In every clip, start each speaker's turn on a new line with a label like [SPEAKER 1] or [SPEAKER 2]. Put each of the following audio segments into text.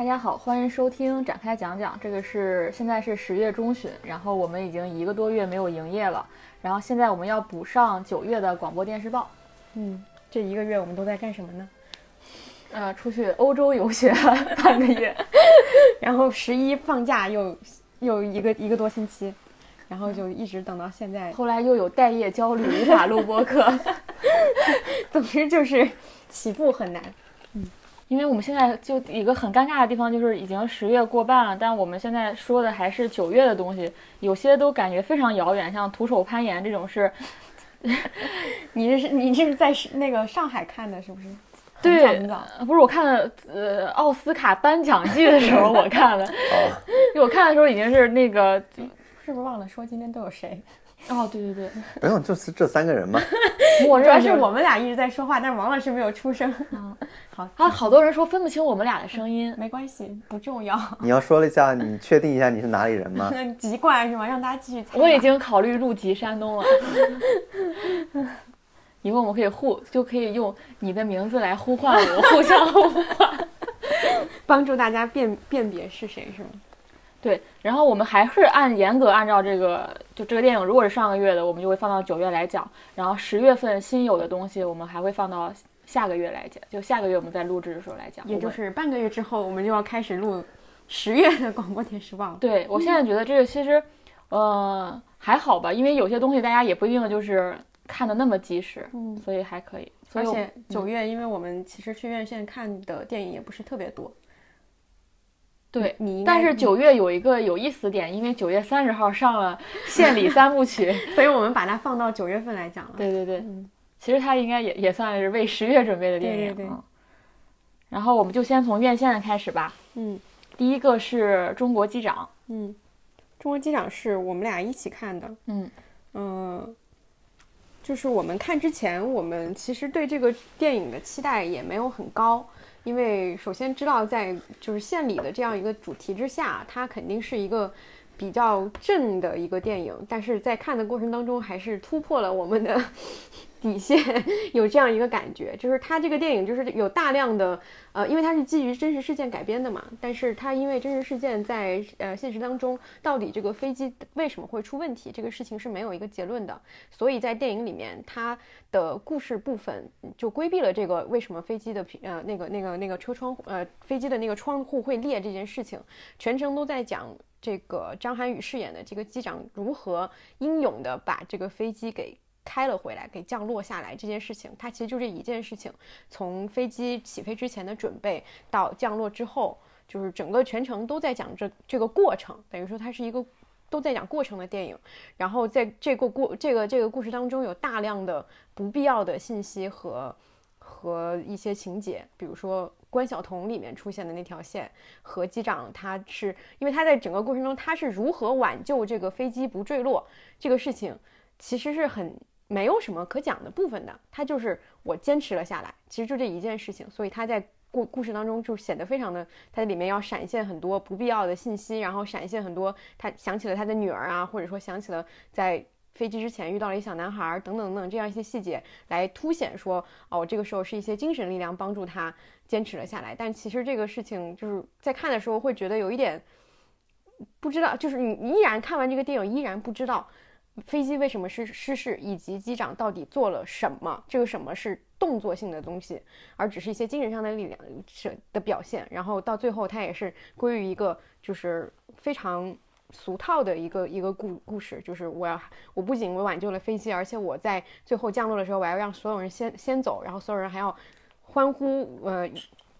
[SPEAKER 1] 大家好，欢迎收听展开讲讲。这个是现在是十月中旬，然后我们已经一个多月没有营业了，然后现在我们要补上九月的广播电视报。
[SPEAKER 2] 嗯，这一个月我们都在干什么呢？
[SPEAKER 1] 呃，出去欧洲游学半个月，
[SPEAKER 2] 然后十一放假又又一个一个多星期，然后就一直等到现在。
[SPEAKER 1] 后来又有待业焦虑，无法录播课。
[SPEAKER 2] 总之就是起步很难。
[SPEAKER 1] 嗯，因为我们现在就一个很尴尬的地方，就是已经十月过半了，但我们现在说的还是九月的东西，有些都感觉非常遥远，像徒手攀岩这种 是。
[SPEAKER 2] 你这是你这是在那个上海看的，是不是？
[SPEAKER 1] 对，不是我看的，呃，奥斯卡颁奖季的时候我看的，我看的时候已经是那个，
[SPEAKER 2] 是不是忘了说今天都有谁？
[SPEAKER 1] 哦，对对对，
[SPEAKER 3] 不用，就是这三个人嘛。
[SPEAKER 2] 主要是我们俩一直在说话，但是王老师没有出声。
[SPEAKER 1] 好，啊，好多人说分不清我们俩的声音，
[SPEAKER 2] 没关系，不重要。
[SPEAKER 3] 你要说了一下，你确定一下你是哪里人吗？
[SPEAKER 2] 籍贯是吗？让大家继续猜。
[SPEAKER 1] 我已经考虑入籍山东了。以后我们可以互，就可以用你的名字来呼唤我，互相呼唤，
[SPEAKER 2] 帮助大家辨辨别是谁，是吗？
[SPEAKER 1] 对。然后我们还是按严格按照这个，就这个电影，如果是上个月的，我们就会放到九月来讲。然后十月份新有的东西，我们还会放到下个月来讲。就下个月我们在录制的时候来讲，
[SPEAKER 2] 也就是半个月之后，我们就要开始录十月的广播电视报。
[SPEAKER 1] 对我现在觉得这个其实，呃，还好吧，因为有些东西大家也不一定就是。看的那么及时，嗯，所以还可以。
[SPEAKER 2] 而且九月，因为我们其实去院线看的电影也不是特别多。
[SPEAKER 1] 对
[SPEAKER 2] 你，
[SPEAKER 1] 但是九月有一个有意思点，因为九月三十号上了《献礼三部曲 》，
[SPEAKER 2] 所以我们把它放到九月份来讲了。
[SPEAKER 1] 对对对，其实它应该也也算是为十月准备的电
[SPEAKER 2] 影。对对对。
[SPEAKER 1] 然后我们就先从院线的开始吧。
[SPEAKER 2] 嗯，
[SPEAKER 1] 第一个是《中国机长》。
[SPEAKER 2] 嗯，《中国机长》是我们俩一起看的。
[SPEAKER 1] 嗯
[SPEAKER 2] 嗯。就是我们看之前，我们其实对这个电影的期待也没有很高，因为首先知道在就是献礼的这样一个主题之下，它肯定是一个比较正的一个电影，但是在看的过程当中还是突破了我们的。底线 有这样一个感觉，就是它这个电影就是有大量的，呃，因为它是基于真实事件改编的嘛，但是它因为真实事件在呃现实当中到底这个飞机为什么会出问题，这个事情是没有一个结论的，所以在电影里面它的故事部分就规避了这个为什么飞机的呃那个那个那个车窗呃飞机的那个窗户会裂这件事情，全程都在讲这个张涵予饰演的这个机长如何英勇的把这个飞机给。开了回来，给降落下来这件事情，它其实就这一件事情。从飞机起飞之前的准备到降落之后，就是整个全程都在讲这这个过程，等于说它是一个都在讲过程的电影。然后在这个过这个这个故事当中，有大量的不必要的信息和和一些情节，比如说关晓彤里面出现的那条线和机长，他是因为他在整个过程中他是如何挽救这个飞机不坠落这个事情，其实是很。没有什么可讲的部分的，他就是我坚持了下来，其实就这一件事情，所以他在故故事当中就显得非常的，他里面要闪现很多不必要的信息，然后闪现很多他想起了他的女儿啊，或者说想起了在飞机之前遇到了一小男孩等等等等这样一些细节来凸显说，哦，这个时候是一些精神力量帮助他坚持了下来，但其实这个事情就是在看的时候会觉得有一点不知道，就是你依然看完这个电影依然不知道。飞机为什么失失事，以及机长到底做了什么？这个什么是动作性的东西，而只是一些精神上的力量是的表现。然后到最后，它也是归于一个就是非常俗套的一个一个故故事，就是我要我不仅我挽救了飞机，而且我在最后降落的时候，我要让所有人先先走，然后所有人还要欢呼呃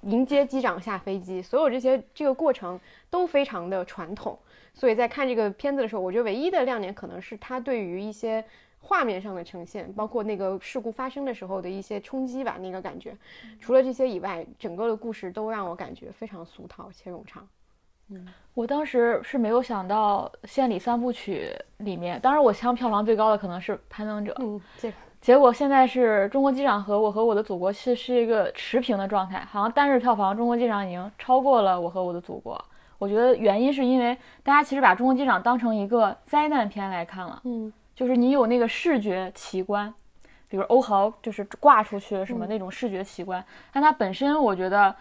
[SPEAKER 2] 迎接机长下飞机，所有这些这个过程都非常的传统。所以在看这个片子的时候，我觉得唯一的亮点可能是它对于一些画面上的呈现，包括那个事故发生的时候的一些冲击吧，那个感觉。除了这些以外，整个的故事都让我感觉非常俗套且冗长。
[SPEAKER 1] 嗯，我当时是没有想到《献礼三部曲》里面，当然我想票房最高的可能是《攀登者》。
[SPEAKER 2] 嗯，结
[SPEAKER 1] 结果现在是中国机长和我和我的祖国是是一个持平的状态，好像单日票房中国机长已经超过了我和我的祖国。我觉得原因是因为大家其实把《中国机长》当成一个灾难片来看了，
[SPEAKER 2] 嗯，
[SPEAKER 1] 就是你有那个视觉奇观，比如欧豪就是挂出去什么那种视觉奇观，但它本身我觉得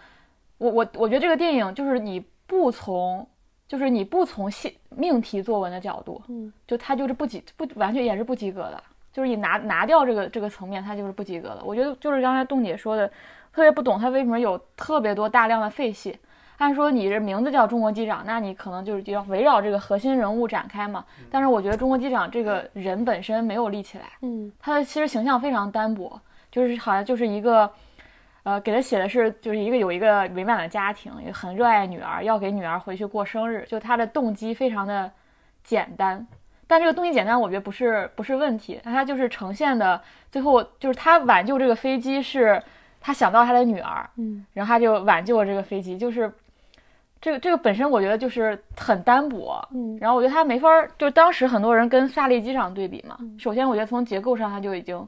[SPEAKER 1] 我我我觉得这个电影就是你不从，就是你不从信命题作文的角度，
[SPEAKER 2] 嗯，
[SPEAKER 1] 就它就是不及不完全也是不及格的，就是你拿拿掉这个这个层面，它就是不及格的。我觉得就是刚才洞姐说的，特别不懂它为什么有特别多大量的废戏。按说你这名字叫中国机长，那你可能就是就要围绕这个核心人物展开嘛。但是我觉得中国机长这个人本身没有立起来，
[SPEAKER 2] 嗯
[SPEAKER 1] 他的其实形象非常单薄，就是好像就是一个，呃，给他写的是就是一个有一个美满的家庭，也很热爱女儿，要给女儿回去过生日，就他的动机非常的简单。但这个动机简单，我觉得不是不是问题，他就是呈现的最后就是他挽救这个飞机是他想到他的女儿，
[SPEAKER 2] 嗯
[SPEAKER 1] 然后他就挽救了这个飞机，就是这个这个本身我觉得就是很单薄，
[SPEAKER 2] 嗯
[SPEAKER 1] 然后我觉得他没法儿，就当时很多人跟萨利机长对比嘛。首先，我觉得从结构上他就已经，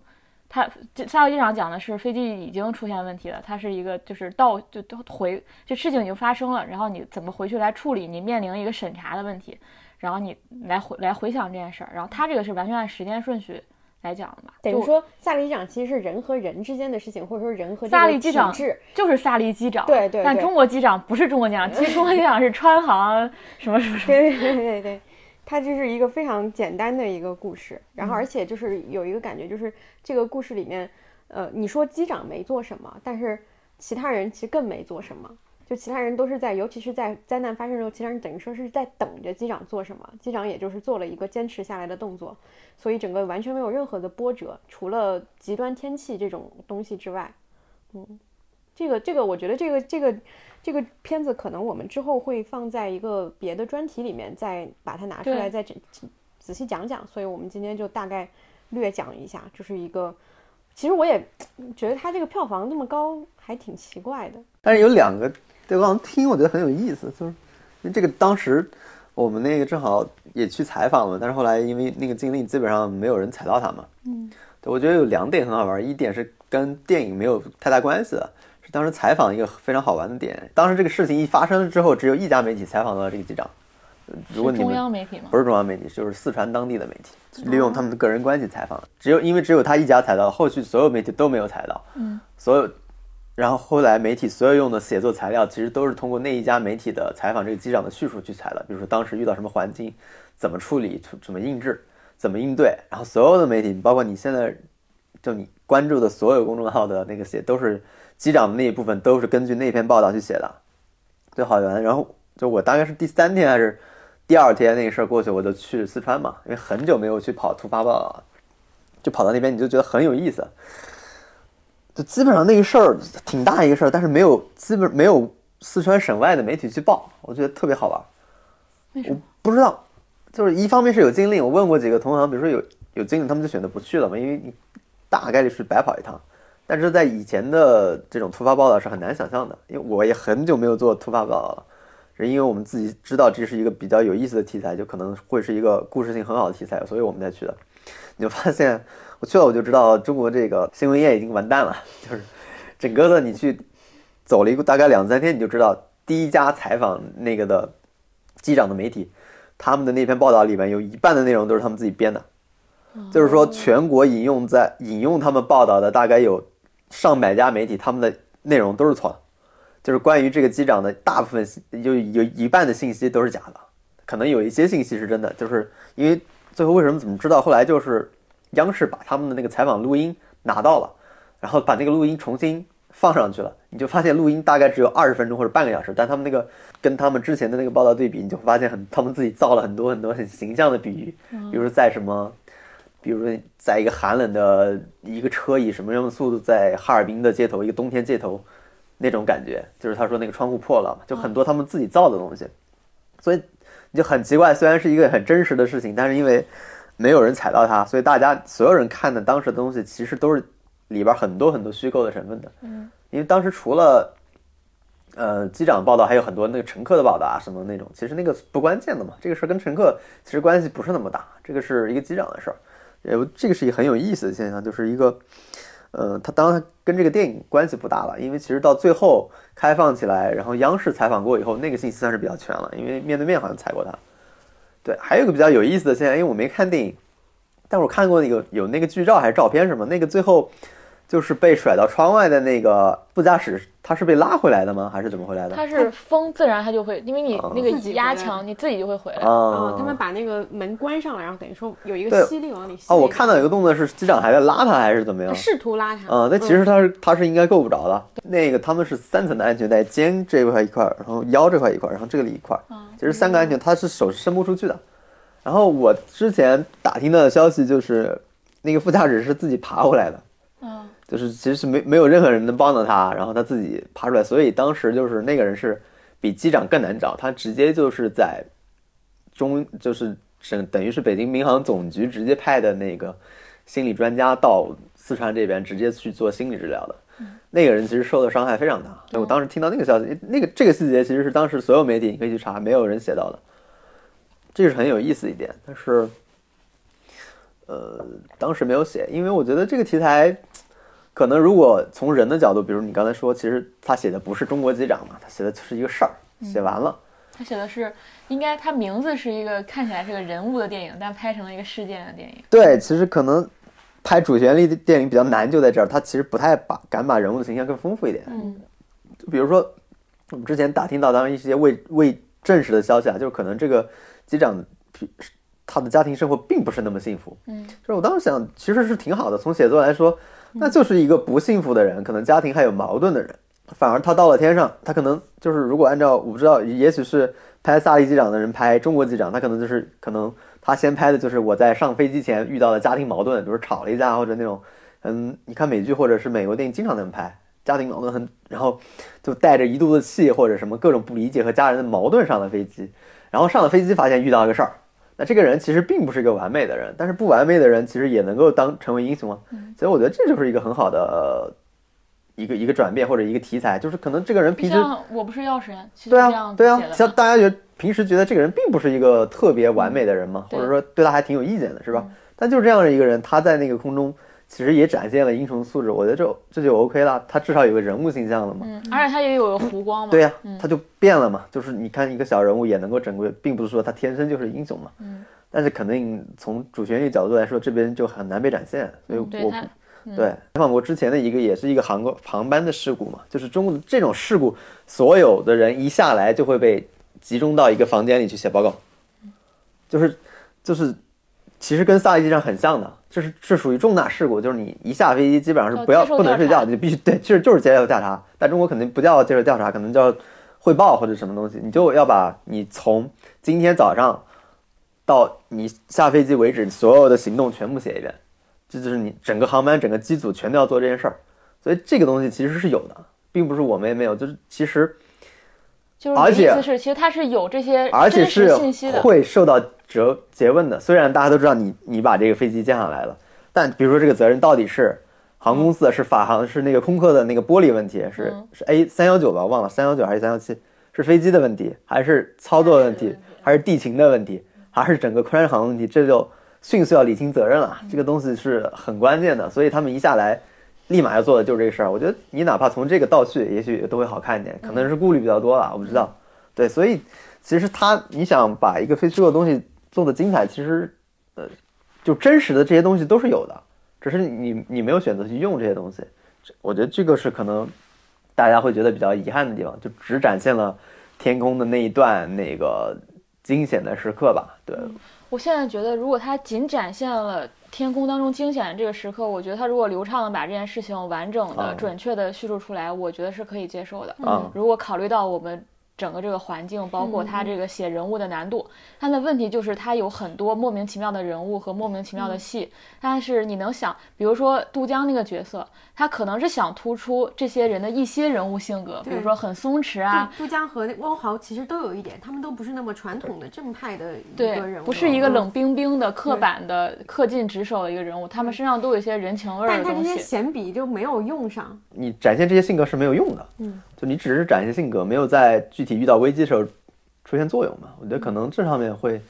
[SPEAKER 1] 他这萨利机长讲的是飞机已经出现问题了，它是一个就是到就都回这事情已经发生了，然后你怎么回去来处理？你面临一个审查的问题，然后你来回来回想这件事儿，然后他这个是完全按时间顺序来讲的嘛，
[SPEAKER 2] 等于说萨利机长其实是人和人之间的事情，或者说人和
[SPEAKER 1] 萨利机长。就是萨利机长，
[SPEAKER 2] 对对对
[SPEAKER 1] 但中国机长不是中国机长，其实中国机长是川航什么什么什么，
[SPEAKER 2] 对对对对，它就是一个非常简单的一个故事，然
[SPEAKER 1] 嗯
[SPEAKER 2] 后而且就是有一个感觉，就是这个故事里面，呃，你说机长没做什么，但是其他人其实更没做什么。就其他人都是在，尤其是在灾难发生之后，其他人等于说是在等着机长做什么，机长也就是做了一个坚持下来的动作，所以整个完全没有任何的波折，除了极端天气这种东西之外，嗯，这个这个我觉得这个这个这个片子可能我们之后会放在一个别的专题里面，再把它拿出来，再仔仔细讲讲。所以我们今天就大概略讲一下，就是一个，其实我也觉得它这个票房那么高，还挺奇怪的。
[SPEAKER 3] 但是有两个，对我刚听我觉得很有意思，就是因为这个当时我们那个正好也去采访了，但是后来因为那个经历基本上没有人采到他嘛。
[SPEAKER 2] 嗯，
[SPEAKER 3] 对，我觉得有两点很好玩，一点是跟电影没有太大关系的，是当时采访一个非常好玩的点。当时这个事情一发生之后，只有一家媒体采访到了这个机长。呃如果你中
[SPEAKER 1] 央媒体吗？
[SPEAKER 3] 不是中央媒体，就是四川当地的媒体，利用他们的个人关系采访。只有因为只有他一家采到，后续所有媒体都没有采到。
[SPEAKER 1] 嗯，
[SPEAKER 3] 所有，然后后来媒体所有用的写作材料，其实都是通过那一家媒体的采访这个机长的叙述去采的。比如说当时遇到什么环境，怎么处理，怎么应制，怎么应对。然后所有的媒体，包括你现在就你关注的所有公众号的那个写，都是机长的那一部分都是根据那篇报道去写的，最好玩。然后就我大概是第三天还是。第二天那个事儿过去，我就去四川嘛，因为很久没有去跑突发报了，就跑到那边，你就觉得很有意思。就基本上那个事儿挺大一个事儿，但是没有基本没有四川省外的媒体去报，我觉得特别好玩。我
[SPEAKER 1] 为什么？
[SPEAKER 3] 不知道，就是一方面是有经历，我问过几个同行，比如说有有经历，他们就选择不去了嘛，因为你大概率是白跑一趟。但是在以前的这种突发报道是很难想象的，因为我也很久没有做突发报道了。是因为我们自己知道这是一个比较有意思的题材，就可能会是一个故事性很好的题材，所以我们才去的。你就发现我去了，我就知道中国这个新闻业已经完蛋了，就是整个的你去走了一个大概两三天，你就知道第一家采访那个的机长的媒体，他们的那篇报道里面有一半的内容都是他们自己编的，就是说全国引用在引用他们报道的大概有上百家媒体，他们的内容都是错的。就是关于这个机长的大部分信，就有一半的信息都是假的，可能有一些信息是真的。就是因为最后为什么怎么知道？后来就是央视把他们的那个采访录音拿到了，然后把那个录音重新放上去了，你就发现录音大概只有二十分钟或者半个小时，但他们那个跟他们之前的那个报道对比，你就发现很他们自己造了很多很多很形象的比喻，比如在什么。比如说，在一个寒冷的一个车以什么样的速度在哈尔滨的街头，一个冬天街头，那种感觉，就是他说那个窗户破了，就很多他们自己造的东西，所以你就很奇怪。虽然是一个很真实的事情，但是因为没有人踩到它，所以大家所有人看的当时的东西，其实都是里边很多很多虚构的成分的。
[SPEAKER 1] 嗯，
[SPEAKER 3] 因为当时除了呃机长报道，还有很多那个乘客的报道啊，什么那种，其实那个不关键的嘛。这个事儿跟乘客其实关系不是那么大，这个是一个机长的事儿。呃，这个是一个很有意思的现象，就是一个。呃，他当然跟这个电影关系不大了，因为其实到最后开放起来，然后央视采访过以后，那个信息算是比较全了，因为面对面好像采过他。对，还有个比较有意思的现在，因为我没看电影，但我看过那个有那个剧照还是照片什么，那个最后就是被甩到窗外的那个副驾驶，他是被拉回来的吗？还是怎么回来的？
[SPEAKER 1] 他是风自然他就会，因为你
[SPEAKER 3] 哦
[SPEAKER 1] 那个压强，你自己就会回来。
[SPEAKER 3] 啊
[SPEAKER 2] 啊，他们把那个门关上了，然后等于说有一个吸力往里吸。
[SPEAKER 3] 哦，我看到有个动作是机长还在拉他，还是怎么样？
[SPEAKER 2] 试图拉他。
[SPEAKER 3] 啊，那其实他是他是应该够不着的。那个他们是三层的安全带，肩这块一块儿，然后腰这块一块儿，然后这里一块儿，其实三个安全，他是手是伸不出去的。然后我之前打听到的消息就是，那个副驾驶是自己爬回来的，
[SPEAKER 1] 嗯，
[SPEAKER 3] 就是其实是没没有任何人能帮到他，然后他自己爬出来，所以当时就是那个人是比机长更难找，他直接就是在中就是省等于是北京民航总局直接派的那个心理专家到四川这边直接去做心理治疗的。那个人其实受的伤害非常大，我当时听到那个消息，那个这个细节其实是当时所有媒体你可以去查，没有人写到的，这是很有意思一点。但是，呃，当时没有写，因为我觉得这个题材可能如果从人的角度，比如你刚才说，其实他写的不是中国机长嘛，他写的就是一个事儿，写完了。
[SPEAKER 1] 他写的是应该他名字是一个看起来是个人物的电影，但拍成了一个事件的电影。
[SPEAKER 3] 对，其实可能拍主旋律的电影比较难，就在这儿，他其实不太把敢把人物的形象更丰富一点。
[SPEAKER 1] 嗯，
[SPEAKER 3] 就比如说我们之前打听到当然一些未未证实的消息啊，就是可能这个机长他的家庭生活并不是那么幸福。
[SPEAKER 1] 嗯，
[SPEAKER 3] 就是我当时想，其实是挺好的，从写作来说，那就是一个不幸福的人，可能家庭还有矛盾的人。反而他到了天上，他可能就是如果按照我不知道，也许是拍萨利机长的人拍中国机长，他可能就是可能他先拍的就是我在上飞机前遇到的家庭矛盾，比如吵了一架或者那种，嗯，你看美剧或者是美国电影经常那么拍，家庭矛盾很，然后就带着一肚子气或者什么各种不理解和家人的矛盾上了飞机，然后上了飞机发现遇到一个事儿，那这个人其实并不是一个完美的人，但是不完美的人其实也能够当成为英雄啊，所以我觉得这就是一个很好的。呃一个一个转变或者一个题材，就是可能这个人平时
[SPEAKER 1] 像我不是钥匙人，其实
[SPEAKER 3] 对啊对啊像大家觉得平时觉得这个人并不是一个特别完美的人嘛，
[SPEAKER 1] 对
[SPEAKER 3] 或者说对他还挺有意见的，是吧？但就是这样的一个人，他在那个空中其实也展现了英雄素质，我觉得这这就 OK 了，他至少有个人物形象了嘛。
[SPEAKER 1] 嗯，而且他也有个弧光嘛。
[SPEAKER 3] 对呀、
[SPEAKER 1] 嗯
[SPEAKER 3] 他就变了嘛，就是你看一个小人物也能够整个，并不是说他天生就是英雄嘛。
[SPEAKER 1] 嗯，
[SPEAKER 3] 但是肯定从主旋律角度来说，这边就很难被展现，所以我
[SPEAKER 1] 对，
[SPEAKER 3] 采访过之前的一个也是一个航空航班的事故嘛，就是中国的这种事故，所有的人一下来就会被集中到一个房间里去写报告，就是就是其实跟萨利机上很像的，就是是属于重大事故，就是你一下飞机基本上是不要不能睡觉，你必须对，其实就是接受调查，但中国肯定不叫接受调查，可能叫汇报或者什么东西，你就要把你从今天早上到你下飞机为止所有的行动全部写一遍。这就是你整个航班、整个机组全都要做这件事儿，所以这个东西其实是有的，并不是我们也没有，就是其实
[SPEAKER 1] 就是
[SPEAKER 3] 而且
[SPEAKER 1] 是，其实它是有这些
[SPEAKER 3] 而且是
[SPEAKER 1] 信息的。
[SPEAKER 3] 会受到责诘问的。虽然大家都知道你你把这个飞机降下来了，但比如说这个责任到底是航空公司的，是法航，是那个空客的那个玻璃问题，是
[SPEAKER 1] 嗯。
[SPEAKER 3] 是 A 三幺九吧，忘了三幺九还是三幺七，是飞机的问题，还是操作问题，还是地勤的问题，还是整个宽航问题？这就迅速要理清责任了，这个东西是很关键的，所以他们一下来。立马要做的就是这个事儿，我觉得你哪怕从这个倒叙，也许都会好看一点，可能是顾虑比较多了，我不知道。对，所以其实他你想把一个非虚构的东西做的精彩，其实呃，就真实的这些东西都是有的，只是你你没有选择去用这些东西。这我觉得这个是可能大家会觉得比较遗憾的地方，就只展现了天空的那一段那个惊险的时刻吧。对，
[SPEAKER 1] 我现在觉得，如果它仅展现了天空当中惊险的这个时刻，我觉得他如果流畅的把这件事情完整的、
[SPEAKER 3] 啊
[SPEAKER 1] 准确的叙述出来，我觉得是可以接受的。
[SPEAKER 3] 啊
[SPEAKER 1] 如果考虑到我们整个这个环境，包括他这个写人物的难度，他的问题就是他有很多莫名其妙的人物和莫名其妙的戏。但是你能想，比如说杜江那个角色，他可能是想突出这些人的一些人物性格，比如说很松弛啊，
[SPEAKER 2] 杜杜江和汪豪其实都有一点，他们都不是那么传统的正派的一个人，物，
[SPEAKER 1] 不是一个
[SPEAKER 2] 嗯
[SPEAKER 1] 冷冰冰的、刻板的、恪尽职守的一个人物，他们身上都有一些人情味儿
[SPEAKER 2] 但他这些。闲笔就没有用上。
[SPEAKER 3] 你展现这些性格是没有用的，
[SPEAKER 2] 嗯，
[SPEAKER 3] 就你只是展现性格，没有在具体遇到危机的时候出现作用嘛。我觉得可能这上面会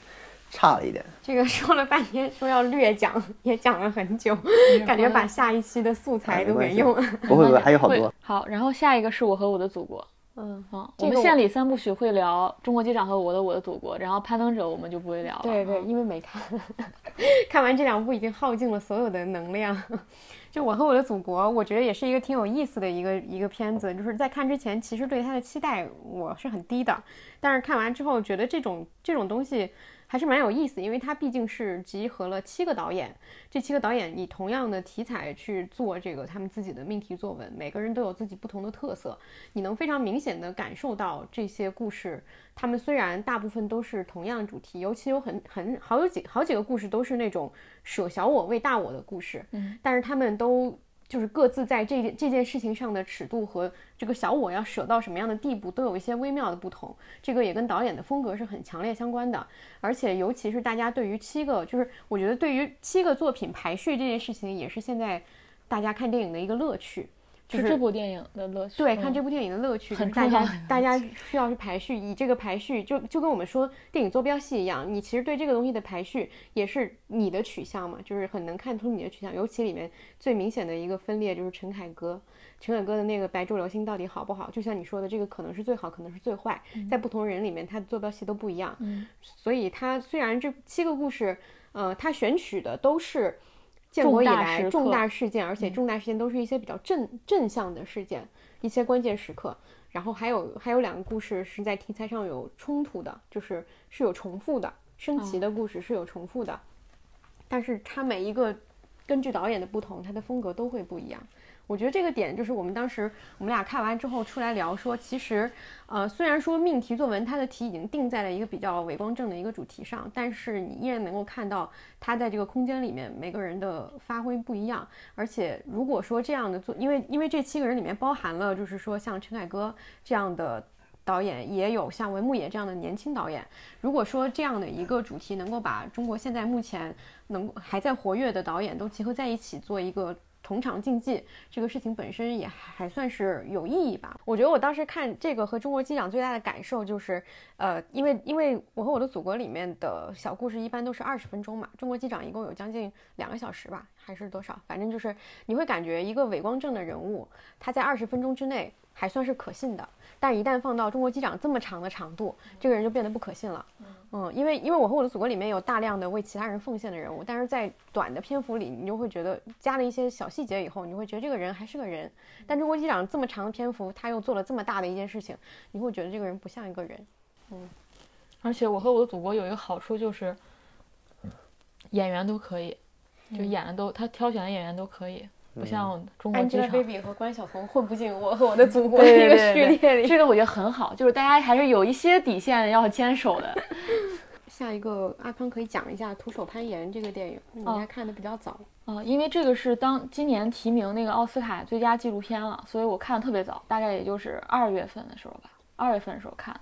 [SPEAKER 3] 差了一点。
[SPEAKER 2] 这个说了半天，说要略讲，也讲了很久，感觉把下一期的素材都给用了。
[SPEAKER 3] 不会不会，还有好多。
[SPEAKER 1] 好，然后下一个是我和我的祖国。
[SPEAKER 2] 嗯，
[SPEAKER 1] 嗯，
[SPEAKER 2] 这个我
[SPEAKER 1] 我们献礼三部曲会聊《中国机长》和《我的我的祖国》，然后《攀登者》我们就不会聊了。
[SPEAKER 2] 对对，
[SPEAKER 1] 嗯
[SPEAKER 2] 因为没看，看完这两部已经耗尽了所有的能量。就我和我的祖国，我觉得也是一个挺有意思的一个一个片子。就是在看之前，其实对它的期待我是很低的，但是看完之后，觉得这种这种东西还是蛮有意思，因为它毕竟是集合了七个导演，这七个导演以同样的题材去做这个他们自己的命题作文，每个人都有自己不同的特色，你能非常明显的感受到这些故事，他们虽然大部分都是同样主题，尤其有很很好有几好几个故事都是那种舍小我为大我的故事，
[SPEAKER 1] 嗯，
[SPEAKER 2] 但是他们都。就是各自在这件这件事情上的尺度和这个小我要舍到什么样的地步，都有一些微妙的不同。这个也跟导演的风格是很强烈相关的。而且尤其是大家对于七个，就是我觉得对于七个作品排序这件事情，也是现在大家看电影的一个乐趣。就是
[SPEAKER 1] 这部电影的乐趣。
[SPEAKER 2] 对，
[SPEAKER 1] 嗯
[SPEAKER 2] 看这部电影的乐趣，就是
[SPEAKER 1] 很
[SPEAKER 2] 大家
[SPEAKER 1] 重要
[SPEAKER 2] 大家需要去排序，以这个排序就就跟我们说电影坐标系一样，你其实对这个东西的排序也是你的取向嘛，就是很能看出你的取向。尤其里面最明显的一个分裂就是陈凯歌，陈凯歌的那个《白昼流星》到底好不好？就像你说的，这个可能是最好，可能是最坏，在不同人里面，他的坐标系都不一样。
[SPEAKER 1] 嗯，
[SPEAKER 2] 所以他虽然这七个故事，呃，他选取的都是建国以来重大事件，而且重大事件都是一些比较正正向的事件，一些关键时刻。然后还有还有两个故事是在题材上有冲突的，就是是有重复的，升旗的故事是有重复的，但是它每一个根据导演的不同，它的风格都会不一样。我觉得这个点就是我们当时我们俩看完之后出来聊说，其实，呃，虽然说命题作文它的题已经定在了一个比较伪光正的一个主题上，但是你依然能够看到它在这个空间里面每个人的发挥不一样。而且如果说这样的做，因为因为这七个人里面包含了就是说像陈凯歌这样的。导演也有像文牧野这样的年轻导演。如果说这样的一个主题能够把中国现在目前能还在活跃的导演都集合在一起做一个同场竞技，这个事情本身也还算是有意义吧。我觉得我当时看这个和中国机长最大的感受就是，呃，因为因为我和我的祖国里面的小故事一般都是二十分钟嘛，中国机长一共有将近两个小时吧，还是多少？反正就是你会感觉一个伟光正的人物，他在二十分钟之内还算是可信的。但一旦放到中国机长这么长的长度，这个人就变得不可信了。嗯，因为因为我和我的祖国里面有大量的为其他人奉献的人物，但是在短的篇幅里，你就会觉得加了一些小细节以后，你会觉得这个人还是个人。但中国机长这么长的篇幅，他又做了这么大的一件事情，你会觉得这个人不像一个人。
[SPEAKER 1] 嗯而且我和我的祖国有一个好处就是，演员都可以，
[SPEAKER 2] 嗯
[SPEAKER 1] 就演的都他挑选的演员都可以，不像中国机场。
[SPEAKER 2] Angelababy 和关晓彤混不进我和我的祖国
[SPEAKER 1] 对
[SPEAKER 2] 这个
[SPEAKER 1] 对对对
[SPEAKER 2] 序列里。
[SPEAKER 1] 这个我觉得很好，就是大家还是有一些底线要坚守的。
[SPEAKER 2] 下一个阿康可以讲一下《徒手攀岩》这个电影，你
[SPEAKER 1] 哦
[SPEAKER 2] 应该看的比较早。
[SPEAKER 1] 啊、因为这个是当今年提名那个奥斯卡最佳纪录片了，所以我看的特别早，大概也就是二月份的时候吧，二月份的时候看的。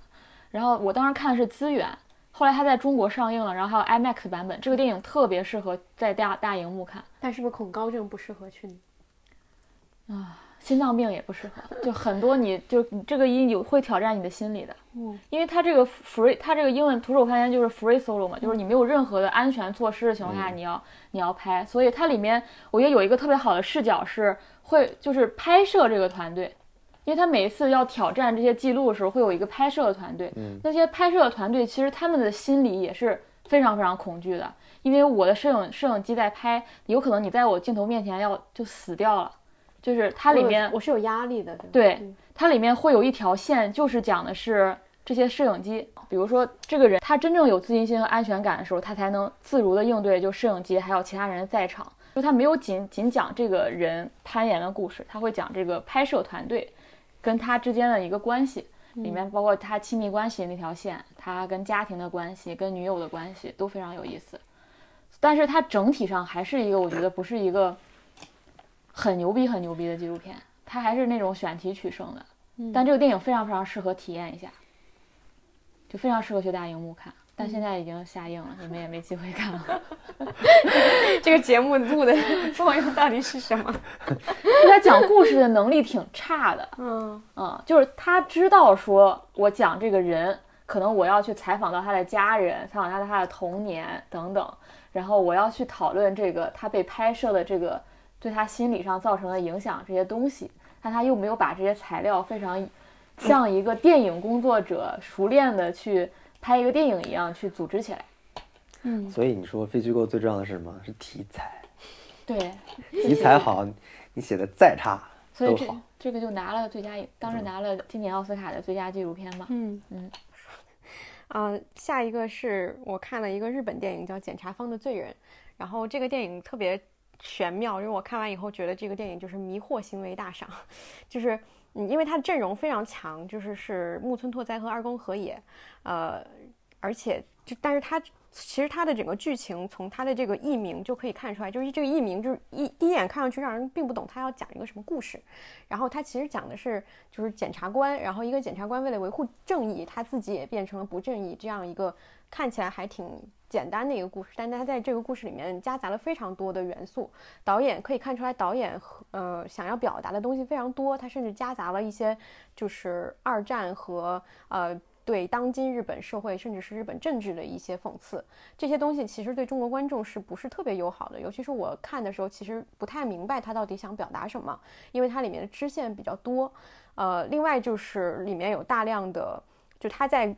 [SPEAKER 1] 然后我当时看的是资源，后来它在中国上映了，然后还有 IMAX 版本。这个电影特别适合在大大荧幕看，
[SPEAKER 2] 但是不是恐高症不适合去？
[SPEAKER 1] 啊心脏病也不适合，就很多你就你这个音有会挑战你的心理的。
[SPEAKER 2] 嗯，
[SPEAKER 1] 因为它这个 free，它这个英文徒手攀岩就是 free solo 嘛，就是你没有任何的安全措施的情况下，你要你要拍，所以它里面我觉得有一个特别好的视角是会就是拍摄这个团队，因为他每一次要挑战这些记录的时候，会有一个拍摄的团队，
[SPEAKER 3] 嗯
[SPEAKER 1] 那些拍摄的团队其实他们的心理也是非常非常恐惧的，因为我的摄影摄影机在拍，有可能你在我镜头面前要就死掉了，就是它里面
[SPEAKER 2] 我是有压力的，对吧
[SPEAKER 1] 对
[SPEAKER 2] 嗯
[SPEAKER 1] 它里面会有一条线，就是讲的是这些摄影机，比如说这个人他真正有自信心和安全感的时候，他才能自如的应对就摄影机还有其他人在场。就他没有仅仅讲这个人攀岩的故事，他会讲这个拍摄团队跟他之间的一个关系，里面包括他亲密关系那条线，他跟家庭的关系、跟女友的关系都非常有意思。但是它整体上还是一个，我觉得不是一个很牛逼、很牛逼的纪录片，它还是那种选题取胜的。但这个电影非常非常适合体验一下，就非常适合去大荧幕看。但现在已经下映了，你们也没机会看了。
[SPEAKER 2] 这个节目录的 作用到底是什么？
[SPEAKER 1] 他讲故事的能力挺差的，
[SPEAKER 2] 嗯
[SPEAKER 1] 嗯，就是他知道说我讲这个人，可能我要去采访到他的家人，采访他的他的童年等等，然后我要去讨论这个他被拍摄的这个对他心理上造成的影响这些东西，但他又没有把这些材料非常像一个电影工作者熟练的去拍一个电影一样去组织起来。
[SPEAKER 2] 嗯，
[SPEAKER 3] 所以你说非虚构最重要的是什么？是题材，
[SPEAKER 1] 对，
[SPEAKER 3] 题材好，你写的再差
[SPEAKER 1] 所以
[SPEAKER 3] 好。
[SPEAKER 1] 这个就拿了最佳影，当时拿了今年奥斯卡的最佳纪录片嘛。
[SPEAKER 2] 嗯
[SPEAKER 1] 嗯，
[SPEAKER 2] 啊，下一个是我看了一个日本电影叫《检察方的罪人》，然后这个电影特别玄妙，因为我看完以后觉得这个电影就是迷惑行为大赏，就是嗯，因为它的阵容非常强，就是是木村拓哉和二宫和也，呃，而且就但是它其实它的整个剧情从它的这个译名就可以看出来，就是这个译名就是一第一眼看上去让人并不懂它要讲一个什么故事，然后它其实讲的是就是检察官，然后一个检察官为了维护正义，他自己也变成了不正义这样一个看起来还挺简单的一个故事，但他在这个故事里面夹杂了非常多的元素。导演可以看出来，导演和呃想要表达的东西非常多，他甚至夹杂了一些就是二战和呃。对当今日本社会，甚至是日本政治的一些讽刺，这些东西其实对中国观众是不是特别友好的？尤其是我看的时候，其实不太明白他到底想表达什么，因为它里面的支线比较多。呃，另外就是里面有大量的，就他在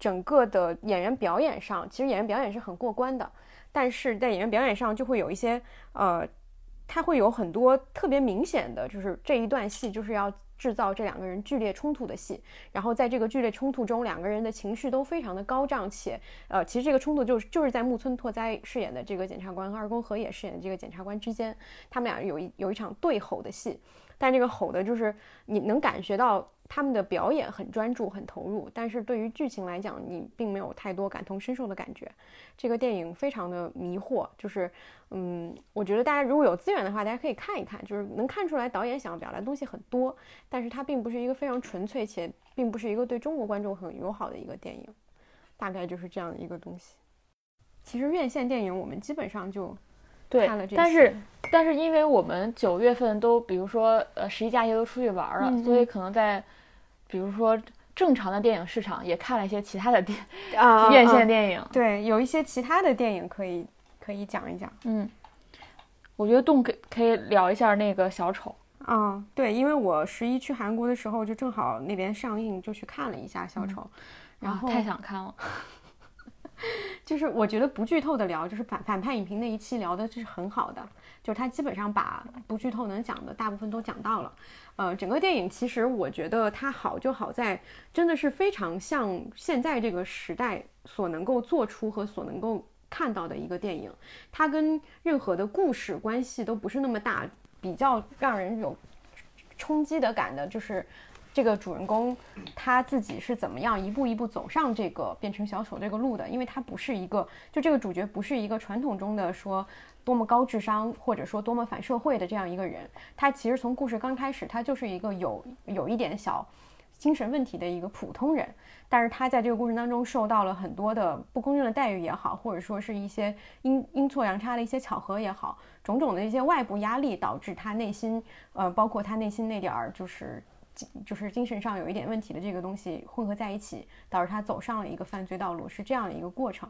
[SPEAKER 2] 整个的演员表演上，其实演员表演是很过关的，但是在演员表演上就会有一些呃，他会有很多特别明显的，就是这一段戏就是要制造这两个人剧烈冲突的戏，然后在这个剧烈冲突中，两个人的情绪都非常的高涨，且呃，其实这个冲突就是就是在木村拓哉饰演的这个检察官和二宫和也饰演的这个检察官之间，他们俩有一有一场对吼的戏，但这个吼的就是你能感觉到他们的表演很专注、很投入，但是对于剧情来讲，你并没有太多感同身受的感觉。这个电影非常的迷惑，就是，嗯，我觉得大家如果有资源的话，大家可以看一看，就是能看出来导演想要表达的东西很多，但是它并不是一个非常纯粹且并不是一个对中国观众很友好的一个电影，大概就是这样的一个东西。其实院线电影我们基本上就
[SPEAKER 1] 对
[SPEAKER 2] 看了这，
[SPEAKER 1] 但是但是因为我们九月份都比如说呃十一假期都出去玩了，
[SPEAKER 2] 嗯
[SPEAKER 1] 所以可能在比如说正常的电影市场也看了一些其他的电、
[SPEAKER 2] 啊
[SPEAKER 1] 院
[SPEAKER 2] 啊
[SPEAKER 1] 线电影。
[SPEAKER 2] 对，有一些其他的电影可以可以讲一讲。
[SPEAKER 1] 嗯，我觉得动可可以聊一下那个小丑。
[SPEAKER 2] 啊，对，因为我十一去韩国的时候，就正好那边上映，就去看了一下小丑，然后
[SPEAKER 1] 啊太想看了。
[SPEAKER 2] 就是我觉得不剧透的聊，就是反反派影评那一期聊的就是很好的，就是他基本上把不剧透能讲的大部分都讲到了。呃，整个电影其实我觉得它好就好在，真的是非常像现在这个时代所能够做出和所能够看到的一个电影，它跟任何的故事关系都不是那么大，比较让人有冲击的感的，就是这个主人公他自己是怎么样一步一步走上这个变成小丑这个路的，因为他不是一个，就这个主角不是一个传统中的说多么高智商或者说多么反社会的这样一个人，他其实从故事刚开始，他就是一个有有一点小精神问题的一个普通人，但是他在这个过程当中受到了很多的不公正的待遇也好，或者说是一些阴阴错阳差的一些巧合也好，种种的一些外部压力导致他内心，呃，包括他内心那点儿就是。就是精神上有一点问题的这个东西混合在一起，导致他走上了一个犯罪道路，是这样的一个过程。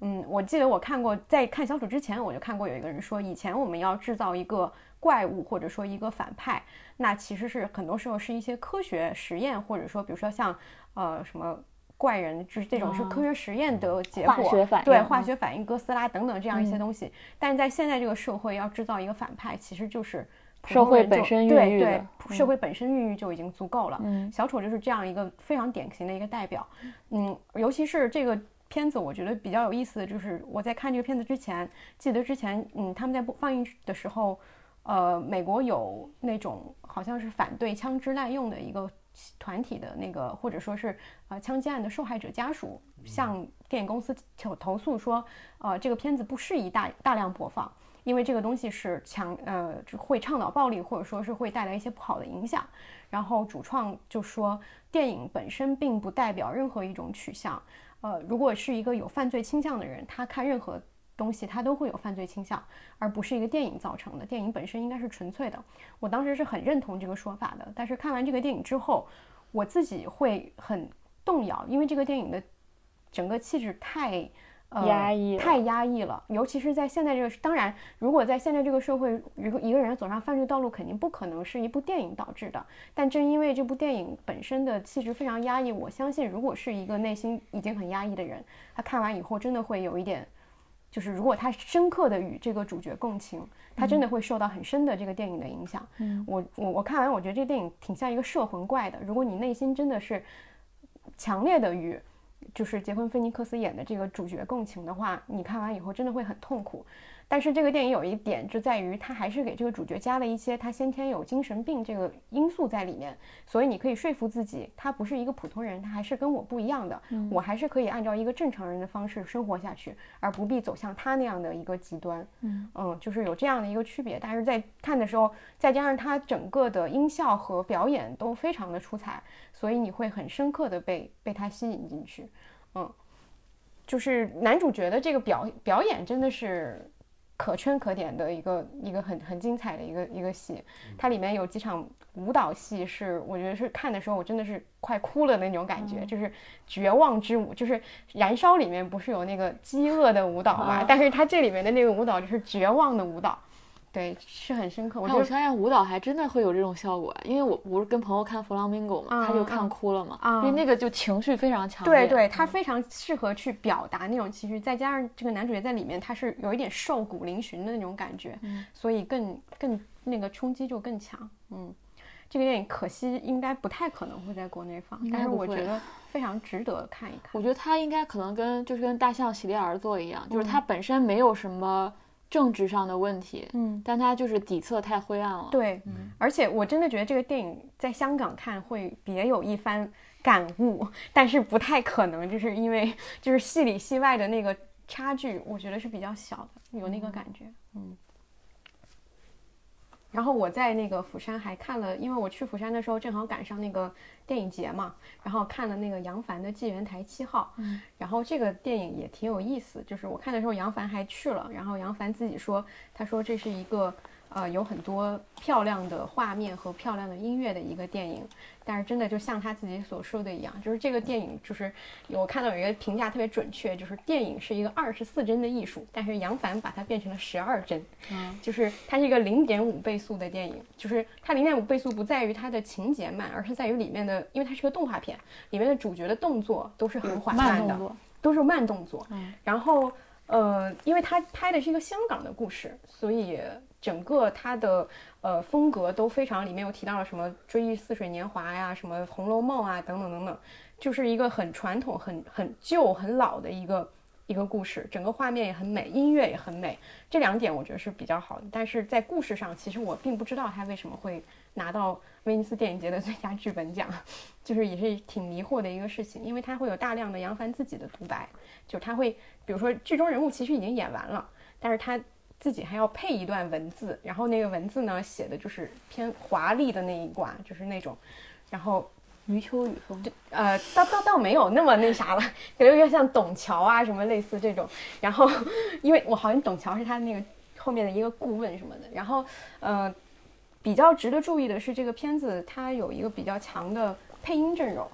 [SPEAKER 2] 嗯，我记得我看过，在看小丑之前，我就看过有一个人说，以前我们要制造一个怪物或者说一个反派，那其实是很多时候是一些科学实验，或者说比如说像呃什么怪人，就是这种是科学实验的结果，
[SPEAKER 1] 化学反应
[SPEAKER 2] 对
[SPEAKER 1] 嗯
[SPEAKER 2] 化学反应、哥斯拉等等这样一些东西。但是在现在这个社会，要制造一个反派，其实就是普
[SPEAKER 1] 社会本身孕
[SPEAKER 2] 对对
[SPEAKER 1] 育的，嗯
[SPEAKER 2] 社会本身孕育就已经足够了。
[SPEAKER 1] 嗯
[SPEAKER 2] 小丑就是这样一个非常典型的一个代表。嗯，尤其是这个片子，我觉得比较有意思的就是我在看这个片子之前，记得之前嗯他们在播放映的时候，呃，美国有那种好像是反对枪支滥用的一个团体的那个，或者说是呃枪击案的受害者家属向电影公司投投诉说，呃这个片子不适宜大大量播放。因为这个东西是强呃会倡导暴力，或者说是会带来一些不好的影响。然后主创就说，电影本身并不代表任何一种取向。呃，如果是一个有犯罪倾向的人，他看任何东西他都会有犯罪倾向，而不是一个电影造成的。电影本身应该是纯粹的。我当时是很认同这个说法的，但是看完这个电影之后，我自己会很动摇，因为这个电影的整个气质太呃
[SPEAKER 1] 压抑了
[SPEAKER 2] 太压抑了，尤其是在现在这个，当然，如果在现在这个社会，如果一个人走上犯罪道路，肯定不可能是一部电影导致的。但正因为这部电影本身的气质非常压抑，我相信，如果是一个内心已经很压抑的人，他看完以后真的会有一点，就是如果他深刻的与这个主角共情，他真的会受到很深的这个电影的影响。
[SPEAKER 1] 嗯，
[SPEAKER 2] 我我我看完，我觉得这个电影挺像一个摄魂怪的。如果你内心真的是强烈的与就是结婚菲尼克斯演的这个主角共情的话，你看完以后真的会很痛苦。但是这个电影有一点就在于，它还是给这个主角加了一些他先天有精神病这个因素在里面，所以你可以说服自己，他不是一个普通人，他还是跟我不一样的，我还是可以按照一个正常人的方式生活下去，而不必走向他那样的一个极端。
[SPEAKER 1] 嗯
[SPEAKER 2] 就是有这样的一个区别。但是在看的时候，再加上他整个的音效和表演都非常的出彩，所以你会很深刻的被被他吸引进去。嗯，就是男主角的这个表表演真的是可圈可点的一个一个很很精彩的一个一个戏。它里面有几场舞蹈戏是我觉得是看的时候我真的是快哭了的那种感觉，就是绝望之舞，就是《燃烧》里面不是有那个饥饿的舞蹈嘛，
[SPEAKER 1] 啊
[SPEAKER 2] 但是它这里面的那个舞蹈就是绝望的舞蹈。对，是很深刻。我
[SPEAKER 1] 但我
[SPEAKER 2] 觉得
[SPEAKER 1] 发现舞蹈还真的会有这种效果，因为我不是跟朋友看《弗朗明哥》嘛，他就看
[SPEAKER 2] 嗯
[SPEAKER 1] 哭了嘛，
[SPEAKER 2] 嗯
[SPEAKER 1] 因为那个就情绪非常强烈。
[SPEAKER 2] 对对，他非常适合去表达那种情绪，再加上这个男主角在里面，他是有一点瘦骨嶙峋的那种感觉，
[SPEAKER 1] 嗯
[SPEAKER 2] 所以更更那个冲击就更强。嗯，这个电影可惜应该不太可能会在国内放，但是我觉得 非常值得看一看。
[SPEAKER 1] 我觉得他应该可能跟就是跟大象席地而坐一样，就是
[SPEAKER 2] 嗯
[SPEAKER 1] 他本身没有什么政治上的问题，
[SPEAKER 2] 嗯，
[SPEAKER 1] 但它就是底色太灰暗了。
[SPEAKER 2] 对，而且我真的觉得这个电影在香港看会别有一番感悟，但是不太可能，就是因为就是戏里戏外的那个差距，我觉得是比较小的，有那个感觉，嗯。然后我在那个釜山还看了，因为我去釜山的时候正好赶上那个电影节嘛，然后看了那个杨凡的《纪元台七号》，
[SPEAKER 1] 嗯。
[SPEAKER 2] 然后这个电影也挺有意思，就是我看的时候杨凡还去了，然后杨凡自己说，他说这是一个呃有很多漂亮的画面和漂亮的音乐的一个电影，但是真的就像他自己所说的一样，就是这个电影就是我看到有一个评价特别准确，就是电影是一个二十四帧的艺术，但是杨凡把它变成了十二帧，
[SPEAKER 1] 嗯
[SPEAKER 2] 就是它是一个零点五倍速的电影，就是它零点五倍速不在于它的情节慢，而是在于里面的，因为它是个动画片，里面的主角的动作都是很缓慢的，
[SPEAKER 1] 慢，
[SPEAKER 2] 都是慢动作。
[SPEAKER 1] 嗯
[SPEAKER 2] 然后呃，因为它拍的是一个香港的故事，所以整个它的呃风格都非常，里面有提到了什么《追忆似水年华》呀，什么《红楼梦》啊，等等等等，就是一个很传统、很很旧、很老的一个一个故事，整个画面也很美，音乐也很美，这两点我觉得是比较好的。但是在故事上，其实我并不知道他为什么会拿到威尼斯电影节的最佳剧本奖，就是也是挺迷惑的一个事情，因为它会有大量的杨凡自己的独白，就他会，比如说剧中人物其实已经演完了，但是他自己还要配一段文字，然后那个文字呢写的就是偏华丽的那一挂，就是那种，然后
[SPEAKER 1] 余秋雨风，
[SPEAKER 2] 呃，倒倒倒没有那么那啥了，可 能有点像董桥啊什么类似这种。然后，因为我好像董桥是他那个后面的一个顾问什么的。然后，呃，比较值得注意的是，这个片子它有一个比较强的配音阵容。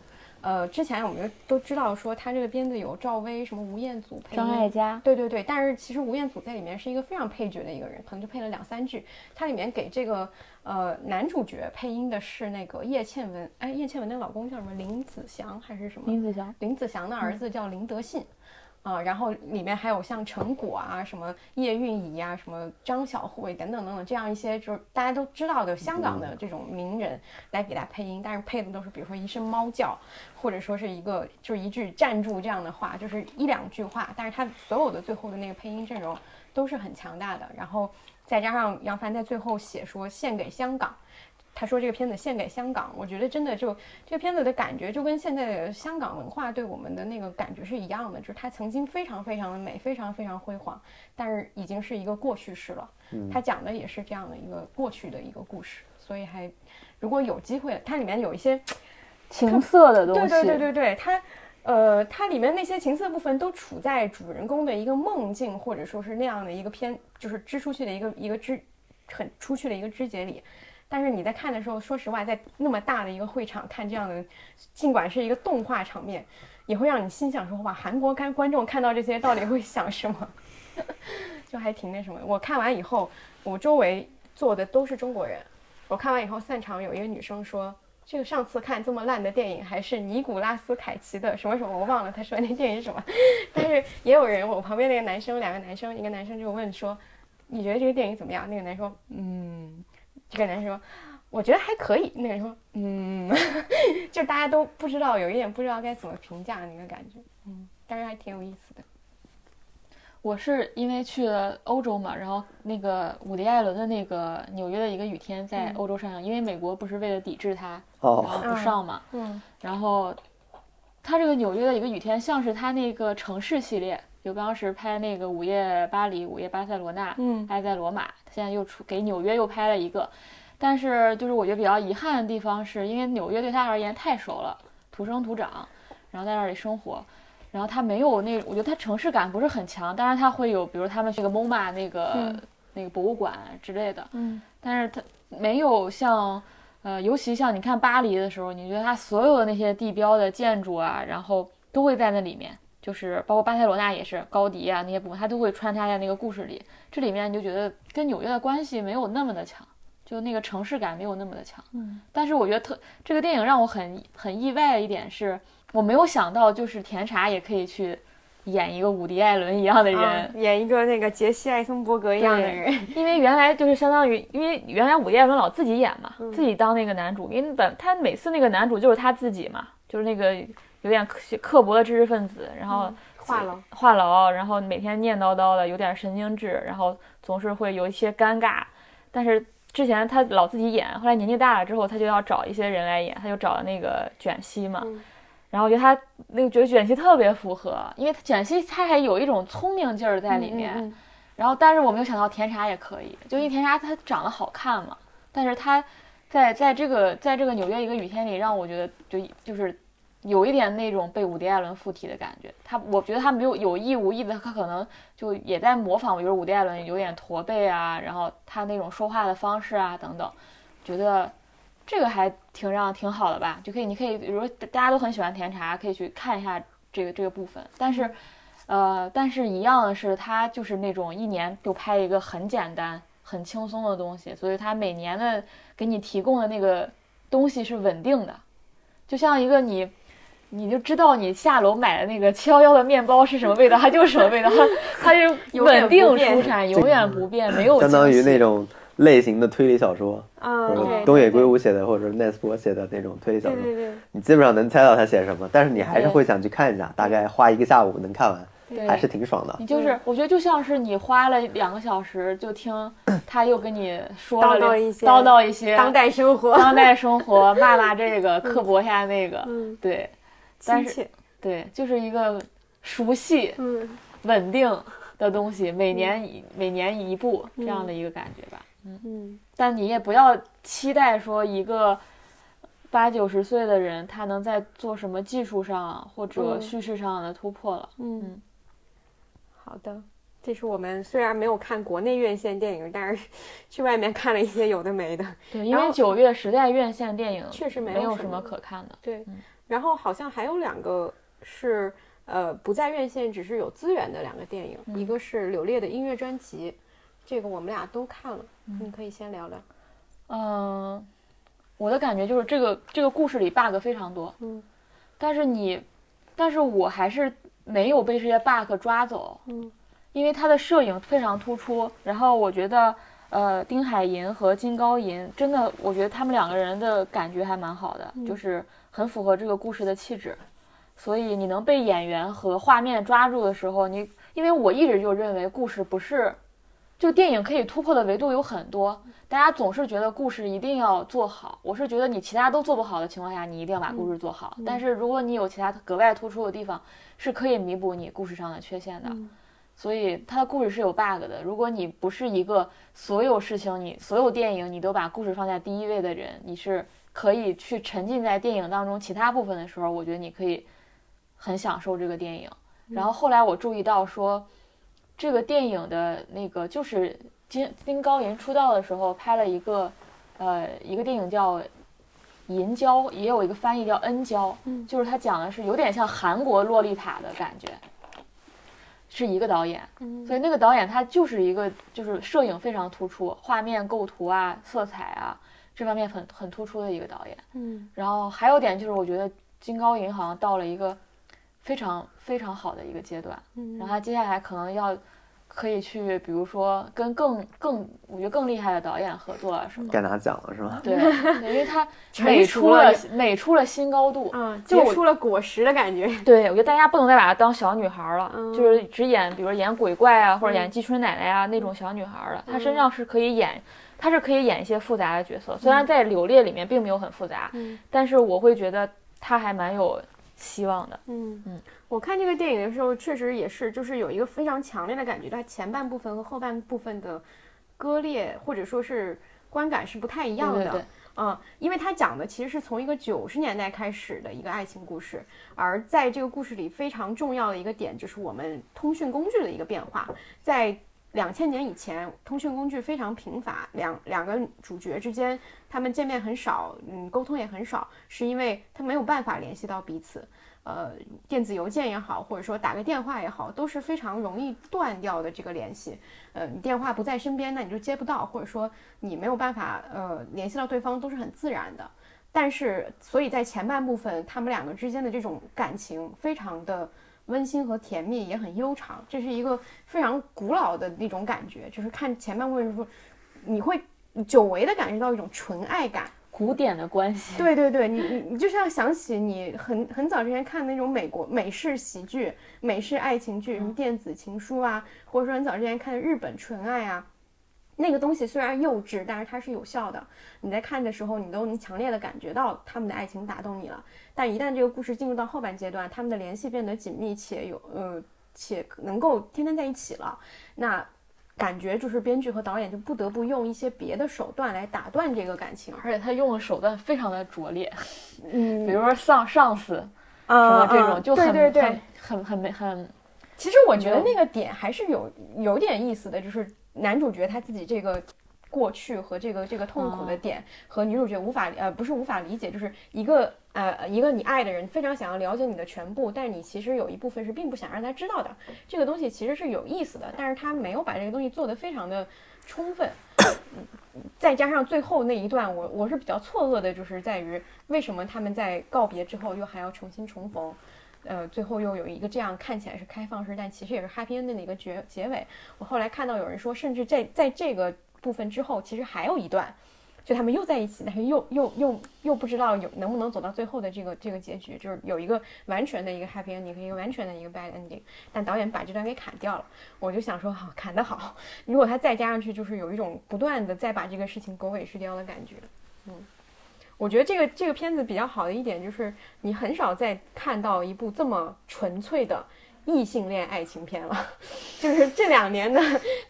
[SPEAKER 2] 呃，之前我们都知道说他这个片子有赵薇、什么吴彦祖配音，
[SPEAKER 1] 张艾嘉，
[SPEAKER 2] 对对对，但是其实吴彦祖在里面是一个非常配角的一个人，可能就配了两三句。他里面给这个呃男主角配音的是那个叶倩文，哎，叶倩文的老公叫什么？林子祥还是什么？
[SPEAKER 1] 林子祥，
[SPEAKER 2] 林子祥的儿子叫林德信。啊、然后里面还有像陈果啊、什么叶蕴仪啊、什么张小慧等等等等这样一些就是大家都知道的香港的这种名人来给他配音，但是配的都是比如说一声猫叫，或者说是一个就是一句站住这样的话，就是一两句话，但是他所有的最后的那个配音阵容都是很强大的，然后再加上杨凡在最后写说献给香港。他说这个片子献给香港，我觉得真的就这个片子的感觉就跟现在的香港文化对我们的那个感觉是一样的，就是它曾经非常非常的美，非常非常辉煌，但是已经是一个过去式了。它讲的也是这样的一个过去的一个故事，所以还如果有机会，它里面有一些
[SPEAKER 1] 情色的东西，
[SPEAKER 2] 对对对对对，它，呃，它里面那些情色部分都处在主人公的一个梦境，或者说是那样的一个偏，就是支出去的一个一个枝，很出去的一个枝节里。但是你在看的时候，说实话，在那么大的一个会场看这样的，尽管是一个动画场面，也会让你心想说，哇，韩国看观众看到这些到底会想什么？就还挺那什么。我看完以后，我周围坐的都是中国人。我看完以后散场，有一个女生说：“这个上次看这么烂的电影还是尼古拉斯凯奇的什么什么，我忘了他说那电影是什么。”但是也有人，我旁边那个男生，两个男生，一个男生就问说：“你觉得这个电影怎么样？”那个男生说：“嗯。”这个男生说：“我觉得还可以。”那个人说：“嗯。”就大家都不知道，有一点不知道该怎么评价那个感觉。嗯，但是还挺有意思的。
[SPEAKER 1] 我是因为去了欧洲嘛，然后那个伍迪·艾伦的那个《纽约的一个雨天》在欧洲上映，因为美国不是为了抵制它，然后不上嘛。
[SPEAKER 2] 嗯。
[SPEAKER 1] 然后，它这个《纽约的一个雨天》像是它那个城市系列，就当时拍那个《午夜巴黎》《午夜巴塞罗那》，
[SPEAKER 2] 嗯，
[SPEAKER 1] 爱在罗马，现在又出给纽约又拍了一个。但是就是我觉得比较遗憾的地方，是因为纽约对他而言太熟了，土生土长，然后在那里生活。然后他没有那，我觉得他城市感不是很强，当然他会有，比如他们去个 MoMA 那个那个博物馆之类的，
[SPEAKER 2] 嗯，
[SPEAKER 1] 但是他没有像，呃，尤其像你看巴黎的时候，你觉得它所有的那些地标的建筑啊，然后都会在那里面，就是包括巴塞罗那也是高迪啊那些部分，他都会穿插在那个故事里。这里面你就觉得跟纽约的关系没有那么的强，就那个城市感没有那么的强。
[SPEAKER 2] 嗯，
[SPEAKER 1] 但是我觉得特这个电影让我很很意外的一点是。我没有想到，就是甜茶也可以去演一个伍迪·艾伦一样的人，
[SPEAKER 2] 演一个那个杰西·艾森伯格一样的人。
[SPEAKER 1] 因为原来就是相当于，因为原来伍迪·艾伦老自己演嘛，自己当那个男主，因为本他每次那个男主就是他自己嘛，就是那个有点刻刻薄的知识分子，然后
[SPEAKER 2] 话痨，
[SPEAKER 1] 话痨，然后每天念叨叨的，有点神经质，然后总是会有一些尴尬。但是之前他老自己演，后来年纪大了之后，他就要找一些人来演，他就找了那个卷西嘛。然后我觉得他那个觉得卷西特别符合，因为他卷西他还有一种聪明劲儿在里面。然后，但是我没有想到甜茶也可以，就因为甜茶他长得好看嘛。但是他在在这个在这个纽约一个雨天里，让我觉得就就是有一点那种被伍迪·艾伦附体的感觉。他我觉得他没有有意无意的，他可能就也在模仿，比如伍迪·艾伦有点驼背啊，然后他那种说话的方式啊等等，觉得。这个还挺让挺好的吧，就可以，你可以，比如说大家都很喜欢甜茶，可以去看一下这个这个部分。但是，呃，但是一样的是，他就是那种一年就拍一个很简单、很轻松的东西，所以他每年的给你提供的那个东西是稳定的，就像一个你，你就知道你下楼买的那个七幺幺的面包是什么味道，它就是什么味道，它它就稳定出产，永远不变，没有
[SPEAKER 3] 相当于那种。类型的推理小说，
[SPEAKER 2] 啊，
[SPEAKER 3] 东野圭吾写的或者奈斯博写的那种推理小说，
[SPEAKER 2] 对对对，
[SPEAKER 3] 你基本上能猜到他写什么，但是你还是会想去看一下，大概花一个下午能看完，还是挺爽的。
[SPEAKER 1] 你就是我觉得就像是你花了两个小时就听他又跟你说了
[SPEAKER 2] 叨叨一些
[SPEAKER 1] 叨叨一些
[SPEAKER 2] 当代生活，
[SPEAKER 1] 当代生活骂骂这个 刻薄一下那个，对，但是对，就是一个熟悉、稳定的东西，每年每年一部这样的一个感觉吧。嗯，但你也不要期待说一个八九十岁的人他能在做什么技术上或者叙事上的突破了。
[SPEAKER 2] 嗯，好的，这是我们虽然没有看国内院线电影，但是 去外面看了一些有的没的。
[SPEAKER 1] 对，因为九月实在院线电影
[SPEAKER 2] 确实
[SPEAKER 1] 没
[SPEAKER 2] 有
[SPEAKER 1] 什么可看的。
[SPEAKER 2] 对，然后好像还有两个是呃不在院线，只是有资源的两个电影，一个是柳烈的音乐专辑。这个我们俩都看了，你可以先聊聊。
[SPEAKER 1] 嗯，我的感觉就是这个这个故事里 bug 非常多，
[SPEAKER 2] 嗯，
[SPEAKER 1] 但是你，但是我还是没有被这些 bug 抓走，
[SPEAKER 2] 嗯，
[SPEAKER 1] 因为他的摄影非常突出，然后我觉得，呃，丁海寅和金高银真的，我觉得他们两个人的感觉还蛮好的，就是很符合这个故事的气质，所以你能被演员和画面抓住的时候，你因为我一直就认为故事不是。就电影可以突破的维度有很多，大家总是觉得故事一定要做好。我是觉得你其他都做不好的情况下，你一定要把故事做好。但是如果你有其他格外突出的地方，是可以弥补你故事上的缺陷的。所以它的故事是有 bug 的。如果你不是一个所有事情你所有电影你都把故事放在第一位的人，你是可以去沉浸在电影当中其他部分的时候，我觉得你可以很享受这个电影。然后后来我注意到说。这个电影的那个就是金金高银出道的时候拍了一个，呃，一个电影叫《银娇，也有一个翻译叫恩娇，
[SPEAKER 2] 嗯
[SPEAKER 1] 就是他讲的是有点像韩国洛丽塔的感觉，是一个导演，
[SPEAKER 2] 嗯
[SPEAKER 1] 所以那个导演他就是一个就是摄影非常突出，画面构图啊、色彩啊这方面很很突出的一个导演。
[SPEAKER 2] 嗯
[SPEAKER 1] 然后还有点就是我觉得金高银好像到了一个非常非常好的一个阶段，
[SPEAKER 2] 嗯
[SPEAKER 1] 然后他接下来可能要可以去，比如说跟更更我觉得更厉害的导演合作啊什么。
[SPEAKER 3] 该拿奖了是吗？
[SPEAKER 1] 对，因为他
[SPEAKER 2] 成
[SPEAKER 1] 美出了美出了新高度。
[SPEAKER 2] 嗯，
[SPEAKER 1] 就
[SPEAKER 2] 出了果实的感觉。
[SPEAKER 1] 对，我觉得大家不能再把她当小女孩了，
[SPEAKER 2] 嗯
[SPEAKER 1] 就是只演，比如演鬼怪啊，或者
[SPEAKER 2] 嗯
[SPEAKER 1] 演季春奶奶啊那种小女孩了。她
[SPEAKER 2] 嗯
[SPEAKER 1] 身上是可以演，她是可以演一些复杂的角色，虽然在《柳烈》里面并没有很复杂，
[SPEAKER 2] 嗯
[SPEAKER 1] 但是我会觉得他还蛮有希望的。
[SPEAKER 2] 嗯
[SPEAKER 1] 嗯，
[SPEAKER 2] 我看这个电影的时候，确实也是，就是有一个非常强烈的感觉，它前半部分和后半部分的割裂，或者说是观感是不太一样的。
[SPEAKER 1] 对对对
[SPEAKER 2] 嗯，因为它讲的其实是从一个九十年代开始的一个爱情故事，而在这个故事里非常重要的一个点就是我们通讯工具的一个变化。在两千年以前，通讯工具非常贫乏，两两个主角之间他们见面很少，嗯，沟通也很少，是因为他没有办法联系到彼此。呃，电子邮件也好，或者说打个电话也好，都是非常容易断掉的这个联系。呃，你电话不在身边，那你就接不到，或者说你没有办法呃联系到对方，都是很自然的。但是，所以在前半部分，他们两个之间的这种感情非常的温馨和甜蜜，也很悠长。这是一个非常古老的那种感觉，就是看前半部分的时候，你会久违的感觉到一种纯爱感。
[SPEAKER 1] 古典的关系，
[SPEAKER 2] 对对对，你你你就像想起你很很早之前看那种美国美式喜剧、美式爱情剧，什么电子情书啊，或者说很早之前看的日本纯爱啊，那个东西虽然幼稚，但是它是有效的。你在看的时候，你都能强烈的感觉到他们的爱情打动你了。但一旦这个故事进入到后半阶段，他们的联系变得紧密且有呃且能够天天在一起了，那。感觉就是编剧和导演就不得不用一些别的手段来打断这个感情，
[SPEAKER 1] 而且他用的手段非常的拙劣，
[SPEAKER 2] 嗯
[SPEAKER 1] 比如说上上司什
[SPEAKER 2] 啊
[SPEAKER 1] 么这种，就很
[SPEAKER 2] 对对对，
[SPEAKER 1] 很很没很
[SPEAKER 2] 其实我觉得那个点还是有有点意思的，就是男主角他自己这个过去和这个这个痛苦的点，和女主角无法呃不是无法理解，就是一个呃一个你爱的人非常想要了解你的全部，但是你其实有一部分是并不想让他知道的。这个东西其实是有意思的，但是他没有把这个东西做得非常的充分。再加上最后那一段，我我是比较错愕的，就是在于为什么他们在告别之后又还要重新重逢。呃，最后又有一个这样看起来是开放式，但其实也是 happy ending 的一个结结尾。我后来看到有人说，甚至在在这个部分之后，其实还有一段，就他们又在一起，但是又又又又不知道有能不能走到最后的这个这个结局，就是有一个完全的一个 happy ending 和一个完全的一个 bad ending，但导演把这段给砍掉了。我就想说，好砍得好，如果他再加上去，就是有一种不断的再把这个事情狗尾续貂的感觉。嗯，我觉得这个这个片子比较好的一点就是，你很少再看到一部这么纯粹的异性恋爱情片了。就是这两年的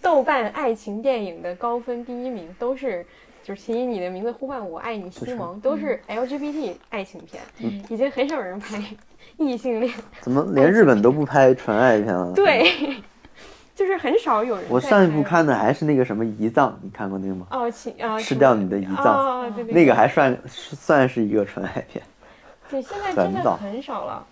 [SPEAKER 2] 豆瓣爱情电影的高分第一名都是，就是请以你的名字呼唤我，爱你西蒙，都是 LGBT 爱情片，已经很少有人拍异性恋，
[SPEAKER 3] 怎么连日本都不拍纯爱片了？，
[SPEAKER 2] 对，就是很少有人。
[SPEAKER 3] 我上一部。看的还是那个什么胰脏，你看过那个吗？
[SPEAKER 2] 哦，请啊，
[SPEAKER 3] 吃掉你的胰脏，
[SPEAKER 2] 哦，对对，
[SPEAKER 3] 那个还算算是一个纯爱片。
[SPEAKER 2] 对，现在 真的
[SPEAKER 3] 很
[SPEAKER 2] 少了，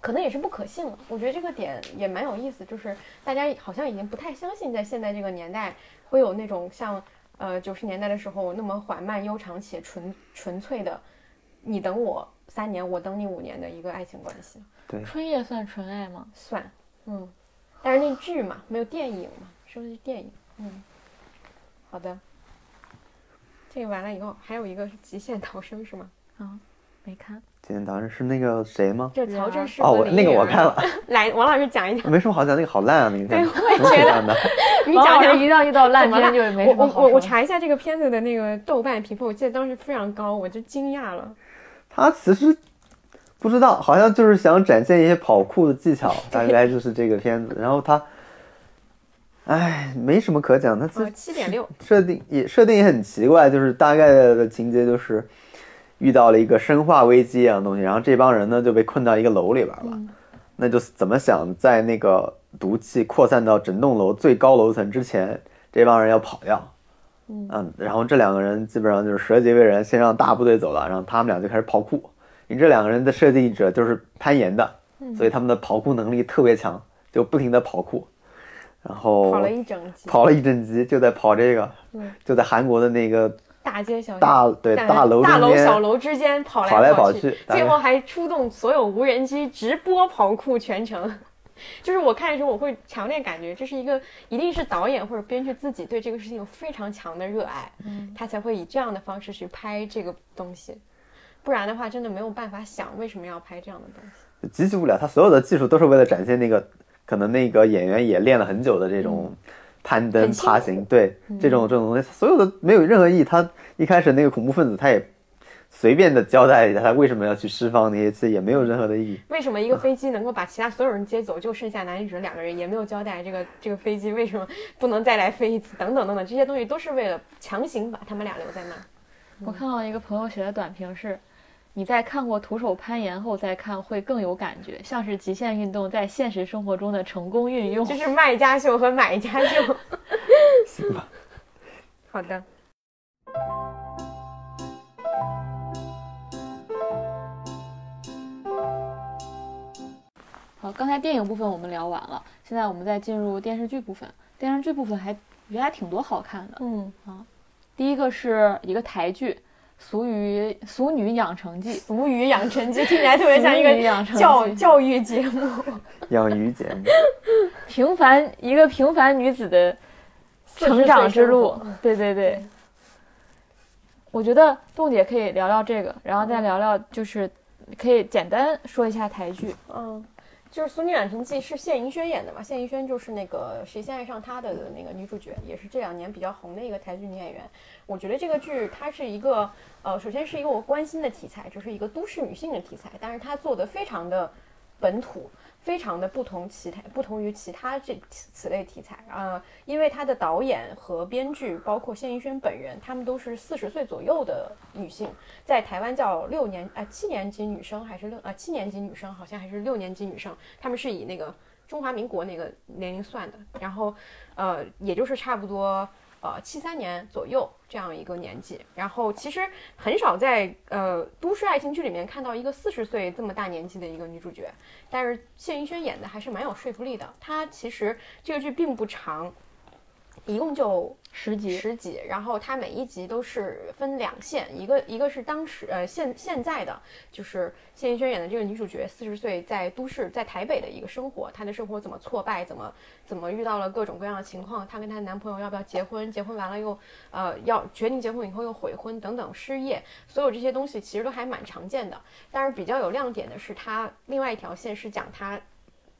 [SPEAKER 2] 可能也是不可信了。我觉得这个点也蛮有意思，就是大家好像已经不太相信，在现在这个年代会有那种像呃九十年代的时候那么缓慢悠长且纯纯粹的，你等我三年，我等你五年的一个爱情关系。
[SPEAKER 1] 对春夜算纯爱吗？
[SPEAKER 2] 算，嗯，但是那剧嘛，没有电影嘛，说的是电影，嗯，好的。这个完了以后，还有一个是《极限逃生》是吗？
[SPEAKER 1] 啊没看。
[SPEAKER 3] 极限逃生是那个谁吗？
[SPEAKER 2] 这曹正奭
[SPEAKER 3] 哦，我那个我看了，
[SPEAKER 2] 来，王老师讲一讲。
[SPEAKER 3] 没什么好讲，那个好烂啊，那个片子。
[SPEAKER 2] 对我也 觉得。你讲讲
[SPEAKER 1] 一到遇到烂片就没
[SPEAKER 2] 我
[SPEAKER 1] 什么好
[SPEAKER 2] 我我我查一下这个片子的那个豆瓣评分，我记得当时非常高，我就惊讶了。
[SPEAKER 3] 他其实不知道，好像就是想展现一些跑酷的技巧，大概就是这个片子。然后他，哎，没什么可讲。他
[SPEAKER 2] 七点六，
[SPEAKER 3] 设定也设定也很奇怪，就是大概的情节就是遇到了一个生化危机一样的东西，然后这帮人呢就被困到一个楼里边了。那就怎么想在那个毒气扩散到整栋楼最高楼层之前，这帮人要跑掉。嗯，然后这两个人基本上就是舍己为人，先让大部队走了，然后他们俩就开始跑酷。你这两个人的设计者就是攀岩的，所以他们的跑酷能力特别强，就不停的跑酷，然后
[SPEAKER 2] 跑了一整集，
[SPEAKER 3] 跑了一整集，就在跑这个，
[SPEAKER 2] 嗯
[SPEAKER 3] 就在韩国的那个
[SPEAKER 2] 大街小巷。
[SPEAKER 3] 大对
[SPEAKER 2] 大
[SPEAKER 3] 大楼
[SPEAKER 2] 大楼小楼之间跑
[SPEAKER 3] 跑来
[SPEAKER 2] 跑
[SPEAKER 3] 跑去
[SPEAKER 2] 最后还出动所有无人机直播跑酷全程。就是我看的时候，我会强烈感觉这是一个，一定是导演或者编剧自己对这个事情有非常强的热爱，
[SPEAKER 1] 嗯
[SPEAKER 2] 他才会以这样的方式去拍这个东西，不然的话真的没有办法想为什么要拍这样的东西。
[SPEAKER 3] 极其无聊。他所有的技术都是为了展现那个可能那个演员也练了很久的这种攀登、爬行，对这种这种东西，所有的没有任何意义。他一开始那个恐怖分子他也随便的交代一下他为什么要去释放那些字，也没有任何的意义。
[SPEAKER 2] 为什么一个飞机能够把其他所有人接走，就剩下男女主两个人，也没有交代这个这个飞机为什么不能再来飞一次，等等等等，这些东西都是为了强行把他们俩留在那儿。
[SPEAKER 1] 我看到一个朋友写的短评是：你在看过徒手攀岩后再看会更有感觉，像是极限运动在现实生活中的成功运用。
[SPEAKER 2] 就是卖家秀和买家秀。
[SPEAKER 3] 行吧，
[SPEAKER 2] 好的，
[SPEAKER 1] 好，刚才电影部分我们聊完了，现在我们再进入电视剧部分。电视剧部分还我觉得还挺多好看的。
[SPEAKER 2] 嗯，
[SPEAKER 1] 第一个是一个台剧《俗语俗女养成记》，
[SPEAKER 2] 俗语养成记听起来特别像一个教教育节目，
[SPEAKER 3] 养鱼节目，
[SPEAKER 1] 平凡一个平凡女子的成长之路。对对对，我觉得冻姐可以聊聊这个，然后再聊聊就是可以简单说一下台剧。
[SPEAKER 2] 嗯，就是《俗女养成记》是谢盈萱演的嘛？谢盈萱就是那个《谁先爱上他的》的那个女主角，也是这两年比较红的一个台剧女演员。我觉得这个剧它是一个呃，首先是一个我关心的题材，就是一个都市女性的题材，但是它做的非常的本土。非常的不同其他不同于其他这此类题材。啊、呃，因为它的导演和编剧，包括谢盈萱本人，他们都是四十岁左右的女性，在台湾叫六年啊、呃、七年级女生还是六啊、呃、七年级女生，好像还是六年级女生，她们是以那个中华民国那个年龄算的，然后呃也就是差不多呃七三年左右这样一个年纪，然后其实很少在呃都市爱情剧里面看到一个四十岁这么大年纪的一个女主角，但是谢盈萱演的还是蛮有说服力的。她其实这个剧并不长，一共就
[SPEAKER 1] 十集，
[SPEAKER 2] 十集，然后它每一集都是分两线，一个一个是当时呃现现在的，就是谢盈萱演的这个女主角，四十岁在都市在台北的一个生活，她的生活怎么挫败，怎么怎么遇到了各种各样的情况，她跟她男朋友要不要结婚，结婚完了又呃要决定结婚以后又悔婚等等失业，所有这些东西其实都还蛮常见的，但是比较有亮点的是她另外一条线是讲她。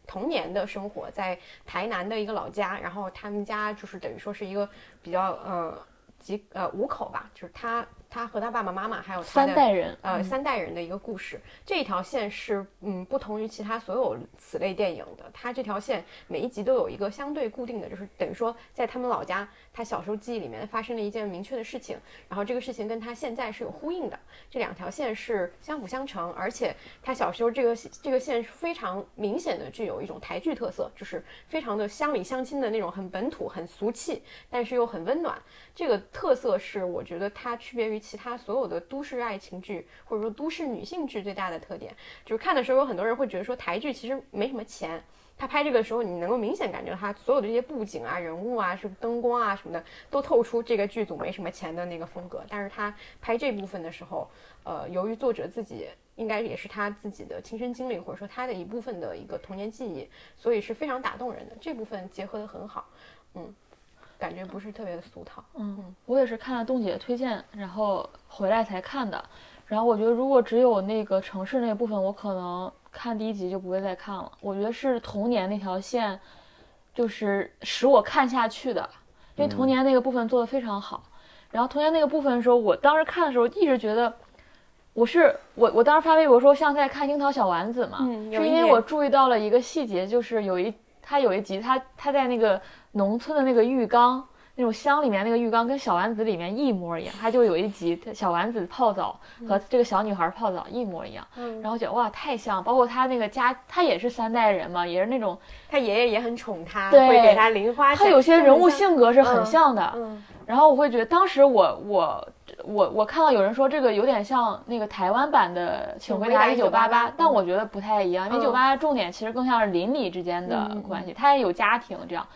[SPEAKER 2] 童年的生活在台南的一个老家，然后他们家就是等于说是一个比较呃几呃五口吧，就是他他和他爸爸妈妈还有他的
[SPEAKER 1] 三代人，
[SPEAKER 2] 呃三代人的一个故事。这一条线是嗯不同于其他所有此类电影的，它这条线每一集都有一个相对固定的，就是等于说在他们老家，他小时候记忆里面发生了一件明确的事情，然后这个事情跟他现在是有呼应的，这两条线是相辅相成，而且他小时候这个这个线是非常明显的具有一种台剧特色，就是非常的乡里乡亲的那种很本土、很俗气，但是又很温暖。这个特色是我觉得它区别于其他所有的都市爱情剧或者说都市女性剧最大的特点，就是看的时候有很多人会觉得说台剧其实没什么钱。他拍这个时候，你能够明显感觉到他所有的这些布景啊、人物啊、是灯光啊什么的，都透出这个剧组没什么钱的那个风格。但是他拍这部分的时候，呃，由于作者自己应该也是他自己的亲身经历，或者说他的一部分的一个童年记忆，所以是非常打动人的。这部分结合的很好，嗯，感觉不是特别的俗套。
[SPEAKER 1] 嗯，我也是看了冻姐的推荐，然后回来才看的。然后我觉得，如果只有那个城市那部分，我可能看第一集就不会再看了。我觉得是童年那条线，就是使我看下去的，因为童年那个部分做的非常好。然后童年那个部分的时候，我当时看的时候一直觉得，我是我我当时发微博说像在看樱桃小丸子嘛，是因为我注意到了一个细节，就是有一他有一集他他在那个农村的那个浴缸。那种箱里面那个浴缸跟小丸子里面一模一样，他就有一集小丸子泡澡和这个小女孩泡澡一模一样，
[SPEAKER 2] 嗯
[SPEAKER 1] 然后觉得哇太像，包括他那个家，他也是三代人嘛，也是那种
[SPEAKER 2] 他爷爷也很宠他，
[SPEAKER 1] 对
[SPEAKER 2] 会给他零花钱。
[SPEAKER 1] 他有些人物性格是很
[SPEAKER 2] 嗯
[SPEAKER 1] 像的，
[SPEAKER 2] 嗯
[SPEAKER 1] 然后我会觉得，当时我我我我看到有人说这个有点像那个台湾版的《请回答一九八八》，但我觉得不太一样，因为《一九八八》重点其实更像是邻里之间的关系，他也有家庭这样。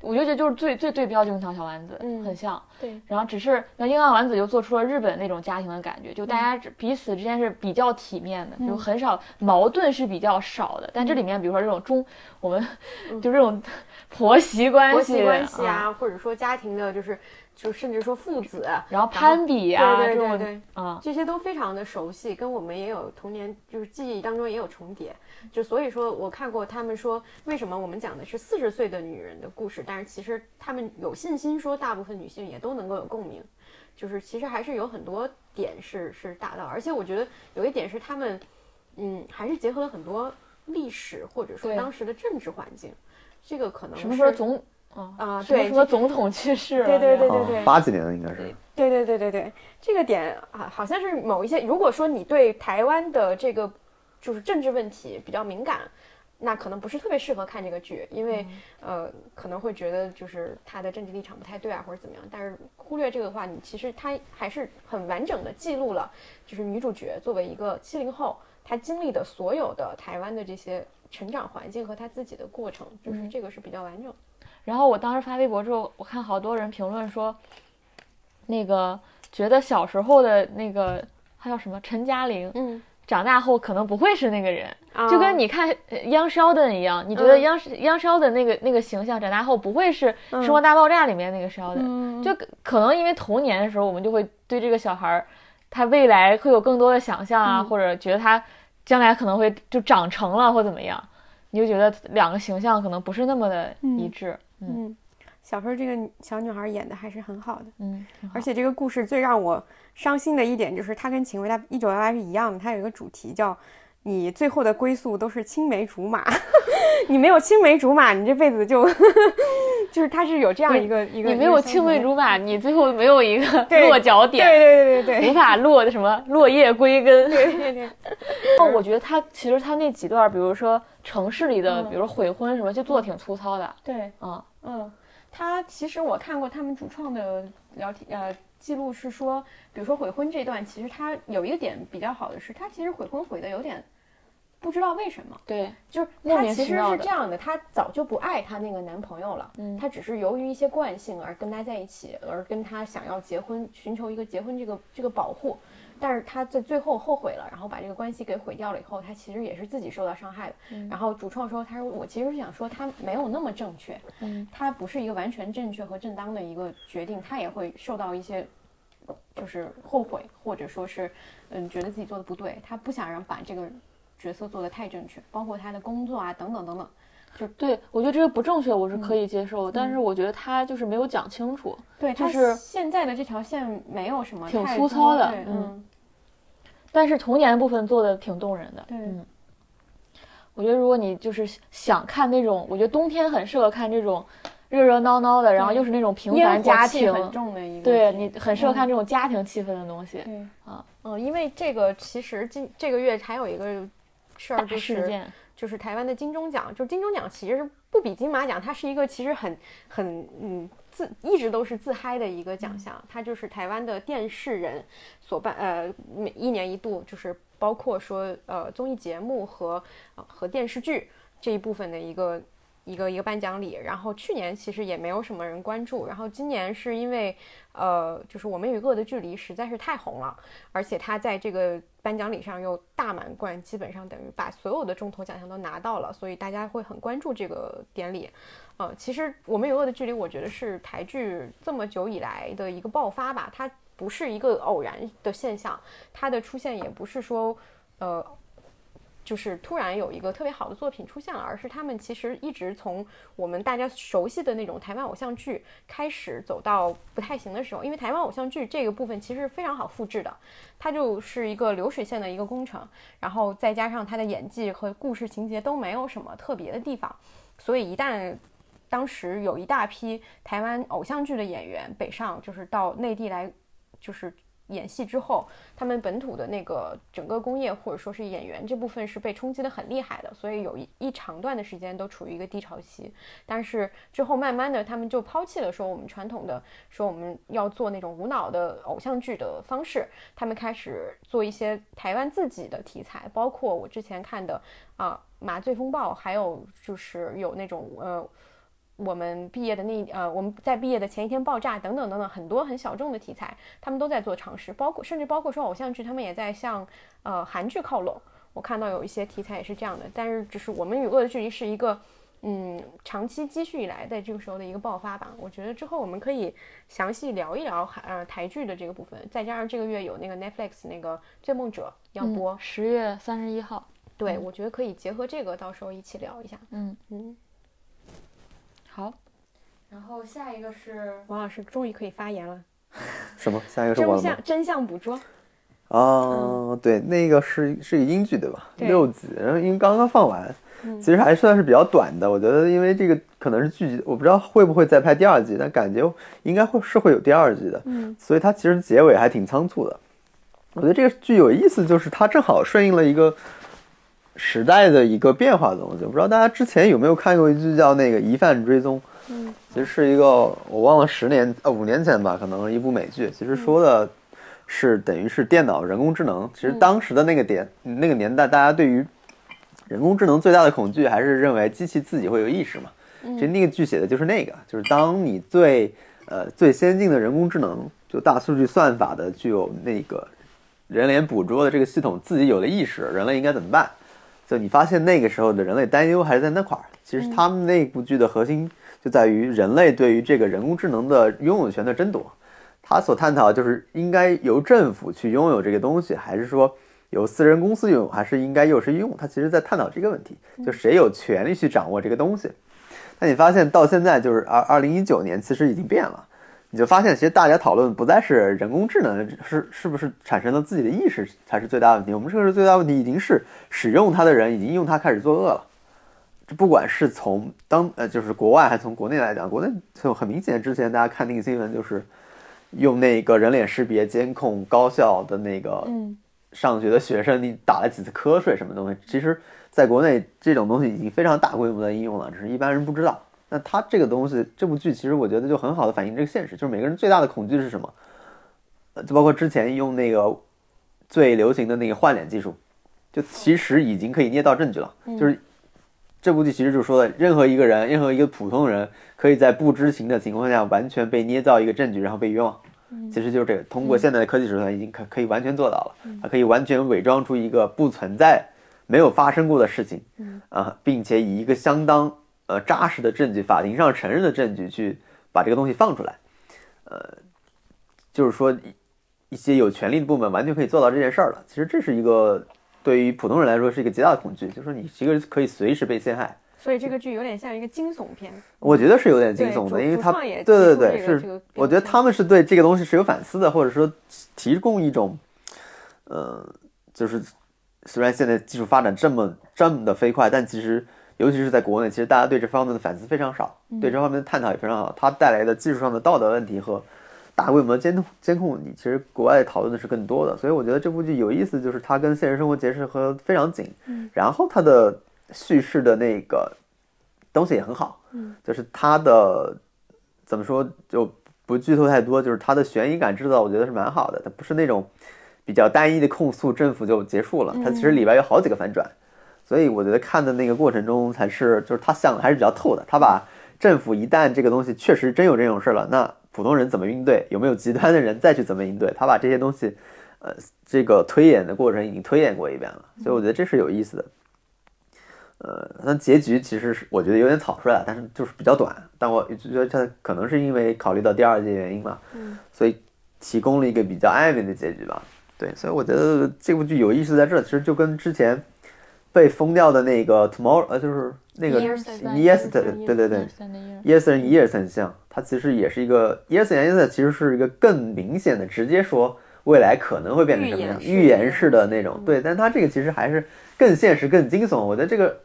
[SPEAKER 1] 我就觉得就是最最对标《樱桃小丸子》，
[SPEAKER 2] 嗯
[SPEAKER 1] 很像。
[SPEAKER 2] 对，
[SPEAKER 1] 然后只是那樱桃丸子就做出了日本那种家庭的感觉，就大家只彼此之间是比较体面的，就很少矛盾是比较少的。但这里面比如说这种中我们就这种 婆媳关系、
[SPEAKER 2] 婆媳关系
[SPEAKER 1] 啊，
[SPEAKER 2] 啊，或者说家庭的，就是就甚至说父子，
[SPEAKER 1] 然后攀比啊
[SPEAKER 2] 对
[SPEAKER 1] 这种
[SPEAKER 2] 对对对，
[SPEAKER 1] 啊，
[SPEAKER 2] 这些都非常的熟悉，跟我们也有童年就是记忆当中也有重叠。就所以说我看过他们说，为什么我们讲的是四十岁的女人的故事，但是其实他们有信心说，大部分女性也都能够有共鸣。就是其实还是有很多点是是达到，而且我觉得有一点是他们，嗯，还是结合了很多历史或者说当时的政治环境，这个可能
[SPEAKER 1] 什么时候
[SPEAKER 2] 是
[SPEAKER 1] 总啊
[SPEAKER 2] 啊
[SPEAKER 1] 什么
[SPEAKER 2] 对
[SPEAKER 1] 什么总统去世了，
[SPEAKER 2] 对对对
[SPEAKER 1] 这样
[SPEAKER 3] 啊
[SPEAKER 2] 对
[SPEAKER 3] 八几年的应该是。
[SPEAKER 2] 对对对对对，这个点啊，好像是某一些，如果说你对台湾的这个就是政治问题比较敏感，那可能不是特别适合看这个剧，因为、呃可能会觉得就是他的政治立场不太对啊，或者怎么样。但是忽略这个的话，你其实他还是很完整的记录了，就是女主角作为一个七零后，她经历的所有的台湾的这些成长环境和她自己的过程，就是这个是比较完整。
[SPEAKER 1] 然后我当时发微博之后，我看好多人评论说，那个觉得小时候的那个他叫什么陈嘉玲，
[SPEAKER 2] 嗯，
[SPEAKER 1] 长大后可能不会是那个人，
[SPEAKER 2] 啊
[SPEAKER 1] 就跟你看呃央肖的一样，你觉得
[SPEAKER 2] 嗯。
[SPEAKER 1] 央央肖的那个那个形象长大后不会是《生活大爆炸》里面那个肖的，
[SPEAKER 2] 嗯
[SPEAKER 1] 就可可能因为童年的时候我们就会对这个小孩儿，他未来会有更多的想象啊，
[SPEAKER 2] 嗯。
[SPEAKER 1] 或者觉得他将来可能会就长成了或怎么样，你就觉得两个形象可能不是那么的一致，嗯
[SPEAKER 2] 嗯，小时候这个小女孩演的还是很好的。
[SPEAKER 1] 嗯，
[SPEAKER 2] 而且这个故事最让我伤心的一点就是，它跟《请回答一九八八》是一样的，它有一个主题叫“你最后的归宿都是青梅竹马”，你没有青梅竹马，你这辈子就 就是它是有这样一个一个
[SPEAKER 1] 你没有青梅
[SPEAKER 2] 竹
[SPEAKER 1] 竹马，你最后没有一个落脚点，
[SPEAKER 2] 对对对对对
[SPEAKER 1] 无法落的什么落叶归根。
[SPEAKER 2] 对对对，
[SPEAKER 1] 哦，我觉得他其实他那几段，比如说城市里的，
[SPEAKER 2] 嗯
[SPEAKER 1] 比如说悔婚什么，就做的挺粗糙的。
[SPEAKER 2] 对，
[SPEAKER 1] 嗯，
[SPEAKER 2] 嗯，他其实我看过他们主创的聊天呃记录是说，比如说悔婚这段，其实他有一个点比较好的是，他其实悔婚悔的有点不知道为什么。
[SPEAKER 1] 对，
[SPEAKER 2] 就是
[SPEAKER 1] 莫
[SPEAKER 2] 她其实是这样的，她早就不爱她那个男朋友了，
[SPEAKER 1] 嗯
[SPEAKER 2] 她只是由于一些惯性而跟他在一起，而跟他想要结婚，寻求一个结婚这个这个保护，但是他在最后后悔了，然后把这个关系给毁掉了以后，他其实也是自己受到伤害的。
[SPEAKER 1] 嗯
[SPEAKER 2] 然后主创说，他说我其实是想说他没有那么正确，
[SPEAKER 1] 嗯，
[SPEAKER 2] 他不是一个完全正确和正当的一个决定，他也会受到一些。就是后悔，或者说是，嗯，觉得自己做的不对，他不想让把这个角色做得太正确，包括他的工作啊，等等等等。
[SPEAKER 1] 就对我觉得这个不正确，我是
[SPEAKER 2] 嗯
[SPEAKER 1] 可以接受的，但是我觉得他就是没有讲清楚。
[SPEAKER 2] 对，他
[SPEAKER 1] 就是
[SPEAKER 2] 现在的这条线没有什么
[SPEAKER 1] 挺粗糙的嗯
[SPEAKER 2] 嗯，
[SPEAKER 1] 但是童年的部分做的挺动人的。嗯，我觉得如果你就是想看那种，我觉得冬天很适合看这种热热闹闹的，然后又是那种平凡家庭，
[SPEAKER 2] 很重的一个
[SPEAKER 1] 对你很适合
[SPEAKER 2] 嗯。
[SPEAKER 1] 看这种家庭气氛的东西。
[SPEAKER 2] 对。
[SPEAKER 1] 啊，
[SPEAKER 2] 嗯，因为这个其实今这个月还有一个事儿就是。就是台湾的金钟奖，就是金钟奖其实不比金马奖，它是一个其实很很嗯自一直都是自嗨的一个奖项，它就是台湾的电视人所办呃每一年一度就是包括说呃综艺节目和、呃、和电视剧这一部分的一个。一个一个颁奖礼，然后去年其实也没有什么人关注，然后今年是因为，呃，就是我们与恶的距离实在是太红了，而且他在这个颁奖礼上又大满贯，基本上等于把所有的重头奖项都拿到了，所以大家会很关注这个典礼。呃，其实《我们与恶的距离》，我觉得是台剧这么久以来的一个爆发吧，它不是一个偶然的现象，它的出现也不是说，呃。就是突然有一个特别好的作品出现了，而是他们其实一直从我们大家熟悉的那种台湾偶像剧开始走到不太行的时候，因为台湾偶像剧这个部分其实非常好复制的，它就是一个流水线的一个工程，然后再加上他的演技和故事情节都没有什么特别的地方，所以一旦当时有一大批台湾偶像剧的演员北上，就是到内地来，就是演戏之后，他们本土的那个整个工业或者说是演员这部分是被冲击的很厉害的，所以有一一长段的时间都处于一个低潮期。但是之后慢慢的，他们就抛弃了说我们传统的说我们要做那种无脑的偶像剧的方式，他们开始做一些台湾自己的题材，包括我之前看的啊《麻醉风暴》，还有就是有那种呃。我们毕业的那呃，我们在毕业的前一天爆炸等等等等，很多很小众的题材，他们都在做尝试，包括甚至包括说偶像剧，他们也在向呃韩剧靠拢。我看到有一些题材也是这样的，但是只是我们与恶的距离是一个嗯长期积蓄以来在这个时候的一个爆发吧。我觉得之后我们可以详细聊一聊韩呃台剧的这个部分，再加上这个月有那个 Netflix 那个《追梦者》要播，
[SPEAKER 1] 十月三十一号。
[SPEAKER 2] 对，我觉得可以结合这个，到时候一起聊一下。
[SPEAKER 1] 嗯
[SPEAKER 2] 嗯。
[SPEAKER 1] 好，然后下一个是
[SPEAKER 2] 王老师终于可以发言了。
[SPEAKER 3] 什么？下一个是？
[SPEAKER 2] 真相真相捕捉。
[SPEAKER 3] 啊，对，那个是是一个英剧对吧？
[SPEAKER 2] 对
[SPEAKER 3] 六集，然后因为刚刚放完，
[SPEAKER 2] 嗯
[SPEAKER 3] 其实还算是比较短的。我觉得因为这个可能是剧集，我不知道会不会再拍第二季，但感觉应该会是会有第二季的。
[SPEAKER 2] 嗯，
[SPEAKER 3] 所以它其实结尾还挺仓促的。我觉得这个剧有意思，就是它正好顺应了一个时代的一个变化的东西。我不知道大家之前有没有看过一剧叫那个《疑犯追踪》，
[SPEAKER 2] 嗯，
[SPEAKER 3] 其实是一个我忘了十年呃五年前吧，可能一部美剧，其实说的是等于是电脑人工智能。其实当时的那个点那个年代，大家对于人工智能最大的恐惧还是认为机器自己会有意识嘛。其实那个剧写的就是那个，就是当你最呃最先进的人工智能，就大数据算法的具有那个人脸捕捉的这个系统自己有了意识，人类应该怎么办？就你发现那个时候的人类担忧还是在那块儿。其实他们那部剧的核心就在于人类对于这个人工智能的拥有权的争夺。他所探讨就是应该由政府去拥有这个东西，还是说由私人公司拥有，还是应该又是用？他其实在探讨这个问题，就谁有权利去掌握这个东西。但你发现到现在就是二二零一九年，其实已经变了。你就发现，其实大家讨论不再是人工智能是是不是产生了自己的意识才是最大的问题。我们这个是最大问题，已经是使用它的人已经用它开始作恶了。这不管是从当呃就是国外还是从国内来讲，国内就很明显，之前大家看那个新闻就是用那个人脸识别监控高校的那个
[SPEAKER 2] 嗯
[SPEAKER 3] 上学的学生，你打了几次瞌睡什么东西，其实在国内这种东西已经非常大规模的应用了，只是一般人不知道。那他这个东西，这部剧其实我觉得就很好的反映这个现实，就是每个人最大的恐惧是什么？呃，就包括之前用那个最流行的那个换脸技术，就其实已经可以捏造证据了。就是这部剧其实就说的，任何一个人，任何一个普通人，可以在不知情的情况下完全被捏造一个证据，然后被冤枉。其实就是这个，通过现在的科技手段，已经可可以完全做到了。它可以完全伪装出一个不存在、没有发生过的事情，啊，并且以一个相当呃扎实的证据，法庭上承认的证据去把这个东西放出来。呃，就是说一一些有权力的部门完全可以做到这件事儿了。其实这是一个对于普通人来说是一个极大的恐惧，就是说你一个人可以随时被陷害。
[SPEAKER 2] 所以这个剧有点像一个惊悚片。
[SPEAKER 3] 我觉得是有点惊悚的，因为他对对对是，我觉得他们是对这个东西是有反思的，或者说提供一种，呃，就是虽然现在技术发展这么这么的飞快，但其实尤其是在国内，其实大家对这方面的反思非常少，对这方面的探讨也非常少，它带来的技术上的道德问题和大规模的监控监控问题，其实国外讨论的是更多的，所以我觉得这部剧有意思，就是它跟现实生活结合非常紧，然后它的叙事的那个东西也很好，
[SPEAKER 2] 嗯，
[SPEAKER 3] 就是它的怎么说就不剧透太多，就是它的悬疑感制造，我觉得是蛮好的，它不是那种比较单一的控诉政府就结束了，它其实里边有好几个反转，所以我觉得看的那个过程中才是就是他想的还是比较透的，他把政府一旦这个东西确实真有这种事儿了，那普通人怎么应对，有没有极端的人再去怎么应对，他把这些东西，呃，这个推演的过程已经推演过一遍了，所以我觉得这是有意思的。呃，那结局其实是我觉得有点草率了，但是就是比较短。但我觉得它可能是因为考虑到第二季原因嘛，
[SPEAKER 2] 嗯，
[SPEAKER 3] 所以提供了一个比较暧昧的结局吧。对，所以我觉得这部剧有意思在这儿，其实就跟之前被封掉的那个 Tomorrow，呃，就是那个
[SPEAKER 2] Yes，Years
[SPEAKER 3] 对对对对
[SPEAKER 1] Years and
[SPEAKER 3] 很像，它其实也是一个 Yes and Years 其实是一个更明显的直接说未来可能会变成什么样，
[SPEAKER 2] 预言式的
[SPEAKER 3] 预言式的那种。对，但它这个其实还是更现实、更惊悚。我觉得这个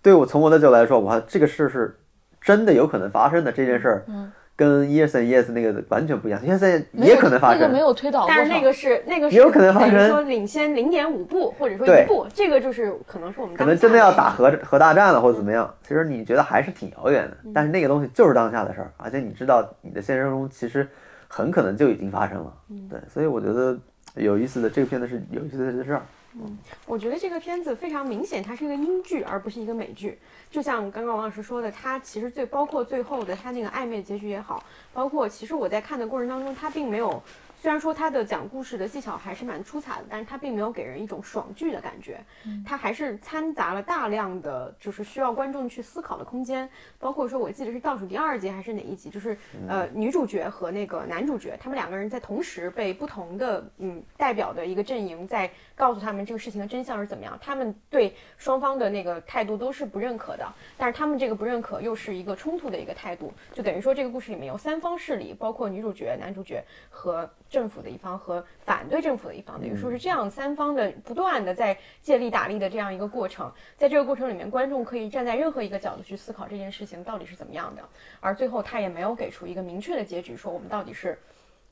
[SPEAKER 3] 对我从我的角度来说，我这个事是真的有可能发生的这件事儿，
[SPEAKER 1] 嗯，
[SPEAKER 3] 跟 Years and Years 那个完全不一样，Years and 也可能发生，
[SPEAKER 1] 那个没有推导过，
[SPEAKER 2] 但是那个是那个是
[SPEAKER 3] 也有可能发生
[SPEAKER 2] 说领先零点五步或者说一步，这个就是可能是我们
[SPEAKER 3] 可能真的要打核核大战了或者怎么样，其实你觉得还是挺遥远的，
[SPEAKER 2] 嗯。
[SPEAKER 3] 但是那个东西就是当下的事儿，而且你知道你的现实中其实很可能就已经发生了，
[SPEAKER 2] 嗯。
[SPEAKER 3] 对，所以我觉得有意思的这个片子是有意思的在这嗯，
[SPEAKER 2] 我觉得这个片子非常明显，它是一个英剧，而不是一个美剧。就像刚刚王老师说的，它其实最包括最后的它那个暧昧结局也好，包括其实我在看的过程当中，它并没有，虽然说他的讲故事的技巧还是蛮出彩的，但是他并没有给人一种爽剧的感觉，他还是掺杂了大量的就是需要观众去思考的空间，包括说我记得是倒数第二集还是哪一集，就是呃女主角和那个男主角他们两个人在同时被不同的嗯代表的一个阵营在告诉他们这个事情的真相是怎么样，他们对双方的那个态度都是不认可的，但是他们这个不认可又是一个冲突的一个态度，就等于说这个故事里面有三方势力，包括女主角、男主角和政府的一方和反对政府的一方，等于说是这样三方的不断的在借力打力的这样一个过程，在这个过程里面，观众可以站在任何一个角度去思考这件事情到底是怎么样的，而最后他也没有给出一个明确的结局，说我们到底是。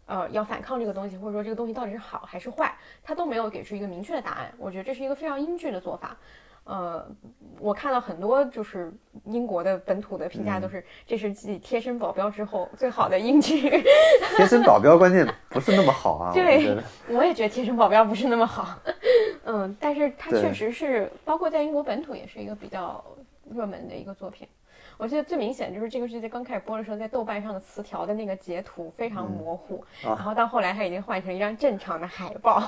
[SPEAKER 2] 呃，要反抗这个东西，或者说这个东西到底是好还是坏，他都没有给出一个明确的答案。我觉得这是一个非常英俊的做法。呃，我看到很多就是英国的本土的评价都是，这是继《贴身保镖》之后最好的英剧。
[SPEAKER 3] 贴身保镖关键不是那么好啊，
[SPEAKER 2] 对我也觉得《贴身保镖》不是那么好，嗯，但是它确实是，包括在英国本土也是一个比较热门的一个作品。我记得最明显就是这个剧在刚开始播的时候，在豆瓣上的词条的那个截图非常模糊，
[SPEAKER 3] 啊
[SPEAKER 2] 然后到后来它已经换成一张正常的海报，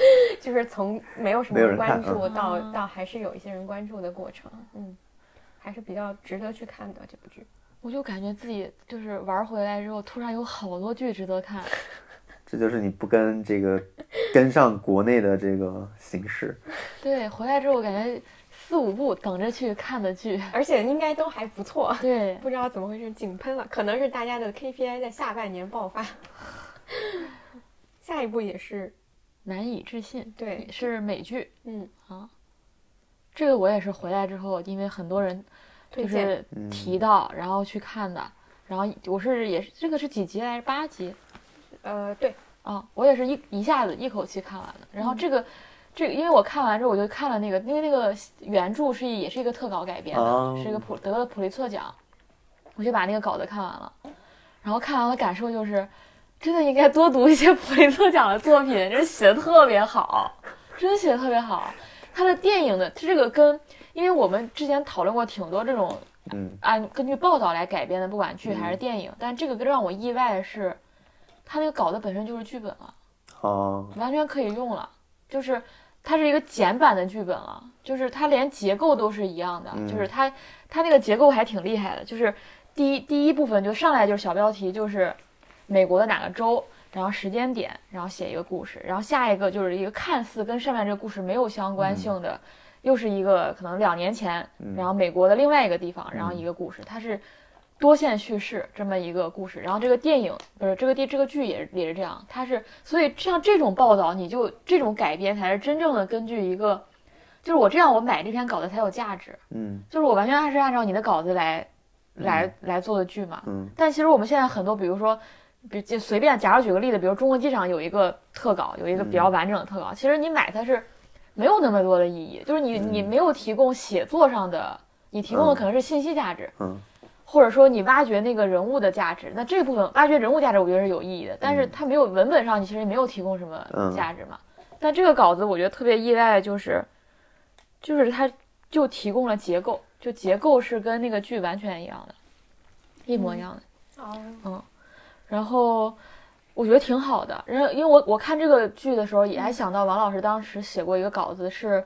[SPEAKER 2] 就是从没有什么关注到
[SPEAKER 1] 啊
[SPEAKER 2] 到还是有一些人关注的过程，嗯，还是比较值得去看的这部剧。
[SPEAKER 1] 我就感觉自己就是玩回来之后，突然有好多剧值得看。
[SPEAKER 3] 这就是你不跟这个跟上国内的这个形势，
[SPEAKER 1] 对，回来之后感觉四五部等着去看的剧。
[SPEAKER 2] 而且应该都还不错，
[SPEAKER 1] 对，
[SPEAKER 2] 不知道怎么回事井喷了，可能是大家的 KPI 在下半年爆发。下一部也是
[SPEAKER 1] 难以置信，
[SPEAKER 2] 对
[SPEAKER 1] 是美剧。
[SPEAKER 2] 嗯啊
[SPEAKER 1] 这个我也是回来之后，因为很多人就
[SPEAKER 2] 推荐
[SPEAKER 1] 是提到，然后去看的。然后我是也是这个是几集来着？八集
[SPEAKER 2] 呃对
[SPEAKER 1] 啊，我也是一一下子一口气看完的。然后这个这个，因为我看完之后，我就看了那个，因为那个原著是也是一个特稿改编的，
[SPEAKER 3] 哦
[SPEAKER 1] 是一个普得了普利策奖，我就把那个稿子看完了。然后看完了感受就是，真的应该多读一些 普利策奖的作品，这写的特别好，真写的特别好。他的电影的这个跟，因为我们之前讨论过挺多这种
[SPEAKER 3] 嗯，
[SPEAKER 1] 按根据报道来改编的，不管剧还是电影，但这个更让我意外的是，他那个稿子本身就是剧本了，
[SPEAKER 3] 哦，
[SPEAKER 1] 完全可以用了，就是它是一个简版的剧本了，就是它连结构都是一样的，
[SPEAKER 3] 嗯。
[SPEAKER 1] 就是它它那个结构还挺厉害的，就是第一第一部分就上来就是小标题，就是美国的哪个州，然后时间点，然后写一个故事，然后下一个就是一个看似跟上面这个故事没有相关性的，又是一个可能两年前，然后美国的另外一个地方，然后一个故事，它是多线叙事这么一个故事。然后这个电影不是这个电这个剧也是也是这样，它是所以像这种报道，你就这种改编才是真正的根据一个，就是我这样我买这篇稿子才有价值，
[SPEAKER 3] 嗯。
[SPEAKER 1] 就是我完全还是按照你的稿子来来来做的剧嘛。
[SPEAKER 3] 嗯。
[SPEAKER 1] 但其实我们现在很多，比如说，比就随便，假如举个例子，比如中国机场有一个特稿，有一个比较完整的特稿，其实你买它是没有那么多的意义，就是你你没有提供写作上的，你提供的可能是信息价值，
[SPEAKER 3] 嗯。
[SPEAKER 1] 或者说你挖掘那个人物的价值，那这部分挖掘人物价值，我觉得是有意义的，但是它没有文本上，你其实没有提供什么
[SPEAKER 3] 嗯。
[SPEAKER 1] 价值嘛。但这个稿子我觉得特别意外的就是，就是它就提供了结构，就结构是跟那个剧完全一样的，一模一样的。
[SPEAKER 2] 哦
[SPEAKER 1] 然后我觉得挺好的。然后因为我我看这个剧的时候，也还想到王老师当时写过一个稿子是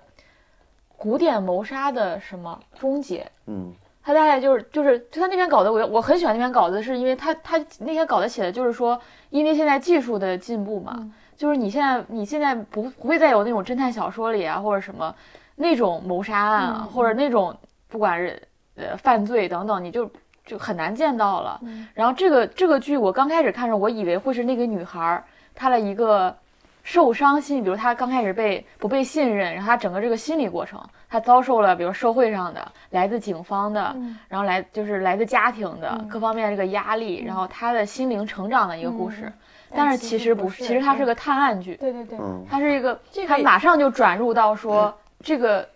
[SPEAKER 1] 古典谋杀的什么终结。
[SPEAKER 3] 嗯
[SPEAKER 1] 他大概就是就是就他那篇稿子，我我很喜欢那篇稿子，是因为他他那篇稿子写的就是说，因为现在技术的进步嘛，就是你现在你现在不不会再有那种侦探小说里啊或者什么那种谋杀案啊，或者那种不管是呃犯罪等等，你就就很难见到了。然后这个这个剧我刚开始看的时候，我以为会是那个女孩儿她的一个受伤心，比如她刚开始被不被信任，然后她整个这个心理过程，她遭受了比如社会上的、来自警方的，然后来就是来自家庭的各方面这个压力，然后她的心灵成长的一个故事。但是其实不是，其实它是个探案剧。
[SPEAKER 2] 对对对，
[SPEAKER 1] 它是一个，它马上就转入到说这个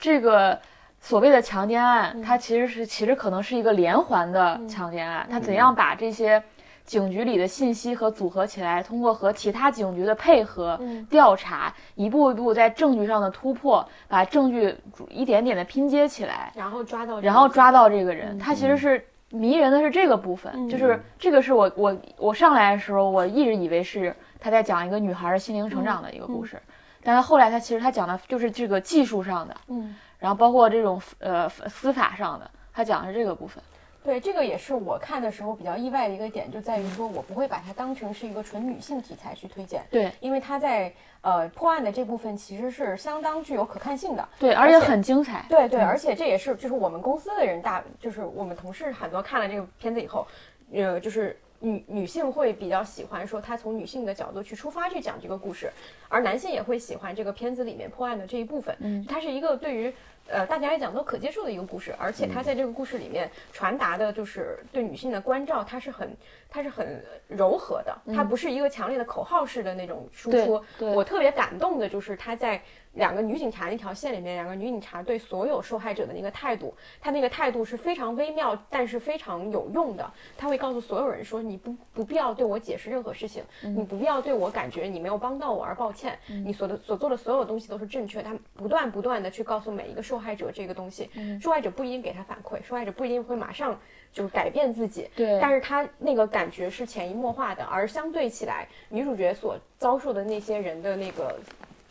[SPEAKER 1] 这个所谓的强奸案，它其实是其实可能是一个连环的强奸案，它怎样把这些。警局里的信息和组合起来，通过和其他警局的配合调查，一步一步在证据上的突破，把证据一点点的拼接起来，
[SPEAKER 2] 然后抓到，
[SPEAKER 1] 然后抓到这个人。他其实是迷人的是这个部分，就是这个是我我我上来的时候，我一直以为是他在讲一个女孩的心灵成长的一个故事，但是后来他其实他讲的就是这个技术上的，
[SPEAKER 2] 嗯，
[SPEAKER 1] 然后包括这种呃司法上的，他讲的是这个部分。
[SPEAKER 2] 对，这个也是我看的时候比较意外的一个点，就在于说我不会把它当成是一个纯女性题材去推荐。
[SPEAKER 1] 对，
[SPEAKER 2] 因为它在呃破案的这部分其实是相当具有可看性的。
[SPEAKER 1] 对，
[SPEAKER 2] 而
[SPEAKER 1] 且很精彩。
[SPEAKER 2] 对对，而且这也是就是我们公司的人大，就是我们同事很多看了这个片子以后，呃，就是女女性会比较喜欢说她从女性的角度去出发去讲这个故事，而男性也会喜欢这个片子里面破案的这一部分。
[SPEAKER 1] 嗯，
[SPEAKER 2] 它是一个对于。呃，大家来讲都可接受的一个故事，而且它在这个故事里面传达的就是对女性的关照，它是很，它是很柔和的，它不是一个强烈的口号式的那种输出。我特别感动的就是他在。两个女警察那条线里面，两个女警察对所有受害者的那个态度，她那个态度是非常微妙，但是非常有用的。她会告诉所有人说：“你不不必要对我解释任何事情，你不必要对我感觉你没有帮到我而抱歉。你所的所做的所有东西都是正确。”她不断不断的去告诉每一个受害者这个东西。受害者不一定给他反馈，受害者不一定会马上就是改变自己。
[SPEAKER 1] 对，
[SPEAKER 2] 但是他那个感觉是潜移默化的。而相对起来，女主角所遭受的那些人的那个。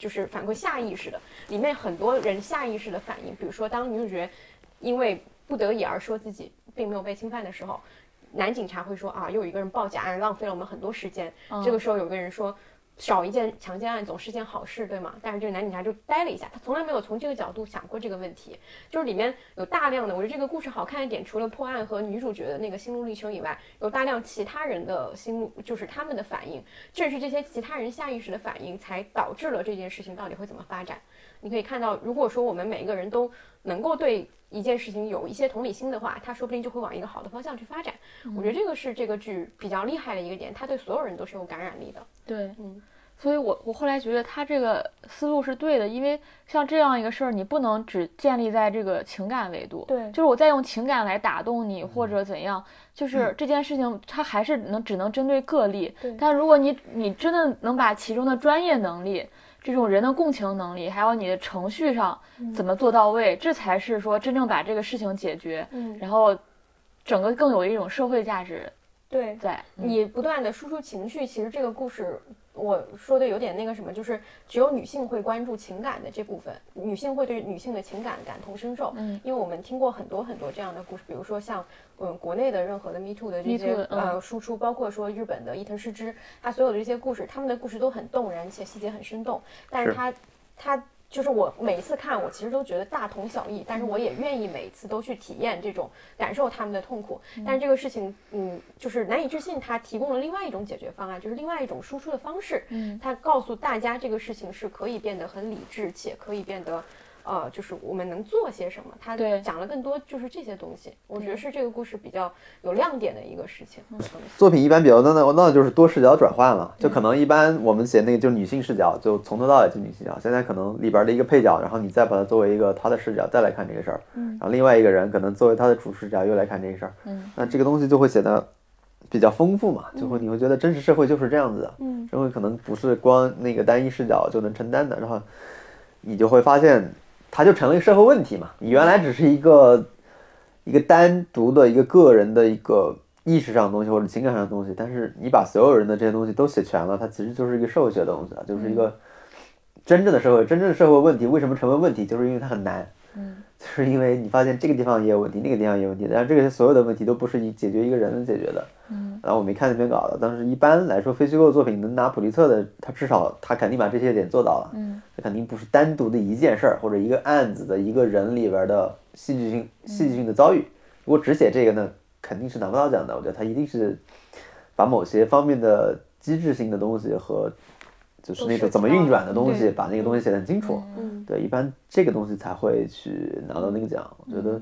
[SPEAKER 2] 就是反馈下意识的，里面很多人下意识的反应，比如说当女主角因为不得已而说自己并没有被侵犯的时候，男警察会说啊，又有一个人报假案，浪费了我们很多时间。这个时候有个人说。少一件强奸案总是件好事，对吗？但是这个男警察就呆了一下，他从来没有从这个角度想过这个问题。就是里面有大量的，我觉得这个故事好看一点，除了破案和女主角的那个心路历程以外，有大量其他人的心路，就是他们的反应。正是这些其他人下意识的反应，才导致了这件事情到底会怎么发展。你可以看到，如果说我们每一个人都能够对一件事情有一些同理心的话，他说不定就会往一个好的方向去发展。我觉得这个是这个剧比较厉害的一个点，他对所有人都是有感染力的。
[SPEAKER 1] 对，
[SPEAKER 2] 嗯。
[SPEAKER 1] 所以，我我后来觉得他这个思路是对的，因为像这样一个事儿，你不能只建立在这个情感维度。
[SPEAKER 2] 对，
[SPEAKER 1] 就是我在用情感来打动你，或者怎样，就是这件事情它还是能只能针对个例。
[SPEAKER 2] 对。
[SPEAKER 1] 但如果你你真的能把其中的专业能力、这种人的共情能力，还有你的程序上怎么做到位，这才是说真正把这个事情解决。
[SPEAKER 2] 嗯。
[SPEAKER 1] 然后，整个更有一种社会价值。
[SPEAKER 2] 对，
[SPEAKER 1] 在
[SPEAKER 2] 你不断的输出情绪，其实这个故事。我说的有点那个什么，就是只有女性会关注情感的这部分，女性会对女性的情感感同身受。
[SPEAKER 1] 嗯，
[SPEAKER 2] 因为我们听过很多很多这样的故事，比如说像嗯国内的任何的 Me Too 的这些呃输出，包括说日本的伊藤诗织，他所有的这些故事，他们的故事都很动人且细节很生动，但是他他。就是我每一次看，我其实都觉得大同小异，但是我也愿意每一次都去体验这种感受他们的痛苦。但是这个事情，嗯，就是难以置信，他提供了另外一种解决方案，就是另外一种输出的方式。
[SPEAKER 1] 嗯，
[SPEAKER 2] 他告诉大家这个事情是可以变得很理智，且可以变得。呃，就是我们能做些什么？他讲了更多，就是这些东西。我觉得是这个故事比较有亮点的一个事情。
[SPEAKER 3] 作品一般比较那那那就是多视角转换了，就可能一般我们写那个就是女性视角，就从头到尾就女性视角。现在可能里边的一个配角，然后你再把它作为一个他的视角再来看这个事儿，
[SPEAKER 1] 嗯，
[SPEAKER 3] 然后另外一个人可能作为他的主视角又来看这个事儿，
[SPEAKER 1] 嗯，
[SPEAKER 3] 那这个东西就会显得比较丰富嘛，就会你会觉得真实社会就是这样子的，
[SPEAKER 2] 嗯，
[SPEAKER 3] 社会可能不是光那个单一视角就能承担的，然后你就会发现。它就成了一个社会问题嘛？你原来只是一个一个单独的一个个人的一个意识上的东西或者情感上的东西，但是你把所有人的这些东西都写全了，它其实就是一个社会学的东西啊，就是一个真正的社会，真正的社会问题为什么成为问题？就是因为它很难。
[SPEAKER 1] 嗯，
[SPEAKER 3] 就是因为你发现这个地方也有问题，那个地方也有问题，但是这个所有的问题都不是你解决一个人能解决的。
[SPEAKER 1] 嗯，
[SPEAKER 3] 然后我没看那篇稿子，但是一般来说，非虚构作品能拿普利策的，他至少他肯定把这些点做到了。
[SPEAKER 1] 嗯，
[SPEAKER 3] 他肯定不是单独的一件事儿或者一个案子的一个人里边的戏剧性戏剧性的遭遇。如果只写这个呢，肯定是拿不到奖的。我觉得他一定是把某些方面的机制性的东西和就是那个怎么运转的东西，把那个东西写得很清楚。
[SPEAKER 2] 嗯
[SPEAKER 3] 对，一般这个东西才会去拿到那个奖。我觉得，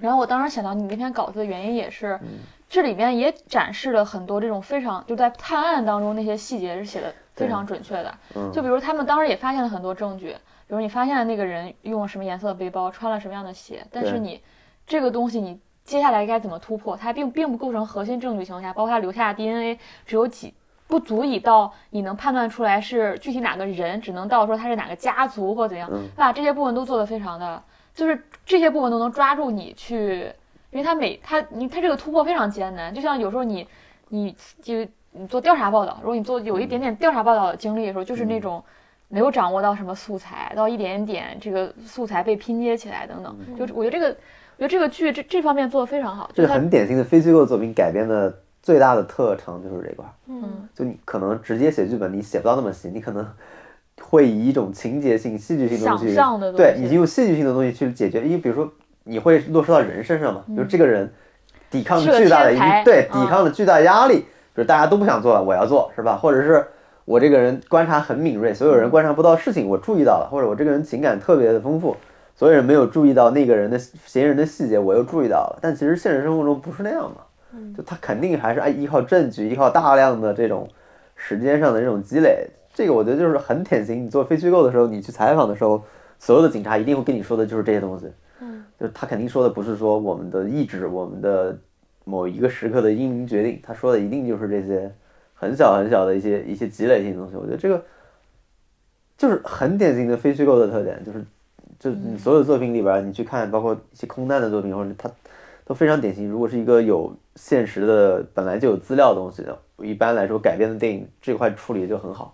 [SPEAKER 1] 然后我当时想到你那篇稿子的原因也是，
[SPEAKER 3] 嗯
[SPEAKER 1] 这里面也展示了很多这种非常就在探案当中那些细节是写的非常准确的。
[SPEAKER 3] 嗯
[SPEAKER 1] 就比如他们当时也发现了很多证据，比如你发现了那个人用了什么颜色的背包，穿了什么样的鞋，但是你这个东西你接下来该怎么突破，它并并不构成核心证据情况下，包括他留下的 DNA 只有几。不足以到你能判断出来是具体哪个人，只能到说他是哪个家族或怎样，
[SPEAKER 3] 嗯。
[SPEAKER 1] 他把这些部分都做得非常的，就是这些部分都能抓住你去，因为他每他你他这个突破非常艰难，就像有时候你你就你做调查报道，如果你做有一点点调查报道的经历的时候，就是那种没有掌握到什么素材，到一点点这个素材被拼接起来等等，就我觉得这个我觉得这个剧这这方面做得非常好，
[SPEAKER 3] 这
[SPEAKER 1] 就是
[SPEAKER 3] 很典型的非虚构作品改编的最大的特长就是这块儿。
[SPEAKER 1] 嗯
[SPEAKER 3] 就你可能直接写剧本，你写不到那么细，你可能会以一种情节性、戏剧性的东西，对，
[SPEAKER 1] 西
[SPEAKER 3] 你就用戏剧性的东西去解决。因为比如说，你会落实到人身上嘛，比如这个人抵抗巨大的一对
[SPEAKER 1] 嗯
[SPEAKER 3] 抵抗了巨大压力，比如大家都不想做了，我要做，是吧？或者是我这个人观察很敏锐，所有人观察不到事情，我注意到了，或者我这个人情感特别的丰富，所有人没有注意到那个人的嫌疑人的细节，我又注意到了。但其实现实生活中不是那样嘛。就他肯定还是哎依靠证据，依靠大量的这种时间上的这种积累。这个我觉得就是很典型。你做非虚构的时候，你去采访的时候，所有的警察一定会跟你说的就是这些东西。
[SPEAKER 2] 嗯，
[SPEAKER 3] 就是他肯定说的不是说我们的意志，我们的某一个时刻的英明决定，他说的一定就是这些很小很小的一些一些积累性的东西。我觉得这个就是很典型的非虚构的特点，就是就你所有作品里边，你去看，包括一些空难的作品，或者它都非常典型。如果是一个有现实的本来就有资料的东西的，一般来说改编的电影这块处理就很好。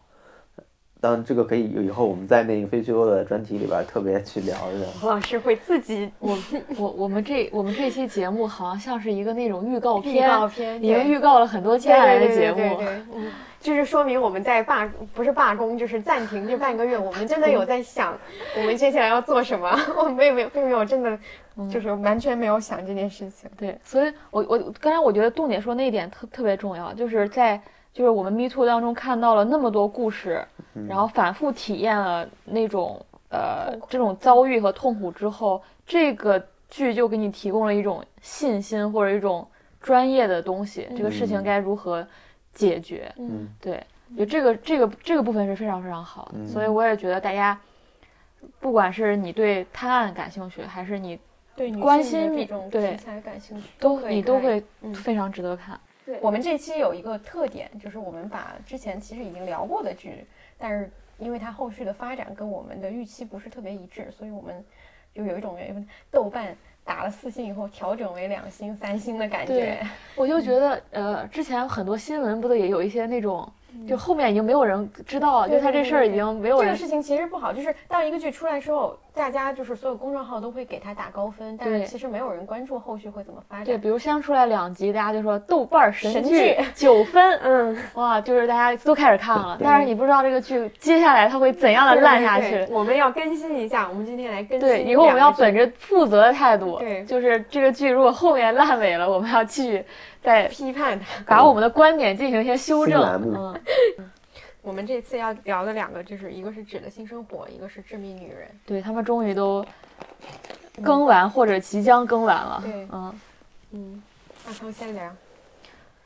[SPEAKER 3] 当然，这个可以以后我们在那个非虚构的专题里边特别去聊一聊。
[SPEAKER 2] 何老师会自己
[SPEAKER 1] 我我我们这我们这期节目好像像是一个那种预告片
[SPEAKER 2] 预
[SPEAKER 1] 片，
[SPEAKER 2] 告片
[SPEAKER 1] 已经预告了很多接下来的
[SPEAKER 2] 对
[SPEAKER 1] 节目。
[SPEAKER 2] 对对对，嗯，就是说明我们在罢不是罢工，就是暂停这半个月，我们真的有在想我们接下来要做什么，我们并没有并没有真的就是完全没有想这件事情。
[SPEAKER 1] 对，所以我我刚才我觉得杜姐说那一点特特别重要，就是在就是我们 Me Too 当中看到了那么多故事，然后反复体验了那种呃这种遭遇和痛苦之后，这个剧就给你提供了一种信心或者一种专业的东西，这个事情该如何解决。
[SPEAKER 3] 嗯，
[SPEAKER 1] 对，就这个这个这个部分是非常非常好的，所以我也觉得大家。不管是你对探案感兴趣，还是你关心
[SPEAKER 2] 这种题材感兴趣，
[SPEAKER 1] 都
[SPEAKER 2] 可以
[SPEAKER 1] 你都会
[SPEAKER 2] 嗯
[SPEAKER 1] 非常值得看。
[SPEAKER 2] 对我们这期有一个特点，就是我们把之前其实已经聊过的剧，但是因为它后续的发展跟我们的预期不是特别一致，所以我们就有一种豆瓣打了四星以后调整为两星、三星的感觉。
[SPEAKER 1] 我就觉得，呃，之前很多新闻不都也有一些那种，就后面已经没有人知道了，就
[SPEAKER 2] 对
[SPEAKER 1] 他这事儿已经没有人
[SPEAKER 2] 这个事情其实不好，就是当一个剧出来之后，大家就是所有公众号都会给他打高分，但是其实没有人关注后续会怎么发展对，
[SPEAKER 1] 比如先出来两集，大家就说豆瓣儿神剧 九分，
[SPEAKER 2] 嗯，
[SPEAKER 1] 哇，就是大家都开始看了，但是你不知道这个剧接下来它会怎样的烂下
[SPEAKER 2] 对对
[SPEAKER 1] 去。
[SPEAKER 2] 我们要更新一下，我们今天来更新
[SPEAKER 1] 对，以后我们要本着负责的态度，
[SPEAKER 2] 对
[SPEAKER 1] 就是这个剧如果后面烂尾了，我们要继续再
[SPEAKER 2] 批判它。
[SPEAKER 1] 把我们的观点进行一些修正。嗯，
[SPEAKER 2] 我们这次要聊的两个，就是一个是《纸的新生活》，一个是《致命女人
[SPEAKER 1] 对他们终于都更完或者即将更完了。
[SPEAKER 2] 对
[SPEAKER 1] 嗯。》。
[SPEAKER 2] 嗯，阿康先聊。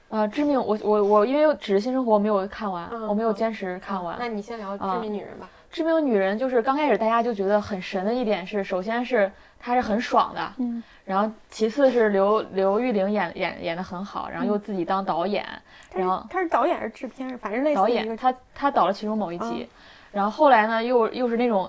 [SPEAKER 1] 啊，致命！我我我，因为《纸的新生活》我没有看完，
[SPEAKER 2] 嗯
[SPEAKER 1] 我没有坚持看完。
[SPEAKER 2] 那你先聊《
[SPEAKER 1] 啊
[SPEAKER 2] 致命女人》吧。
[SPEAKER 1] 致命女人就是刚开始大家就觉得很神的一点是，首先是她是很爽的，
[SPEAKER 2] 嗯，
[SPEAKER 1] 然后其次是刘刘玉玲演演演的很好，然后又自己当导演，然后
[SPEAKER 2] 他是导演还是制片？反正类似
[SPEAKER 1] 导演
[SPEAKER 2] 于一个
[SPEAKER 1] 她她导了其中某一集，
[SPEAKER 2] 嗯
[SPEAKER 1] 然后后来呢又又是那种。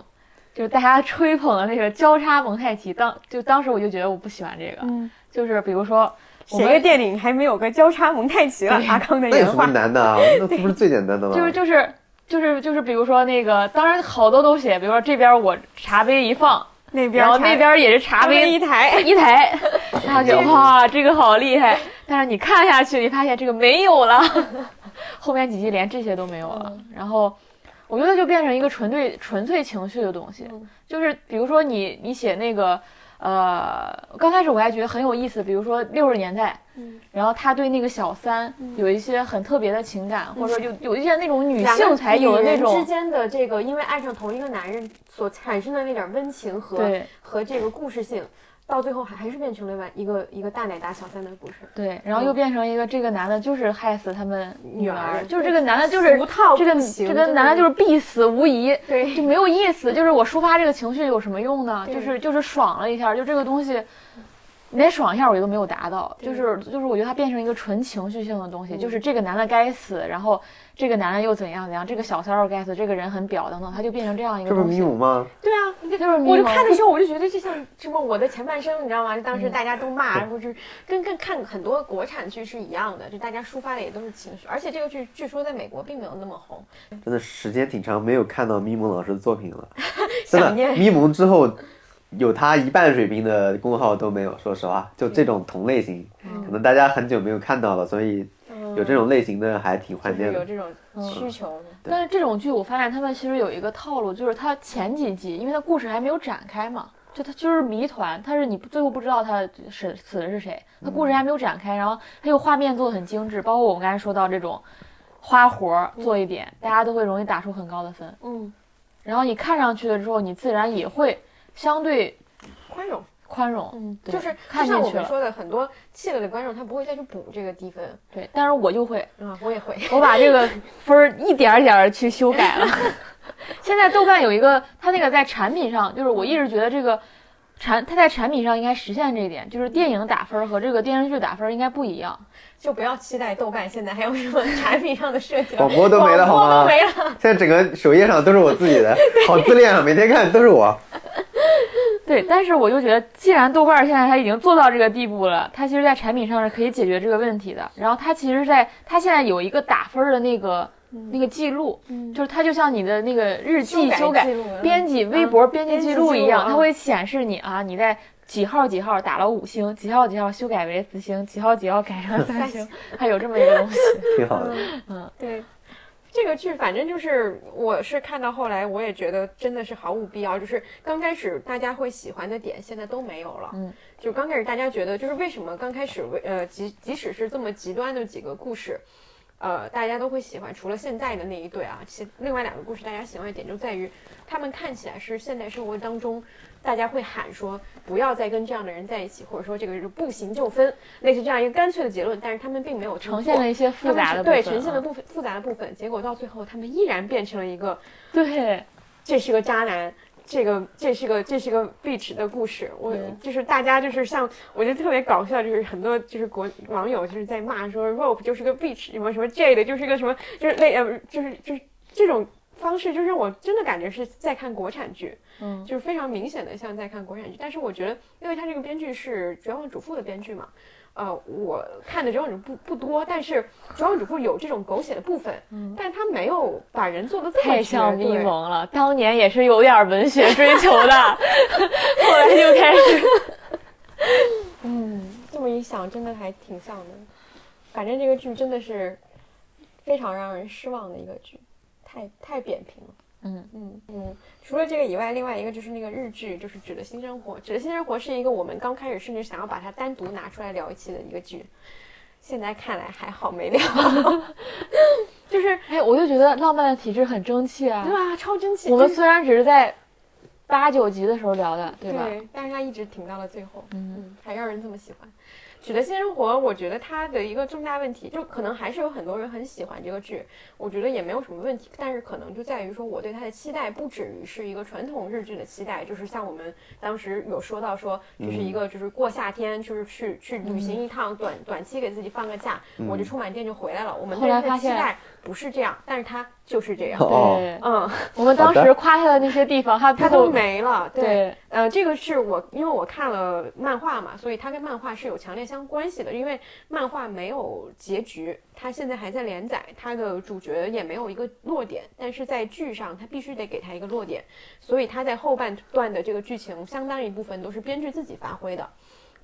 [SPEAKER 1] 就是大家吹捧的那个交叉蒙太奇，当就当时我就觉得我不喜欢这个，
[SPEAKER 2] 嗯，
[SPEAKER 1] 就是比如说我
[SPEAKER 2] 写
[SPEAKER 1] 们
[SPEAKER 2] 个电影还没有个交叉蒙太奇了。阿康的
[SPEAKER 3] 那有什么。难的啊？那不是最简单的吗？
[SPEAKER 1] 就是就是就是就是，比如说那个，当然好多都写，比如说这边我茶杯一放，
[SPEAKER 2] 那边茶
[SPEAKER 1] 然后那边也是茶
[SPEAKER 2] 杯一台，
[SPEAKER 1] 一台，他就哇，这个好厉害。但是你看下去，你发现这个没有了，后面几集连这些都没有了。然后我觉得就变成一个纯粹纯粹情绪的东西，就是比如说你你写那个呃，刚开始我还觉得很有意思，比如说六十年代，
[SPEAKER 2] 嗯，
[SPEAKER 1] 然后他对那个小三有一些很特别的情感，或者说有有一些那种女性才有的那种之，
[SPEAKER 2] 间的这个，因为爱上同一个男人所产生的那点温情和
[SPEAKER 1] 对
[SPEAKER 2] 和这个故事性，到最后还还是变成了完一个一个大奶打小三的故事。
[SPEAKER 1] 对，然后又变成一个这个男的就是害死他们女
[SPEAKER 2] 女儿
[SPEAKER 1] 就是这个男的就是这个这个男的就是必死无疑，
[SPEAKER 2] 对
[SPEAKER 1] 就没有意思。就是我抒发这个情绪有什么用呢？就是就是爽了一下，就这个东西。连爽一下我觉得都没有达到，就是就是我觉得它变成一个纯情绪性的东西，
[SPEAKER 2] 嗯
[SPEAKER 1] 就是这个男的该死，然后这个男的又怎样怎样，这个小三儿又该死，这个人很婊等等，他就变成这样一个
[SPEAKER 3] 这不是。迷母吗？
[SPEAKER 2] 对啊，
[SPEAKER 1] 就是迷
[SPEAKER 2] 我就看的时候，我就觉得这像什么我的前半生，你知道吗？当
[SPEAKER 1] 嗯
[SPEAKER 2] 时大家都骂，或者是跟跟看很多国产剧是一样的，就大家抒发的也都是情绪，而且这个剧据说在美国并没有那么红。
[SPEAKER 3] 真的时间挺长，没有看到咪蒙老师的作品了。真的，
[SPEAKER 2] 想念
[SPEAKER 3] 咪蒙之后有他一半水平的公号都没有。说实话，就这种同类型，
[SPEAKER 2] 嗯
[SPEAKER 3] 可能大家很久没有看到了，所以有这种类型的还挺怀
[SPEAKER 2] 就是
[SPEAKER 3] 念的。
[SPEAKER 2] 有这种需求的。
[SPEAKER 1] 但是这种剧我发现他们其实有一个套路，就是它前几集，因为它故事还没有展开嘛，就他就是谜团，他是你最后不知道他是死的是谁，他故事还没有展开，然后他又画面做的很精致，包括我们刚才说到这种花活儿做一点，大家都会容易打出很高的分。
[SPEAKER 2] 嗯，
[SPEAKER 1] 然后你看上去了之后，你自然也会相对
[SPEAKER 2] 宽容。
[SPEAKER 1] 宽容，
[SPEAKER 2] 嗯，
[SPEAKER 1] 对
[SPEAKER 2] 就是就像我们说的，很多气了的观众他不会再去补这个低分
[SPEAKER 1] 对。但是我就会，
[SPEAKER 2] 啊，我也会。
[SPEAKER 1] 我把这个分儿一点儿点儿去修改了。现在豆瓣有一个，它那个在产品上，就是我一直觉得这个产，它在产品上应该实现这一点，就是电影打分儿和这个电视剧打分儿应该不一样。
[SPEAKER 2] 就不要期待豆瓣现在还有什么 产品上的设计，
[SPEAKER 3] 广播都没了好吗
[SPEAKER 2] 广播都没了。
[SPEAKER 3] 现在整个首页上都是我自己的，好自恋啊！每天看都是我。
[SPEAKER 1] 对，但是我就觉得，既然豆瓣儿现在它已经做到这个地步了，它其实在产品上是可以解决这个问题的。然后它其实在它现在有一个打分儿的那个。那个记录，就是它就像你的那个日记修改编辑微博编辑
[SPEAKER 2] 编辑
[SPEAKER 1] 记录一样，
[SPEAKER 2] 嗯
[SPEAKER 1] 它会显示你啊，你在几号几号打了五星，几号几号修改为四星，几号几号改成三星，它有这么一个东西。
[SPEAKER 3] 挺好的。
[SPEAKER 2] 嗯对，这个剧反正就是，我是看到后来，我也觉得真的是毫无必要。就是刚开始大家会喜欢的点，现在都没有了。
[SPEAKER 1] 嗯，
[SPEAKER 2] 就刚开始大家觉得，就是为什么刚开始为呃，即即使是这么极端的几个故事。呃，大家都会喜欢，除了现在的那一对啊，其另外两个故事大家喜欢的点就在于，他们看起来是现代生活当中，大家会喊说不要再跟这样的人在一起，或者说这个人不行就分，类似这样一个干脆的结论，但是他们并没有
[SPEAKER 1] 呈现
[SPEAKER 2] 做
[SPEAKER 1] 了一些复杂的部分，
[SPEAKER 2] 对呈现了
[SPEAKER 1] 啊。
[SPEAKER 2] 部分复杂的部分，结果到最后他们依然变成了一个，
[SPEAKER 1] 对，
[SPEAKER 2] 这是个渣男。这个这是个这是个 bitch 的故事，我就是大家就是像我觉得特别搞笑，就是很多就是国网友就是在骂说 rope 就是个 bitch，什么什么 Jade 就是个什么就是类呃就是就是这种方式，就让我真的感觉是在看国产剧，
[SPEAKER 1] 嗯，
[SPEAKER 2] 就是非常明显的像在看国产剧。但是我觉得，因为他这个编剧是《绝望主妇》的编剧嘛，呃，我看的《绝望主妇》不多，但是《绝望主妇》有这种狗血的部分，但他没有把人做的
[SPEAKER 1] 太像
[SPEAKER 2] 绝对
[SPEAKER 1] 咪蒙了。当年也是有点文学追求的，后来就开始，
[SPEAKER 2] 嗯，这么一想，真的还挺像的。反正这个剧真的是非常让人失望的一个剧，太太扁平了。
[SPEAKER 1] 嗯
[SPEAKER 2] 嗯嗯，除了这个以外，另外一个就是那个日剧，就是《指的新生活》。《指的新生活》是一个我们刚开始甚至想要把它单独拿出来聊一期的一个剧，现在看来还好没聊。就是
[SPEAKER 1] 哎，我就觉得浪漫的体质很争气啊
[SPEAKER 2] 对。吧？超争气。
[SPEAKER 1] 我们虽然只是在八九集的时候聊的，对吧？
[SPEAKER 2] 对，但是它一直挺到了最后，
[SPEAKER 1] 嗯
[SPEAKER 2] 嗯，还让人这么喜欢。《纸的新生活》，我觉得它的一个重大问题，就可能还是有很多人很喜欢这个剧，我觉得也没有什么问题，但是可能就在于说，我对它的期待不止于是一个传统日剧的期待，就是像我们当时有说到说，就是一个就是过夏天，就是去去旅行一趟，短短期给自己放个假，我就充满电就回来了。我们
[SPEAKER 1] 后
[SPEAKER 2] 对它的
[SPEAKER 1] 来发现
[SPEAKER 2] 期待不是这样，但是他就是这样。
[SPEAKER 3] 哦
[SPEAKER 1] 对，
[SPEAKER 2] 嗯，
[SPEAKER 1] 我们当时夸他的那些地方，他他
[SPEAKER 2] 都没了。对，
[SPEAKER 1] 对，
[SPEAKER 2] 呃，这个是我因为我看了漫画嘛，所以它跟漫画是有强烈相关系的。因为漫画没有结局，它现在还在连载，它的主角也没有一个落点，但是在剧上它必须得给他一个落点，所以他在后半段的这个剧情相当一部分都是编剧自己发挥的。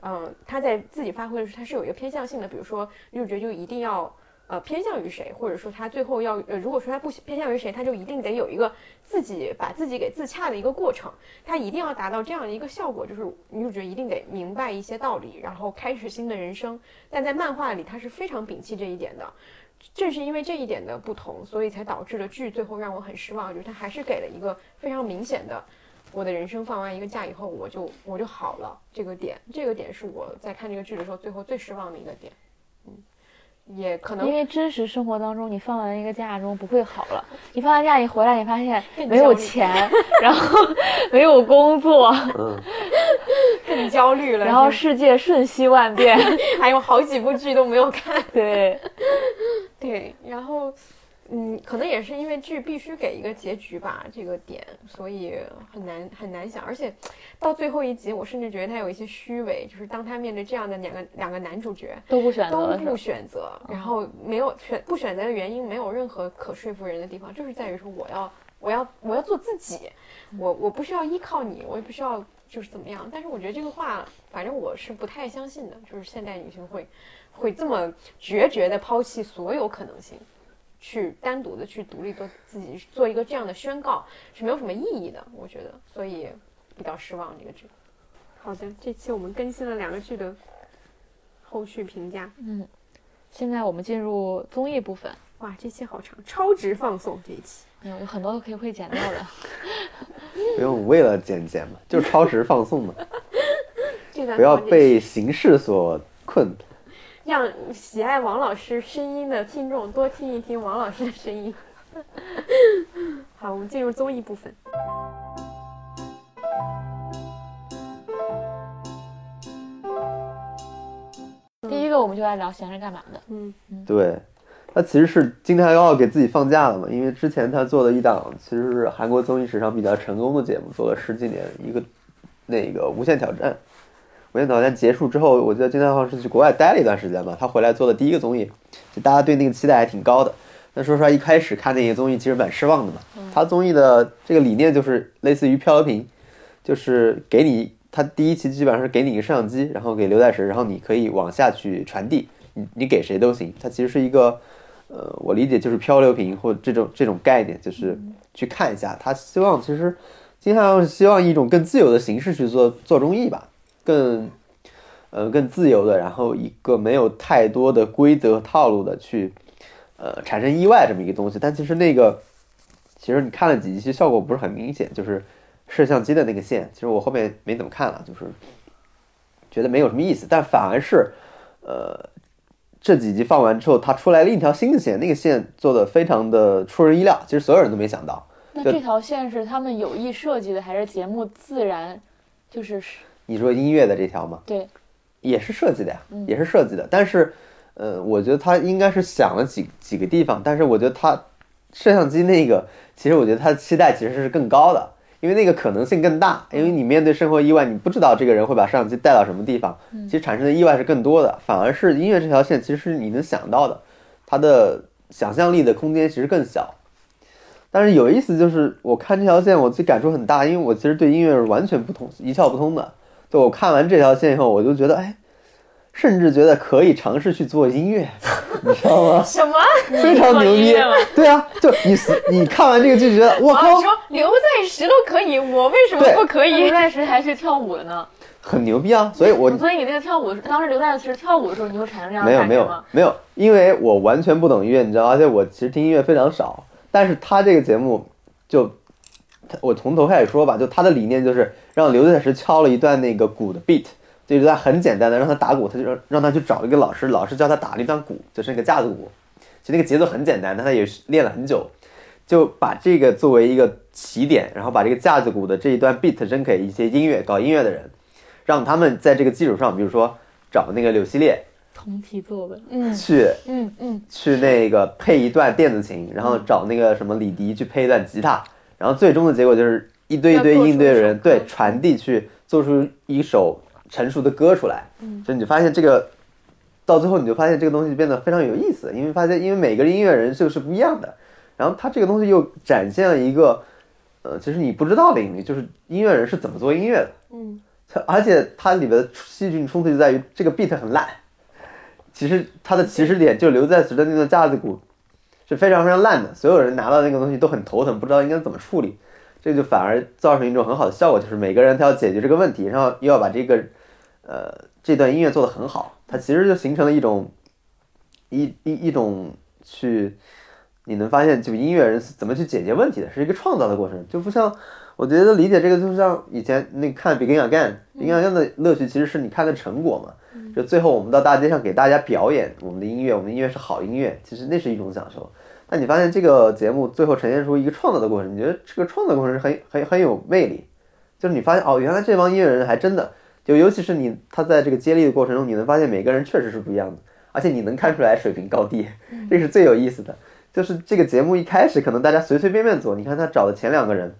[SPEAKER 2] 嗯，他在自己发挥的时候，他是有一个偏向性的，比如说女主角就一定要呃偏向于谁，或者说他最后要呃如果说他不偏向于谁，他就一定得有一个自己把自己给自洽的一个过程，他一定要达到这样的一个效果，就是女主角一定得明白一些道理，然后开始新的人生。但在漫画里，他是非常摒弃这一点的。正是因为这一点的不同，所以才导致了剧最后让我很失望。就是他还是给了一个非常明显的，我的人生放完一个假以后，我就我就好了这个点。这个点是我在看这个剧的时候最后最失望的一个点。嗯，也可能
[SPEAKER 1] 因为真实生活当中，你放完一个假中不会好了。你放完假你回来，你发现 没有钱，然后 没有工作，
[SPEAKER 3] 嗯，
[SPEAKER 2] 更焦虑了，
[SPEAKER 1] 然后世界瞬息万变。
[SPEAKER 2] 还有好几部剧都没有看。
[SPEAKER 1] 对，
[SPEAKER 2] 对，然后，嗯，可能也是因为剧必须给一个结局吧，这个点，所以很难很难想。而且到最后一集，我甚至觉得他有一些虚伪，就是当他面对这样的两个两个男主角
[SPEAKER 1] 都不选择
[SPEAKER 2] 都不？选择，然后没有选不选择的原因没有任何可说服人的地方，就是在于说我要我要我要做自己，我我不需要依靠你，我也不需要就是怎么样。但是我觉得这个话，反正我是不太相信的，就是现代女性会会这么决绝的抛弃所有可能性，去单独的去独立做自己，做一个这样的宣告是没有什么意义的，我觉得，所以比较失望这个剧。好的，这期我们更新了两个剧的后续评价。
[SPEAKER 1] 嗯，现在我们进入综艺部分，
[SPEAKER 2] 哇，这期好长，超值放送这一期。
[SPEAKER 1] 有有很多都可以会剪掉的。
[SPEAKER 3] 不用为了剪剪嘛，就是超时放送嘛，不要被形式所困。
[SPEAKER 2] 让喜爱王老师声音的听众多听一听王老师的声音。好，我们进入综艺部分。
[SPEAKER 1] 第一个我们就来聊闲着干嘛的。
[SPEAKER 2] 嗯，
[SPEAKER 3] 对，他其实是金泰高给自己放假了嘛，因为之前他做的一档其实是韩国综艺史上比较成功的节目，做了十几年，一个那个《无限挑战》。《无限挑战》结束之后，我记得金泰浩是去国外待了一段时间吧，他回来做的第一个综艺，就大家对那个期待还挺高的。但说实话，一开始看那些综艺其实蛮失望的嘛。他综艺的这个理念就是类似于漂流瓶，就是给你他第一期基本上是给你一个摄像机，然后给刘在石，然后你可以往下去传递，你你给谁都行。它其实是一个，呃，我理解就是漂流瓶或这种这种概念，就是去看一下。他希望其实金汉是希望以一种更自由的形式去做做综艺吧，更呃更自由的，然后一个没有太多的规则套路的去呃产生意外这么一个东西。但其实那个其实你看了几集，其实效果不是很明显，就是摄像机的那个线，其实我后面没怎么看了，就是觉得没有什么意思，但反而是呃这几集放完之后，它出来了一条新的线，那个线做的非常的出人意料，其实所有人都没想到。
[SPEAKER 1] 那这条线是他们有意设计的，还是节目自然就是
[SPEAKER 3] 你说音乐的这条吗？
[SPEAKER 1] 对，
[SPEAKER 3] 也是设计的呀，也是设计的。但是，呃，我觉得他应该是想了几几个地方，但是我觉得他摄像机那个，其实我觉得他的期待其实是更高的，因为那个可能性更大。因为你面对生活意外，你不知道这个人会把摄像机带到什么地方，其实产生的意外是更多的。反而是音乐这条线，其实是你能想到的，它的想象力的空间其实更小。但是有意思就是，我看这条线，我自己感触很大，因为我其实对音乐是完全不通、一窍不通的。就我看完这条线以后，我就觉得，哎，甚至觉得可以尝试去做音乐，你知道吗？
[SPEAKER 2] 什么？
[SPEAKER 3] 非常牛逼。对啊，就你你看完这个就觉得，我靠，
[SPEAKER 2] 说刘在石都可以，我为什么不可以
[SPEAKER 1] 刘？在石还是跳舞的呢。
[SPEAKER 3] 很牛逼啊！所以我
[SPEAKER 1] 所以你那个跳舞当时刘在石跳舞的时候，你会产生这样
[SPEAKER 3] 没有没有
[SPEAKER 1] 的感觉吗？
[SPEAKER 3] 没有，因为我完全不懂音乐，你知道，而且我其实听音乐非常少。但是他这个节目就，他我从头开始说吧，就他的理念就是让刘在石敲了一段那个鼓的 beat，就一段很简单的让他打鼓，他就让让他去找一个老师，老师教他打了一段鼓，就是那个架子鼓。其实那个节奏很简单，但他也是练了很久，就把这个作为一个起点，然后把这个架子鼓的这一段 beat 扔给一些音乐搞音乐的人，让他们在这个基础上，比如说找那个柳希烈
[SPEAKER 1] 同题作文。
[SPEAKER 2] 嗯
[SPEAKER 3] 去
[SPEAKER 2] 嗯嗯，
[SPEAKER 3] 去那个配一段电子琴，然后找那个什么李迪去配一段吉他，然后最终的结果就是一堆一堆应对的人对传递去做出一首成熟的歌出来。嗯，就你发现这个到最后你就发现这个东西变得非常有意思，因为发现因为每个音乐人就是不一样的，然后他这个东西又展现了一个呃，其实你不知道的领域，就是音乐人是怎么做音乐的。
[SPEAKER 2] 嗯，
[SPEAKER 3] 它 而且它里边的戏剧冲突就在于这个 beat 很烂，其实它的起始点就留在石的那段架子鼓是非常非常烂的，所有人拿到那个东西都很头疼，不知道应该怎么处理。这就反而造成一种很好的效果，就是每个人他要解决这个问题，然后又要把这个呃这段音乐做得很好，它其实就形成了一种一一一种去你能发现，就音乐人是怎么去解决问题的，是一个创造的过程，就不像我觉得理解这个，就像以前那看《Begin Again》，《Begin Again》的乐趣其实是你看的成果嘛，就最后我们到大街上给大家表演我们的音乐，我们的音乐是好音乐，其实那是一种享受。但你发现这个节目最后呈现出一个创造的过程，你觉得这个创造过程是很很很有魅力，就是你发现哦，原来这帮音乐人还真的，就尤其是你他在这个接力的过程中，你能发现每个人确实是不一样的，而且你能看出来水平高低，这是最有意思的。就是这个节目一开始可能大家随随便便做，你看他找的前两个人，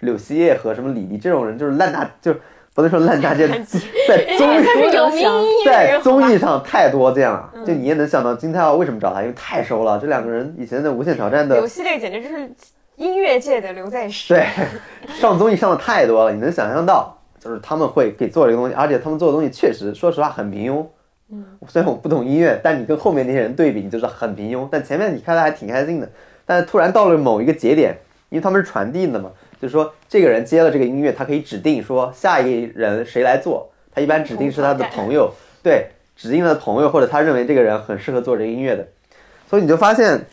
[SPEAKER 3] 柳希叶和什么李迪这种人，就是烂大就不能说烂大街，在综艺
[SPEAKER 2] 有名音乐
[SPEAKER 3] 在综艺上太多这样了，就你也能想到金泰浩为什么找他，因为太熟了。这两个人以前在无限挑战的
[SPEAKER 2] 刘系列简直就是音乐界的刘在石。
[SPEAKER 3] 对，上综艺上的太多了，你能想象到，就是他们会给做这个东西，而且他们做的东西确实，说实话很平庸。嗯，虽然我不懂音乐，但你跟后面那些人对比，你就知道很平庸。但前面你看的还挺开心的，但是突然到了某一个节点，因为他们是传递的嘛，就是说这个人接了这个音乐，他可以指定说下一个人谁来做，他一般指定是他的朋友，对，指定的朋友或者他认为这个人很适合做这个音乐的，所以你就发现。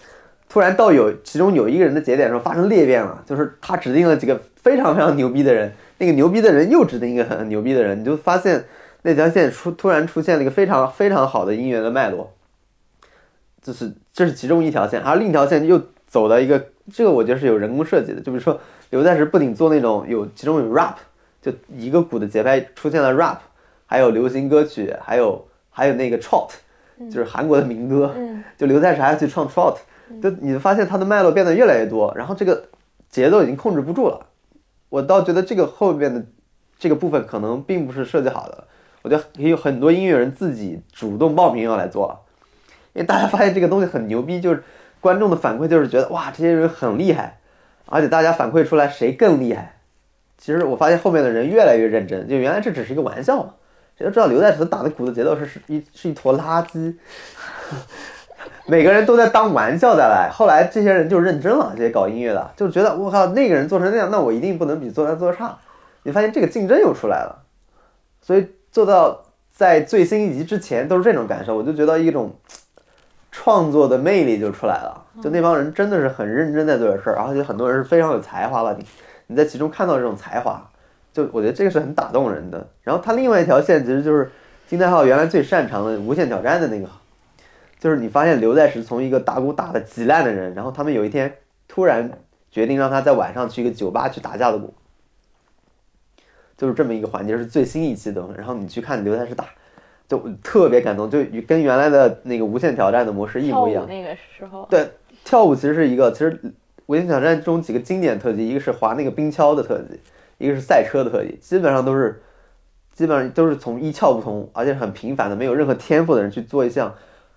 [SPEAKER 3] 突然到有其中有一个人的节点的时候发生裂变了，就是他指定了几个非常非常牛逼的人，那个牛逼的人又指定一个很牛逼的人，你就发现那条线出突然出现了一个非常非常好的音乐的脉络，就是这是其中一条线，而另一条线又走到一个这个我觉得是有人工设计的，就比如说刘在石不仅做那种有其中有 rap，就一个鼓的节拍出现了 rap，还有流行歌曲，还有还有那个 trot，就是韩国的民歌，就刘在石还要去唱 trot。就你发现他的脉络变得越来越多，然后这个节奏已经控制不住了。我倒觉得这个后面的这个部分可能并不是设计好的，我觉得也有很多音乐人自己主动报名要来做，因为大家发现这个东西很牛逼，就是观众的反馈就是觉得哇这些人很厉害，而且大家反馈出来谁更厉害。其实我发现后面的人越来越认真，就原来这只是一个玩笑嘛，谁都知道刘在石打的鼓的节奏是是一是一坨垃圾。每个人都在当玩笑在来，后来这些人就认真了，这些搞音乐的就觉得我靠，那个人做成那样，那我一定不能比做他做的差。你发现这个竞争又出来了，所以做到在最新一集之前都是这种感受，我就觉得一种创作的魅力就出来了。就那帮人真的是很认真在做这事儿，而且很多人是非常有才华的，你你在其中看到这种才华，就我觉得这个是很打动人的。然后他另外一条线其实就是金泰浩原来最擅长的无限挑战的那个。就是你发现刘在石从一个打鼓打的极烂的人，然后他们有一天突然决定让他在晚上去一个酒吧去打架子鼓，就是这么一个环节，是最新一期的。然后你去看刘在石打，就特别感动，就跟原来的那个无限挑战的模式一模一样。
[SPEAKER 1] 那个时候，
[SPEAKER 3] 对，跳舞其实是一个，其实无限挑战中几个经典特技，一个是滑那个冰橇的特技，一个是赛车的特技，基本上都是基本上都是从一窍不通，而且很平凡的，没有任何天赋的人去做一项。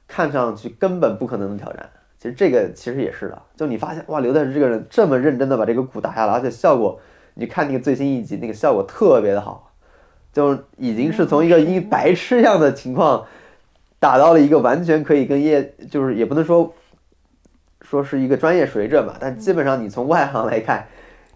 [SPEAKER 3] 看上去根本不可能的挑战，其实这个其实也是的。就你发现哇，刘在石这个人这么认真的把这个鼓打下来，而且效果，你看那个最新一集，那个效果特别的好，就已经是从一个一白痴样的情况，打到了一个完全可以跟业，就是也不能说说是一个专业水准吧，但基本上你从外行来看，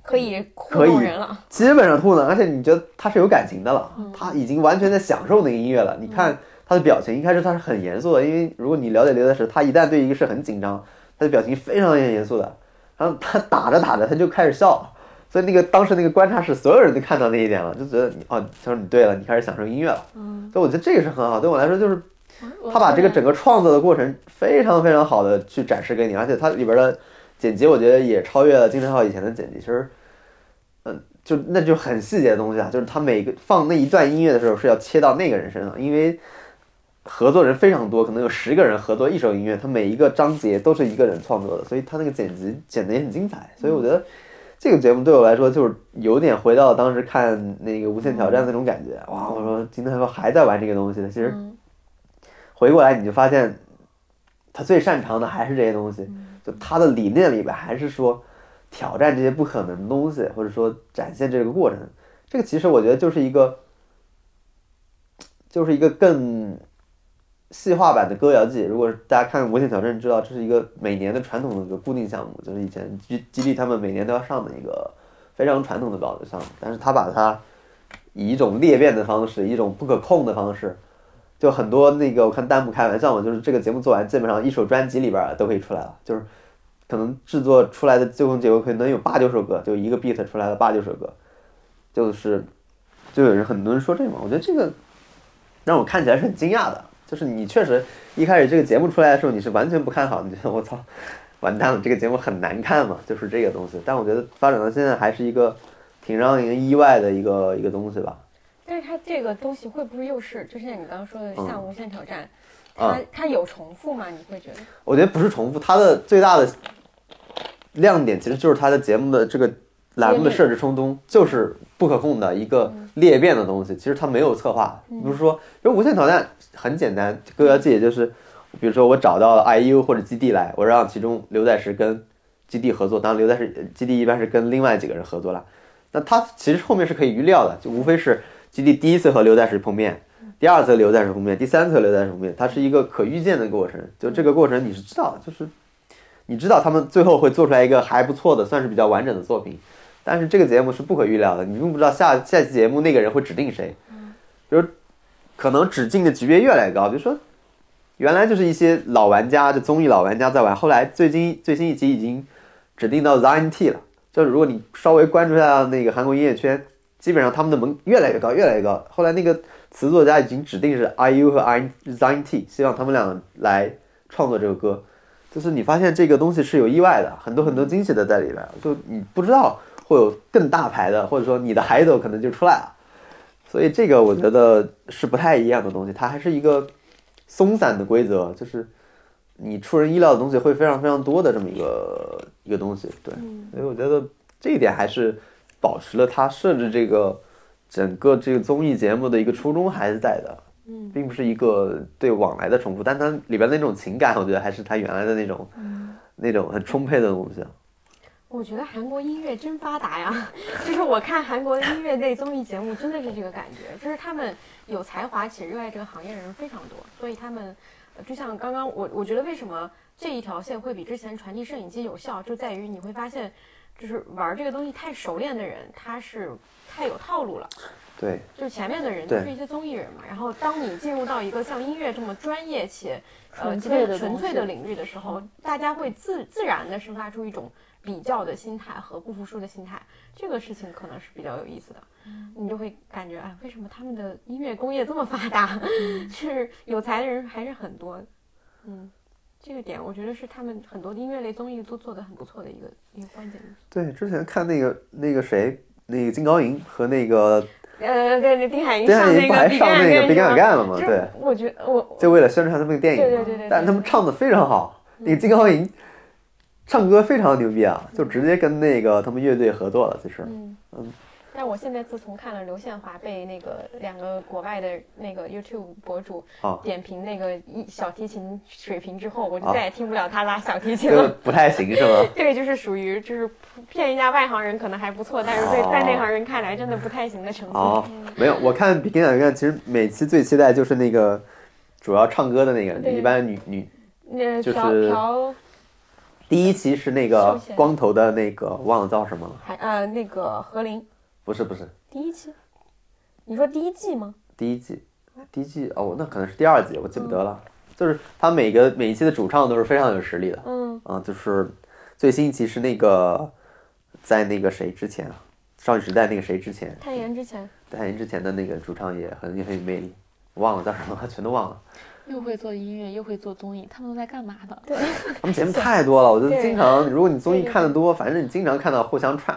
[SPEAKER 2] 可以可以了，
[SPEAKER 3] 基本上糊弄，而且你觉得他是有感情的了，他已经完全在享受那个音乐了。你看。他的表情一开始他是很严肃的，因为如果你了解刘德石，他一旦对一个事很紧张，他的表情非常严肃的。然后他打着打着他就开始笑，所以那个当时那个观察室所有人都看到那一点了，就觉得哦，他说你对了，你开始享受音乐了。嗯，所以我觉得这个是很好，对我来说就是他把这个整个创作的过程非常非常好的去展示给你，而且它里边的剪辑我觉得也超越了金晨浩以前的剪辑，其实嗯，就那就很细节的东西啊，就是他每个放那一段音乐的时候是要切到那个人身上，因为。合作人非常多，可能有十个人合作一首音乐，他每一个章节都是一个人创作的，所以他那个剪辑剪得也很精彩。所以我觉得这个节目对我来说就是有点回到当时看那个《无限挑战》那种感觉。哇，我说今天说还在玩这个东西呢。其实回过来你就发现，他最擅长的还是这些东西，就他的理念里边还是说挑战这些不可能的东西，或者说展现这个过程。这个其实我觉得就是一个，就是一个更。细化版的歌谣季。如果大家看《无限挑战》，知道这是一个每年的传统的一个固定项目，就是以前基基地他们每年都要上的一个非常传统的表的项目。但是他把它以一种裂变的方式，一种不可控的方式，就很多那个我看弹幕开玩笑嘛，就是这个节目做完，基本上一首专辑里边儿都可以出来了，就是可能制作出来的最终结果可能有八九首歌，就一个 beat 出来了八九首歌，就是就有人很多人说这个嘛，我觉得这个让我看起来是很惊讶的，就是你确实一开始这个节目出来的时候你是完全不看好，你觉得我操完蛋了，这个节目很难看嘛，就是这个东西。但我觉得发展到现在还是一个挺让人意外的一个一个东西吧。
[SPEAKER 2] 但是它这个东西会不会又是，就像你刚刚说的，像
[SPEAKER 3] 嗯
[SPEAKER 2] 无限挑战，
[SPEAKER 3] 啊
[SPEAKER 2] 它它有重复吗？你会觉得？
[SPEAKER 3] 我觉得不是重复，它的最大的亮点其实就是它的节目的这个栏目的设置冲动就是不可控的一个裂变的东西。其实它没有策划，不是说，因为无限挑战很简单，歌谣季也就是，比如说我找到了 IU 或者基地来，我让其中刘在石跟基地合作，当然刘在石基地一般是跟另外几个人合作了。那他其实后面是可以预料的，就无非是基地第一次和刘在石碰面，第二次和刘在石碰面，第三次和刘在石碰面，它是一个可预见的过程。就这个过程你是知道的，就是你知道他们最后会做出来一个还不错的，算是比较完整的作品。但是这个节目是不可预料的，你并不知道下下期节目那个人会指定谁，比如可能指定的级别越来越高，比如说原来就是一些老玩家，就综艺老玩家在玩，后来最近最新一集已经指定到 ZNT 了。就是如果你稍微关注一下那个韩国音乐圈，基本上他们的门越来越高，越来越高。后来那个词作家已经指定是 IU 和 ZNT，希望他们俩来创作这个歌。就是你发现这个东西是有意外的，很多很多惊喜的在里边，就你不知道会有更大牌的，或者说你的 idol 可能就出来了。所以这个我觉得是不太一样的东西，它还是一个松散的规则，就是你出人意料的东西会非常非常多的这么一个一个东西。对，所以我觉得这一点还是保持了它设置这个整个这个综艺节目的一个初衷还是在的。
[SPEAKER 2] 嗯，
[SPEAKER 3] 并不是一个对往来的重复，但它里边的那种情感，我觉得还是它原来的那种、那种很充沛的东西。
[SPEAKER 2] 我觉得韩国音乐真发达呀！就是我看韩国的音乐类综艺节目，真的是这个感觉，就是他们有才华且热爱这个行业的人非常多，所以他们呃就像刚刚我我觉得为什么这一条线会比之前传递摄影机有效，就在于你会发现，就是玩这个东西太熟练的人，他是太有套路了。
[SPEAKER 3] 对，
[SPEAKER 2] 就是前面的人都是一些综艺人嘛，然后当你进入到一个像音乐这么专业且呃
[SPEAKER 1] 纯粹的
[SPEAKER 2] 纯粹的领域的时候，大家会自自然的生发出一种比较的心态和不服输的心态，这个事情可能是比较有意思的。你就会感觉，哎，为什么他们的音乐工业这么发达？是有才的人还是很多。嗯，这个点我觉得是他们很多音乐类综艺都做得很不错的一个一个关键。
[SPEAKER 3] 对，之前看那个那个谁，那个金高银和那个
[SPEAKER 2] 呃，对对，丁海寅
[SPEAKER 3] 丁海寅不
[SPEAKER 2] 上那个
[SPEAKER 3] 还上那个《
[SPEAKER 2] 比
[SPEAKER 3] 比干干》了吗？对，
[SPEAKER 2] 我觉得我
[SPEAKER 3] 就为了宣传他们那个电影
[SPEAKER 2] 对对对对
[SPEAKER 3] 但他们唱的非常好，那个金高银唱歌非常牛逼啊，就直接跟那个他们乐队合作了。其实，
[SPEAKER 2] 嗯
[SPEAKER 3] 嗯，
[SPEAKER 2] 但我现在自从看了刘宪华被那个两个国外的那个 YouTube 博主
[SPEAKER 3] 啊
[SPEAKER 2] 点评那个一小提琴水平之后，我就
[SPEAKER 3] 啊
[SPEAKER 2] 再也听不了他拉小提琴
[SPEAKER 3] 这个
[SPEAKER 2] 了。
[SPEAKER 3] 不太行是吗？
[SPEAKER 2] 这个就是属于就是骗一下外行人可能还不错，但是对
[SPEAKER 3] 哦
[SPEAKER 2] 在内行人看来真的不太行的程度。
[SPEAKER 3] 哦，没有，我看《比干干干》，其实每期最期待就是那个主要唱歌的那个，一般女女
[SPEAKER 2] 那
[SPEAKER 3] 就是
[SPEAKER 2] 朴朴
[SPEAKER 3] 第一期是那个光头的那个，忘了叫什么了，
[SPEAKER 2] 还呃那个何林
[SPEAKER 3] 不是不是。
[SPEAKER 2] 第一期，你说第一季吗？
[SPEAKER 3] 第一季，第一季哦，那可能是第二季，我记不得了。就是他每个每一期的主唱都是非常有实力的，
[SPEAKER 2] 嗯，
[SPEAKER 3] 啊，就是最新一期是那个在那个谁之前啊，少女时代那个谁之前，
[SPEAKER 2] 泰妍之前。
[SPEAKER 3] 在演之前的那个主唱也很也很有魅力，忘了叫什么，全都忘了。
[SPEAKER 1] 又会做音乐，又会做综艺，他们都在干嘛呢？
[SPEAKER 3] 他们节目太多了，我觉得经常，如果你综艺
[SPEAKER 2] 对对
[SPEAKER 3] 看的多，反正你经常看到互相串，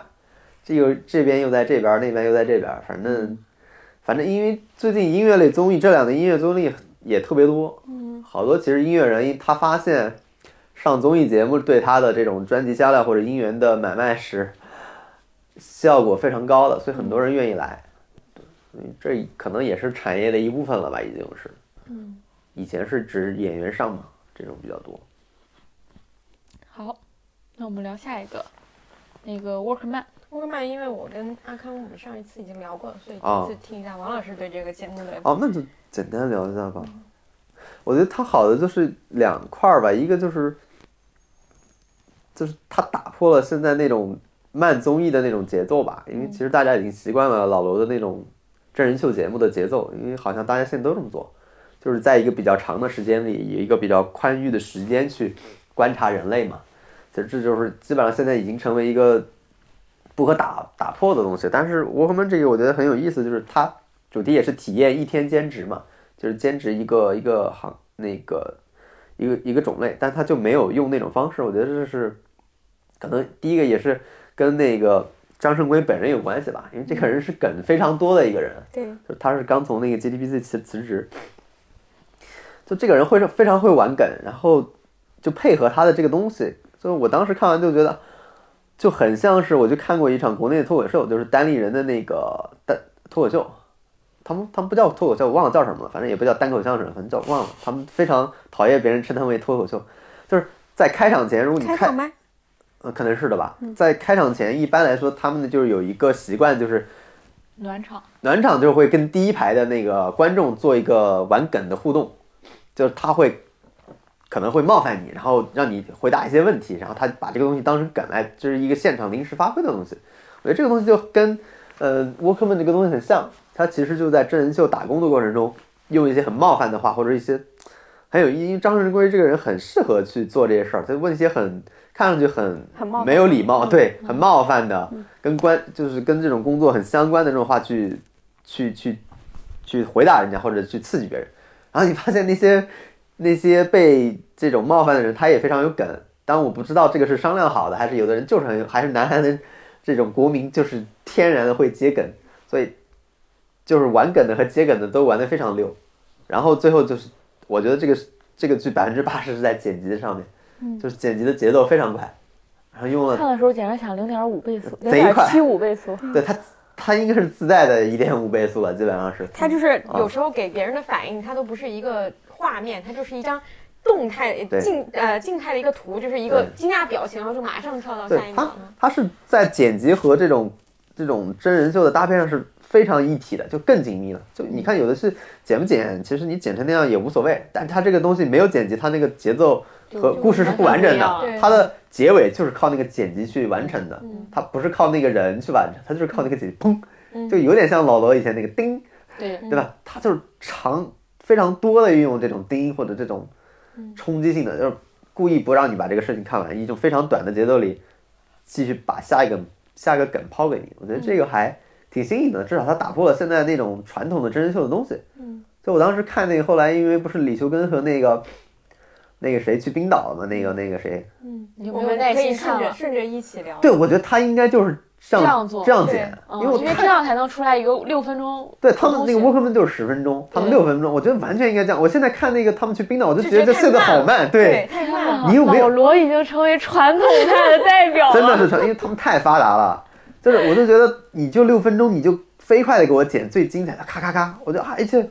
[SPEAKER 3] 这个这边又在这边，那边又在这边，反正反正因为最近音乐类综艺这两年音乐综艺也特别多，
[SPEAKER 2] 嗯，
[SPEAKER 3] 好多其实音乐人他发现上综艺节目对他的这种专辑销量或者音源的买卖是效果非常高的，所以很多人愿意来，所以这可能也是产业的一部分了吧，已经是。
[SPEAKER 2] 嗯，
[SPEAKER 3] 以前是指演员上嘛，这种比较多。
[SPEAKER 1] 好，那我们聊下一个，那个 Workman。
[SPEAKER 2] Workman，，因为我跟阿康我们上一次已经聊过了，所以
[SPEAKER 3] 哦
[SPEAKER 2] 这次听一下王老师对这个节目的
[SPEAKER 3] 哦，那就简单聊一下吧。我觉得它好的就是两块儿吧，一个就是就是它打破了现在那种慢综艺的那种节奏吧，因为其实大家已经习惯了老罗的那种真人秀节目的节奏，因为好像大家现在都这么做，就是在一个比较长的时间里，以一个比较宽裕的时间去观察人类嘛。其实这就是基本上现在已经成为一个不可打打破的东西。但是 Workman 这个我觉得很有意思，就是它主题也是体验一天兼职嘛，就是兼职一个一个行那个一个一个种类，但他就没有用那种方式。我觉得这是可能第一个也是跟那个张胜圭本人有关系吧，因为这个人是梗非常多的一个人，
[SPEAKER 2] 对，
[SPEAKER 3] 就他是刚从那个 GDPC 辞辞职，就这个人会是非常会玩梗，然后就配合他的这个东西，就我当时看完就觉得就很像是我就看过一场国内的脱口秀，就是单立人的那个单脱口秀，他们他们不叫脱口秀，我忘了叫什么了，反正也不叫单口相声，反正叫忘了，他们非常讨厌别人称他们为脱口秀，就是在开场前如果你开
[SPEAKER 2] 开
[SPEAKER 3] 呃，可能是的吧。在开场前，一般来说，他们就是有一个习惯，就是
[SPEAKER 1] 暖场，
[SPEAKER 3] 暖场就会跟第一排的那个观众做一个玩梗的互动，就是他会可能会冒犯你，然后让你回答一些问题，然后他把这个东西当成梗来，就是一个现场临时发挥的东西。我觉得这个东西就跟呃 Workman 这个东西很像，他其实就在真人秀打工的过程中，用一些很冒犯的话或者一些很有意义。因为张仁圭这个人很适合去做这些事儿，他问一些很看上去很没有礼貌，对，很冒犯的，跟关就是跟这种工作很相关的这种话去去去去回答人家或者去刺激别人。然后你发现那些 那些被这种冒犯的人，他也非常有梗。当我不知道这个是商量好的，还是有的人就是很有，还是南韩的这种国民就是天然的会接梗，所以就是玩梗的和接梗的都玩的非常溜。然后最后就是，我觉得这个这个剧百分之八十是在剪辑的上面，就是剪辑的节奏非常快，然后用了
[SPEAKER 1] 看的时候简直想零点五倍速，零
[SPEAKER 3] 贼快
[SPEAKER 1] 点七五倍速。
[SPEAKER 3] 对它它应该是自带的一点五倍速了，基本上是。
[SPEAKER 2] 它就是
[SPEAKER 3] 啊
[SPEAKER 2] 有时候给别人的反应，它都不是一个画面，它就是一张动态静呃静态的一个图，就是一个惊讶表情，然后就马上跳到下一秒。
[SPEAKER 3] 它是在剪辑和这种这种真人秀的搭配上是非常一体的，就更紧密了。就你看有的是剪不剪，其实你剪成那样也无所谓，但它这个东西没有剪辑，它那个节奏和故事是不完整的，它的结尾就是靠那个剪辑去完成的，
[SPEAKER 2] 嗯。
[SPEAKER 3] 它不是靠那个人去完成，它就是靠那个剪辑，砰，
[SPEAKER 2] 嗯。
[SPEAKER 3] 就有点像老罗以前那个叮，
[SPEAKER 1] 对，
[SPEAKER 3] 对吧？它就是长非常多的运用这种叮或者这种
[SPEAKER 2] 嗯。
[SPEAKER 3] 冲击性的，就是故意不让你把这个事情看完，一种非常短的节奏里继续把下一个下一个梗抛给你。我觉得这个还挺新颖的，至少它打破了现在那种传统的真人秀的东西。
[SPEAKER 2] 嗯，
[SPEAKER 3] 就我当时看那个，后来因为不是李修根和那个那个谁去冰岛嘛，那个那个谁，
[SPEAKER 1] 嗯有
[SPEAKER 2] 我们
[SPEAKER 1] 没有耐
[SPEAKER 2] 可以顺
[SPEAKER 1] 心看了？
[SPEAKER 2] 着顺着一起聊。
[SPEAKER 3] 对我觉得他应该就是这样
[SPEAKER 1] 这样做
[SPEAKER 3] 这样剪，
[SPEAKER 1] 嗯
[SPEAKER 3] 因为我
[SPEAKER 1] 因为这样才能出来一个六分钟。
[SPEAKER 3] 对他们那个 workman 就是十分钟，他们六分钟，我觉得完全应该这样。我现在看那个他们去冰岛，我就
[SPEAKER 2] 就
[SPEAKER 3] 觉得这速度好慢，
[SPEAKER 2] 对，太慢了。
[SPEAKER 3] 你有没有
[SPEAKER 1] 老罗已经成为传统派的代表了？
[SPEAKER 3] 真的是传，因为他们太发达了，就是我就觉得你就六分钟，你就飞快的给我剪最精彩的，咔咔咔，我觉得啊，而且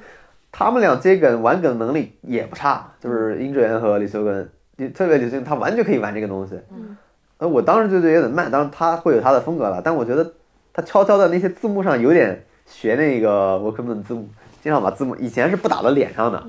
[SPEAKER 3] 他们俩接梗玩梗能力也不差，就是殷志源和李修根，特别李修根他完全可以玩这个东西。
[SPEAKER 2] 嗯，
[SPEAKER 3] 呃，我当时就觉得有点慢，当然他会有他的风格了，但我觉得他悄悄的那些字幕上有点学那个 Workman 字幕，经常把字幕以前是不打到脸上的，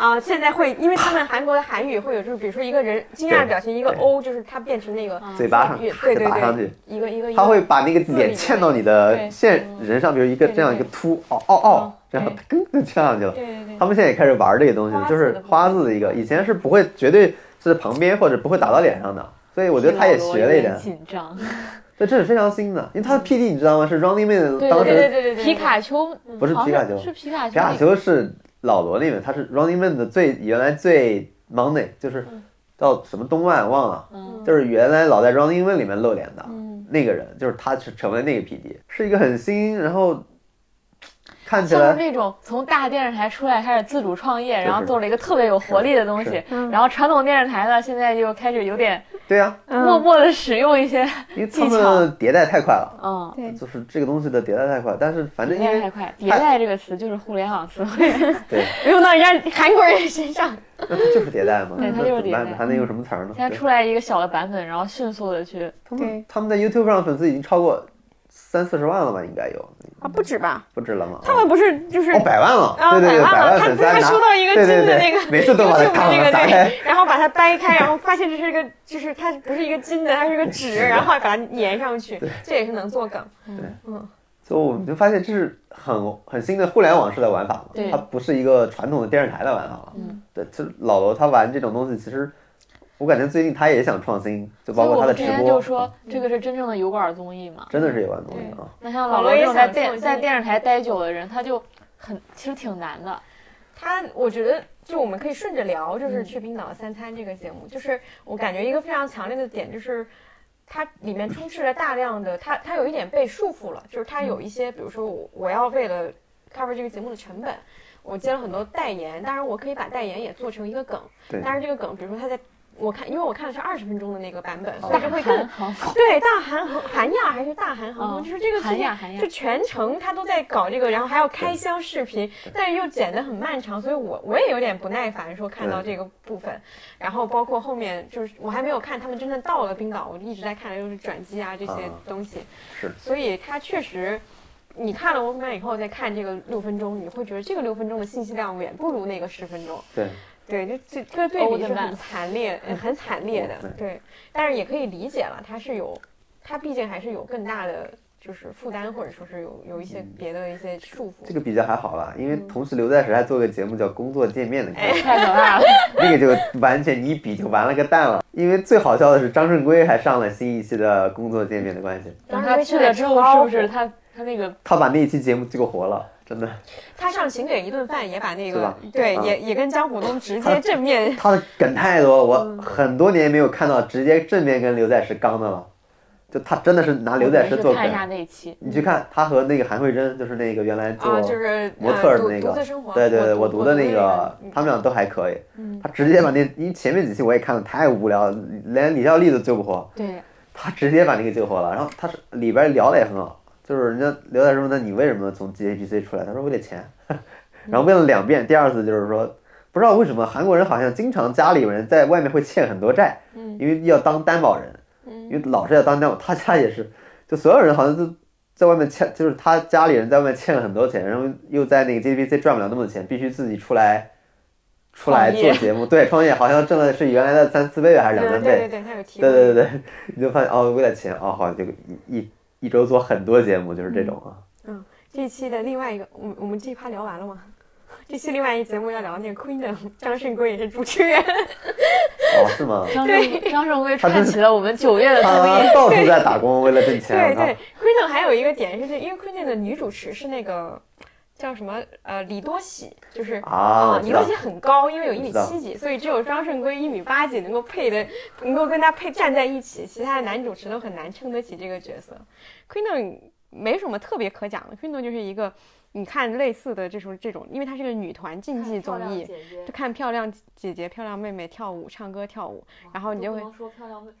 [SPEAKER 2] 啊，现在会，因为他们韩国的韩语会有，就是比如说一个人惊讶的表情，一个 O，就是它变成那个
[SPEAKER 3] 嘴巴上
[SPEAKER 2] 对
[SPEAKER 3] 咔
[SPEAKER 2] 对对
[SPEAKER 3] 就打上去
[SPEAKER 2] 对，。一个一个一个
[SPEAKER 3] 他会把那个脸嵌到你的
[SPEAKER 1] 对
[SPEAKER 3] 线人上，比如一个
[SPEAKER 2] 对对
[SPEAKER 3] 这样一个凸，哦哦哦，这样
[SPEAKER 2] 对
[SPEAKER 3] 噔就嵌上去了。
[SPEAKER 2] 对对对
[SPEAKER 3] 他们现在也开始玩这个东西
[SPEAKER 2] 了，
[SPEAKER 3] 就是花字的一个，以前是不会，绝对是旁边或者不会打到脸上的，所以我觉得他也学了一点，
[SPEAKER 1] 紧张。
[SPEAKER 3] 所 以这是非常新的，因为他的 PD 你知道吗？是 Running Man 当时
[SPEAKER 2] 对对对对对，
[SPEAKER 1] 皮卡丘
[SPEAKER 3] 不是皮卡丘，
[SPEAKER 1] 是皮卡丘
[SPEAKER 3] 皮卡。丘是老罗那边，他是 Running Man 的最原来最 Money，就是叫什么东万忘了，
[SPEAKER 1] 嗯。
[SPEAKER 3] 就是原来老在 Running Man 里面露脸的
[SPEAKER 1] 嗯，
[SPEAKER 3] 那个人，就是他是成为那个 PD，是一个很新，然后看起
[SPEAKER 1] 像是
[SPEAKER 3] 来
[SPEAKER 1] 那种从大电视台出来开始自主创业，然后做了一个特别有活力的东西，然后传统电视台呢现在就开始有点
[SPEAKER 3] 对呀，
[SPEAKER 1] 默默的使用一些，
[SPEAKER 3] 因为他们迭代太快了。
[SPEAKER 1] 嗯，
[SPEAKER 2] 对
[SPEAKER 3] 就是这个东西的迭代太快，但是反正
[SPEAKER 1] 迭
[SPEAKER 3] 因为
[SPEAKER 1] 代太快，迭代这个词就是互联网词汇。
[SPEAKER 3] 对，
[SPEAKER 2] 用到人家韩国人身上。
[SPEAKER 3] 那它就是迭代嘛，
[SPEAKER 1] 对它就是迭代？
[SPEAKER 3] 还能有什么词儿呢？
[SPEAKER 1] 现在出来一个小的版本，然后迅速的去，
[SPEAKER 3] 他
[SPEAKER 2] 对
[SPEAKER 3] 们他们在 YouTube 上粉丝已经超过三四十万了吧，应该有
[SPEAKER 2] 啊，不止吧？
[SPEAKER 3] 不止了吗？
[SPEAKER 2] 他们不是就是
[SPEAKER 3] 哦，百万了，
[SPEAKER 2] 啊，
[SPEAKER 3] 对对对，百
[SPEAKER 2] 百万
[SPEAKER 3] 粉丝拿
[SPEAKER 2] 收到一个金
[SPEAKER 3] 对对对
[SPEAKER 2] 的那个，
[SPEAKER 3] 每次都把打开
[SPEAKER 2] 对，然后把它掰开，然后发现这是一个，就是它不是一个金的，它是个纸，然后把它粘上去，这也是能做梗。
[SPEAKER 3] 所以我们就发现这是很很新的互联网式的玩法嘛
[SPEAKER 1] 对，
[SPEAKER 3] 它不是一个传统的电视台的玩法了。
[SPEAKER 1] 嗯，
[SPEAKER 3] 对，其实老罗他玩这种东西，其实我感觉最近他也想创新，就包括他的直
[SPEAKER 1] 所以我们之前就
[SPEAKER 3] 播，
[SPEAKER 1] 说这个是真正的油管综艺嘛。
[SPEAKER 3] 真的是油管综艺啊。
[SPEAKER 1] 那像
[SPEAKER 2] 老罗
[SPEAKER 1] 这种在电在电视台待久的人，他就很其实挺难的。
[SPEAKER 2] 他我觉得就我们可以顺着聊，就是
[SPEAKER 1] 嗯
[SPEAKER 2] 去冰岛三餐这个节目，就是我感觉一个非常强烈的点就是。它里面充斥了大量的，它它有一点被束缚了，就是它有一些，比如说我我要为了 cover 这个节目的成本，我接了很多代言，当然我可以把代言也做成一个梗，
[SPEAKER 3] 对，
[SPEAKER 2] 但是这个梗，比如说他在我看，因为我看的是二十分钟的那个版本，所以
[SPEAKER 1] 大
[SPEAKER 2] 就会更对大韩航韩亚还是大韩航空，
[SPEAKER 1] 嗯
[SPEAKER 2] 就是这个
[SPEAKER 1] 韩亚韩亚
[SPEAKER 2] 就全程他都在搞这个，然后还要开箱视频，但是又剪得很漫长，所以我我也有点不耐烦，说看到这个部分，然后包括后面就是我还没有看他们真正到了冰岛，我一直在看的就是转机啊这些
[SPEAKER 3] 啊
[SPEAKER 2] 东西，
[SPEAKER 3] 是
[SPEAKER 2] 所以它确实。你看了《我们以后再看这个六分钟，你会觉得这个六分钟的信息量远不如那个十分钟。
[SPEAKER 3] 对，
[SPEAKER 2] 对，这这这个对比是很惨烈、呃很惨烈的
[SPEAKER 3] 对，
[SPEAKER 2] 但是也可以理解了，他是有，他毕竟还是有更大的就是负担，或者说是有有一些别的一些束缚。
[SPEAKER 3] 这个比较还好啦，因为
[SPEAKER 2] 嗯。
[SPEAKER 3] 同时刘在石还做个节目叫《工作见面》的
[SPEAKER 1] 太可怕了。
[SPEAKER 3] 那个就完全你一比就完了个蛋了。因为最好笑的是张胜圭还上了新一期的《工作见面》的关系，
[SPEAKER 1] 当他去了之后，是不是他他那个
[SPEAKER 3] 他把那一期节目救活了，真的。
[SPEAKER 2] 他上请给一顿饭也把那个对，
[SPEAKER 3] 啊
[SPEAKER 2] 也也跟江虎东直接正面。
[SPEAKER 3] 他的梗太多，我
[SPEAKER 2] 嗯
[SPEAKER 3] 很多年没有看到直接正面跟刘在石刚的了，就他真的是拿刘在石做
[SPEAKER 1] 梗看一下
[SPEAKER 3] 梗。
[SPEAKER 1] 那期，
[SPEAKER 3] 你去看他和那个韩慧珍，就是那个原来做
[SPEAKER 2] 啊，就是
[SPEAKER 3] 模特的
[SPEAKER 2] 呃
[SPEAKER 3] 那个对对对，
[SPEAKER 2] 我
[SPEAKER 3] 读的那
[SPEAKER 2] 个
[SPEAKER 3] 他们俩都还可以。他直接把那，因为前面几期我也看了太无聊，连李孝利都救不活，
[SPEAKER 1] 对，
[SPEAKER 3] 他直接把那个救活了。然后他是里边聊的也很好，就是人家刘在石问他你为什么从 GAPC 出来，他说为了钱。然后问了两遍，第二次就是说不知道为什么韩国人好像经常家里人在外面会欠很多债，
[SPEAKER 2] 嗯
[SPEAKER 3] 因为要当担保人，
[SPEAKER 2] 嗯
[SPEAKER 3] 因为老是要当担保，他家也是，就所有人好像都在外面欠，就是他家里人在外面欠了很多钱，然后又在那个 GPC 赚不了那么多钱，必须自己出来出来做节目，对，创业好像挣的是原来的三四倍还是两三倍，
[SPEAKER 2] 嗯对对对，他有提。
[SPEAKER 3] 对对对对，你就发现哦，为了钱哦，好，这个一一一周做很多节目就是这种啊，嗯
[SPEAKER 2] 这一期的另外一个，我们我们这一趴聊完了吗？这期另外一节目要聊那个 Queen 的张胜圭也是主持人，
[SPEAKER 3] 哦，是吗？
[SPEAKER 1] 张胜张胜圭
[SPEAKER 3] 他真是
[SPEAKER 1] 串起了我们九月的综艺。
[SPEAKER 3] 他到处在打工，为了挣钱，
[SPEAKER 2] 对对，Queen 还有一个点是，因为 Queen 的女主持是那个叫什么呃李多喜，就是
[SPEAKER 3] 啊，
[SPEAKER 2] 李多喜很高，因为有一米七几，所以只有张胜圭一米八几能够配的，能够跟他配站在一起，其他的男主持都很难撑得起这个角色。Queen 没什么特别可讲的，Queen 就是一个你看类似的这种这种，因为它是个女团竞技综艺，就看漂亮姐姐、漂亮妹妹跳舞、唱歌、跳舞，然后你就会
[SPEAKER 1] 说漂亮妹，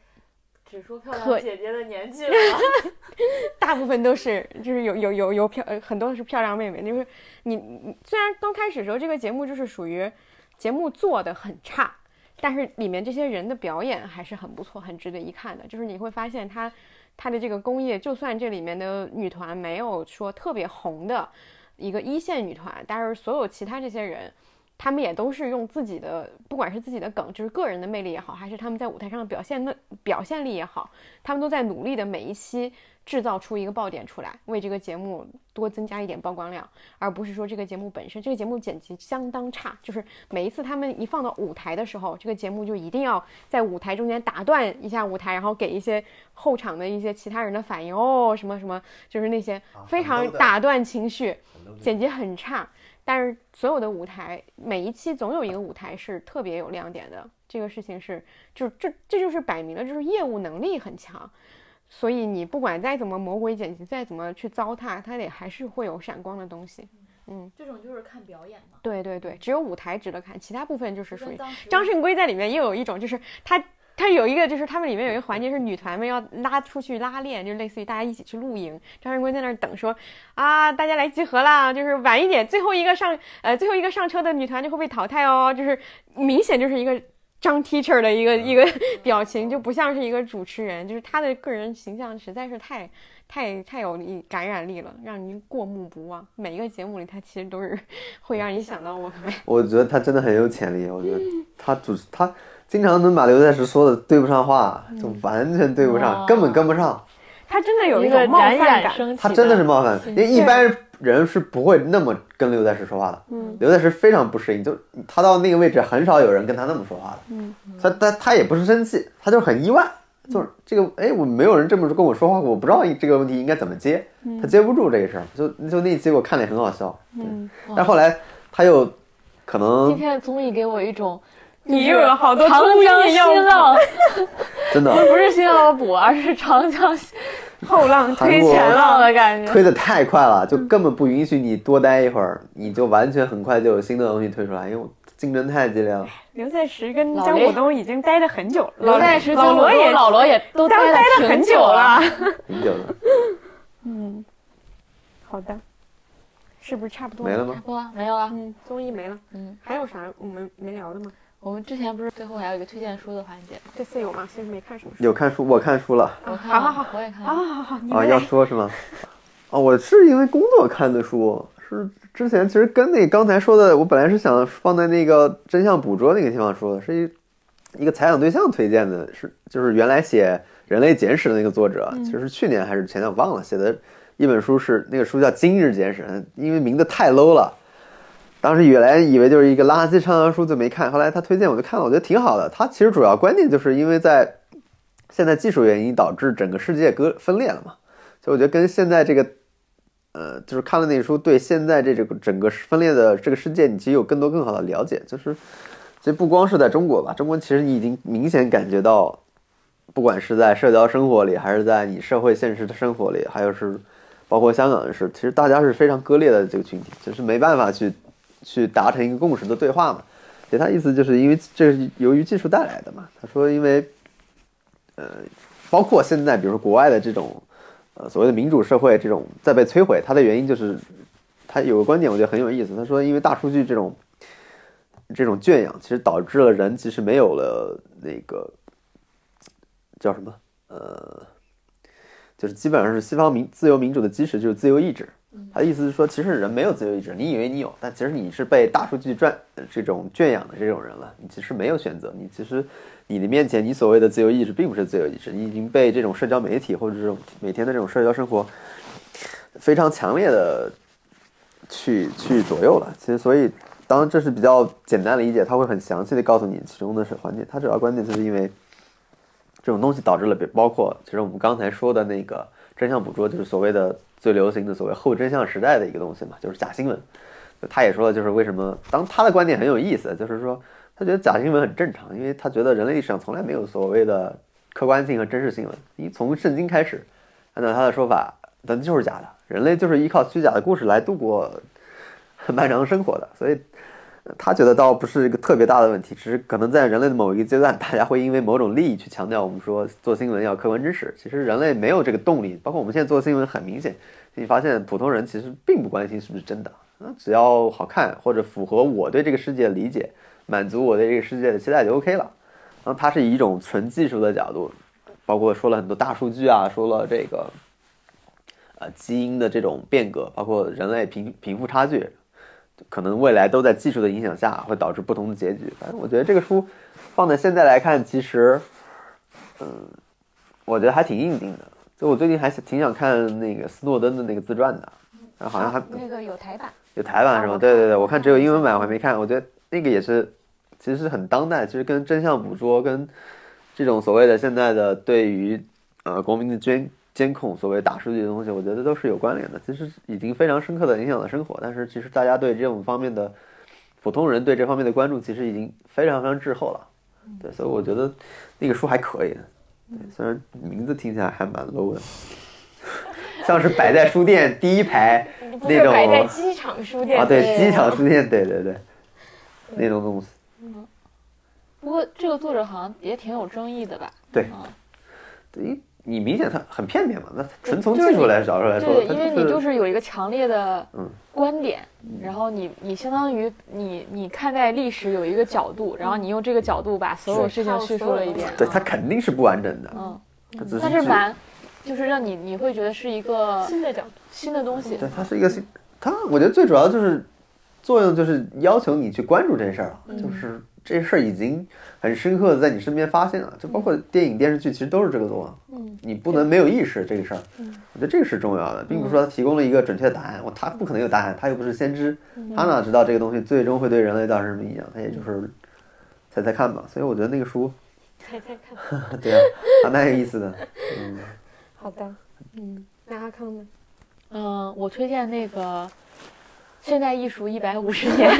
[SPEAKER 1] 只说漂亮姐姐的年纪了。
[SPEAKER 2] 大部分都是就是有有有有漂呃很多是漂亮妹妹，就是你你虽然刚开始的时候这个节目就是属于节目做的很差，但是里面这些人的表演还是很不错，很值得一看的。就是你会发现他他的这个工业，就算这里面的女团没有说特别红的一个一线女团，但是所有其他这些人。他们也都是用自己的，不管是自己的梗，就是个人的魅力也好，还是他们在舞台上的表现的表现力也好，他们都在努力的每一期制造出一个爆点出来，为这个节目多增加一点曝光量，而不是说这个节目本身，这个节目剪辑相当差，就是每一次他们一放到舞台的时候，这个节目就一定要在舞台中间打断一下舞台，然后给一些后场的一些其他人的反应哦，什么什么，就是那些非常打断情绪，剪辑很差。但是所有的舞台，每一期总有一个舞台是特别有亮点的，这个事情是，就这这就是摆明了就是业务能力很强，所以你不管再怎么魔鬼剪辑，再怎么去糟蹋，它得还是会有闪光的东西。嗯，
[SPEAKER 1] 这种就是看表演嘛。
[SPEAKER 2] 对对对，只有舞台值得看，其他部分就是属于张胜圭在里面又有一种，就是他他有一个，就是他们里面有一个环节是女团们要拉出去拉练，就类似于大家一起去露营。张胜圭在那儿等说啊，大家来集合啦，就是晚一点，最后一个上呃最后一个上车的女团就会被淘汰哦，就是明显就是一个张 teacher 的一个一个表情，就不像是一个主持人，就是他的个人形象实在是太太太有力感染力了，让您过目不忘。每一个节目里，他其实都是会让你想到我们。
[SPEAKER 3] 我觉得他真的很有潜力。我觉得他主他经常能把刘在石说的对不上话，就完全对不上，根本跟不上。
[SPEAKER 2] 他真的有
[SPEAKER 1] 一
[SPEAKER 2] 种冒犯感。
[SPEAKER 3] 他真的是冒犯，因为一般人是不会那么跟刘在石说话的。
[SPEAKER 2] 嗯，
[SPEAKER 3] 刘在石非常不适应，就他到那个位置，很少有人跟他那么说话的。
[SPEAKER 2] 嗯，
[SPEAKER 3] 他他他也不是生气，他就是很意外，就是这个，哎，我没有人这么跟我说话过，我不知道这个问题应该怎么接，他接不住这个事儿，就就那结果看了也很好笑。
[SPEAKER 2] 嗯，
[SPEAKER 3] 但后来他又可能今
[SPEAKER 1] 天的综艺给我一种。
[SPEAKER 2] 你又有好多
[SPEAKER 1] 长江新浪，
[SPEAKER 3] 真的
[SPEAKER 1] 不是新浪要补，而是长江
[SPEAKER 2] 后浪推前
[SPEAKER 1] 前浪的感觉。
[SPEAKER 3] 推的太快了，就根本不允许你多待一会儿，你就完全很快就有新的东西推出来，因为竞争太激烈了。
[SPEAKER 2] 刘在石跟
[SPEAKER 1] 老雷
[SPEAKER 2] 姜武东已经待得很久了，
[SPEAKER 1] 刘在石、
[SPEAKER 2] 老罗也
[SPEAKER 1] 老罗也都
[SPEAKER 2] 待
[SPEAKER 1] 待
[SPEAKER 2] 待 很久
[SPEAKER 1] 了。
[SPEAKER 3] 挺久的，
[SPEAKER 2] 嗯，好的，是不是差不多
[SPEAKER 3] 没了？吗？
[SPEAKER 1] 不啊，没有了。
[SPEAKER 2] 嗯，综艺没了。
[SPEAKER 1] 嗯，
[SPEAKER 2] 还有啥我们没聊的吗？
[SPEAKER 1] 我们之前不是最后还有一个推荐书的环节？
[SPEAKER 2] 这次有吗？其实没看什么书。
[SPEAKER 3] 有看书，我看书了
[SPEAKER 1] 我看了，
[SPEAKER 2] 好好好
[SPEAKER 1] 我也看
[SPEAKER 2] 好
[SPEAKER 1] 了。
[SPEAKER 2] 好好，你
[SPEAKER 3] 啊，要。说是吗？啊，我是因为工作看的书，是之前其实跟那刚才说的，我本来是想放在那个真相捕捉那个地方说的，是一一个采访对象推荐的，是就是原来写《人类简史》的那个作者，其实去年还是前年我忘了写的一本书是那个书叫《今日简史》，因为名字太 low 了。当时原来以为就是一个垃圾畅销书，就没看。后来他推荐我就看了，我觉得挺好的。他其实主要观点就是因为在现在技术原因导致整个世界割分裂了嘛，所以我觉得跟现在这个，呃，就是看了那书，对现在这个整个分裂的这个世界，你其实有更多更好的了解。就是其实不光是在中国吧，中国其实你已经明显感觉到，不管是在社交生活里，还是在你社会现实的生活里，还有是包括香港的事，其实大家是非常割裂的这个群体，就是没办法去去达成一个共识的对话嘛。其他意思就是因为这是由于技术带来的嘛。他说因为，呃，包括现在比如说国外的这种，呃所谓的民主社会这种在被摧毁，它的原因就是他有个观点我觉得很有意思，他说因为大数据这种这种圈养，其实导致了人其实没有了那个叫什么呃。就是基本上是西方民自由民主的基石就是自由意志。他的意思是说，其实人没有自由意志，你以为你有，但其实你是被大数据赚这种圈养的这种人了。你其实没有选择，你其实你的面前，你所谓的自由意志并不是自由意志，你已经被这种社交媒体或者是每天的这种社交生活非常强烈的去去左右了。其实，所以当这是比较简单理解，他会很详细的告诉你其中的是环节。他主要观点就是因为这种东西导致了，包括其实我们刚才说的那个真相捕捉，就是所谓的最流行的所谓后真相时代的一个东西嘛，就是假新闻。他也说了，就是为什么当他的观点很有意思，就是说他觉得假新闻很正常，因为他觉得人类历史上从来没有所谓的客观性和真实新闻。你从圣经开始，按照他的说法，那就是假的，人类就是依靠虚假的故事来度过很 漫长的生活的，所以。他觉得倒不是一个特别大的问题，只是可能在人类的某一个阶段，大家会因为某种利益去强调我们说做新闻要客观真实。其实人类没有这个动力，包括我们现在做新闻，很明显，你发现普通人其实并不关心是不是真的，啊，只要好看或者符合我对这个世界的理解，满足我对这个世界的期待就 OK 了。然后他是以一种纯技术的角度，包括说了很多大数据啊，说了这个呃基因的这种变革，包括人类贫贫富差距。可能未来都在技术的影响下，会导致不同的结局。反正我觉得这个书放在现在来看，其实，嗯，我觉得还挺应景的。就我最近还挺想看那个斯诺登的那个自传的，然后好像还
[SPEAKER 2] 那个有台版，
[SPEAKER 3] 有台版是吗？
[SPEAKER 2] 啊
[SPEAKER 3] 对对对，我看只有英文版，我还没看。我觉得那个也是，其实是很当代，其实跟真相捕捉、跟这种所谓的现在的对于呃国民的监监控、所谓大数据的东西，我觉得都是有关联的。其实已经非常深刻的影响了生活，但是其实大家对这种方面的普通人对这方面的关注，其实已经非常非常滞后了。对，所以我觉得那个书还可以。对，虽然名字听起来还蛮 low 的，像是摆在书店第一排那种
[SPEAKER 2] 摆在机场书店
[SPEAKER 3] 啊，对，机场书店，对对对，那种东西。
[SPEAKER 1] 不过这个作者好像也挺有争议的吧？
[SPEAKER 3] 对
[SPEAKER 1] 嗯
[SPEAKER 3] 对，你明显它很片面嘛，那纯从技术来找出来说，
[SPEAKER 1] 对，因为你就是有一个强烈的
[SPEAKER 3] 嗯
[SPEAKER 1] 观点，然后你你相当于你你看待历史有一个角度，然后你用这个角度把所有事情叙述了一遍。
[SPEAKER 3] 对，它
[SPEAKER 1] 嗯
[SPEAKER 3] 肯定是不完整的，
[SPEAKER 1] 嗯，
[SPEAKER 3] 它只是
[SPEAKER 1] 但是蛮就是让你你会觉得是一个
[SPEAKER 2] 新的角度，
[SPEAKER 1] 新的东西。
[SPEAKER 3] 对，它是一个新，它我觉得最主要就是作用就是要求你去关注这事儿就是这事儿已经很深刻的在你身边发现了，就包括电影电视剧其实都是这个作用，
[SPEAKER 1] 嗯，
[SPEAKER 3] 你不能没有意识这个事儿，我觉得这个是重要的，并不是说他提供了一个准确的答案，我他不可能有答案，他又不是先知，
[SPEAKER 1] 嗯。
[SPEAKER 3] 他哪知道这个东西最终会对人类造成什么影响，他也就是猜猜看吧，所以我觉得那个书，
[SPEAKER 2] 猜猜看。
[SPEAKER 3] 对啊，还蛮有意思的，嗯，
[SPEAKER 2] 好的，嗯，那阿康呢？
[SPEAKER 1] 嗯，我推荐那个现代艺术一百五十年，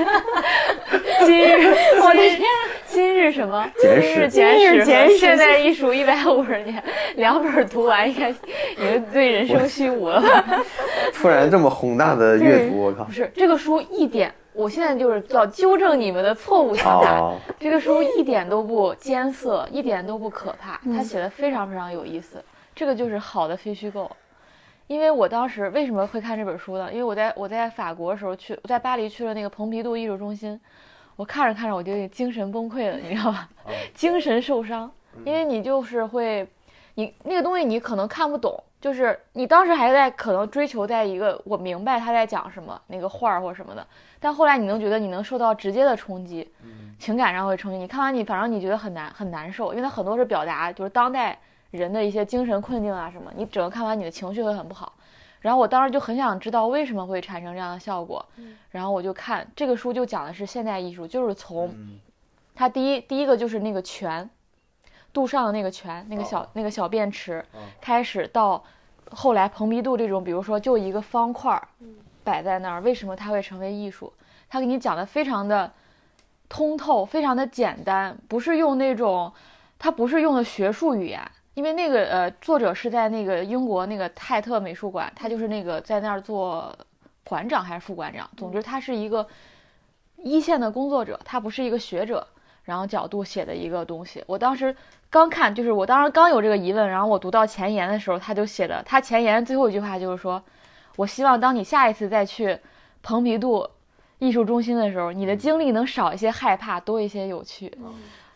[SPEAKER 1] 今日 我的天，今日什么？
[SPEAKER 3] 简
[SPEAKER 1] 今日
[SPEAKER 3] 史
[SPEAKER 1] 简史
[SPEAKER 2] 简史
[SPEAKER 1] 现代艺术一百五十年，两本读完应该已经对人生虚无了吧？
[SPEAKER 3] 突然这么宏大的阅读，我靠
[SPEAKER 1] 不，是这个书一点，我现在就是要纠正你们的错误想法。
[SPEAKER 3] 哦，
[SPEAKER 1] 这个书一点都不艰涩，一点都不可怕，它写的非常非常有意思。这个就是好的非虚构。因为我当时为什么会看这本书呢？因为我在我在法国的时候去，我在巴黎去了那个蓬皮杜艺术中心，我看着看着我就精神崩溃了，你知道吧？精神受伤，因为你就是会，你那个东西你可能看不懂，就是你当时还在可能追求在一个我明白他在讲什么那个画儿或什么的，但后来你能觉得你能受到直接的冲击，情感上会冲击。你看完你反正你觉得很难很难受，因为它很多是表达就是当代人的一些精神困境啊什么，你整个看完你的情绪会很不好。然后我当时就很想知道为什么会产生这样的效果，然后我就看这个书就讲的是现代艺术，就是从它第一第一个就是那个泉，杜尚的那个泉，那个小、那个小便池，开始到后来蓬皮杜这种，比如说就一个方块儿摆在那儿，为什么它会成为艺术？他给你讲的非常的通透，非常的简单，不是用那种，他不是用的学术语言，因为那个呃作者是在那个英国那个泰特美术馆，他就是那个在那儿做馆长还是副馆长，总之他是一个一线的工作者，他不是一个学者，然后角度写的一个东西。我当时刚看，就是我当时刚有这个疑问，然后我读到前言的时候，他就写的，他前言最后一句话就是说，我希望当你下一次再去蓬皮杜艺术中心的时候，你的经历能少一些害怕，多一些有趣。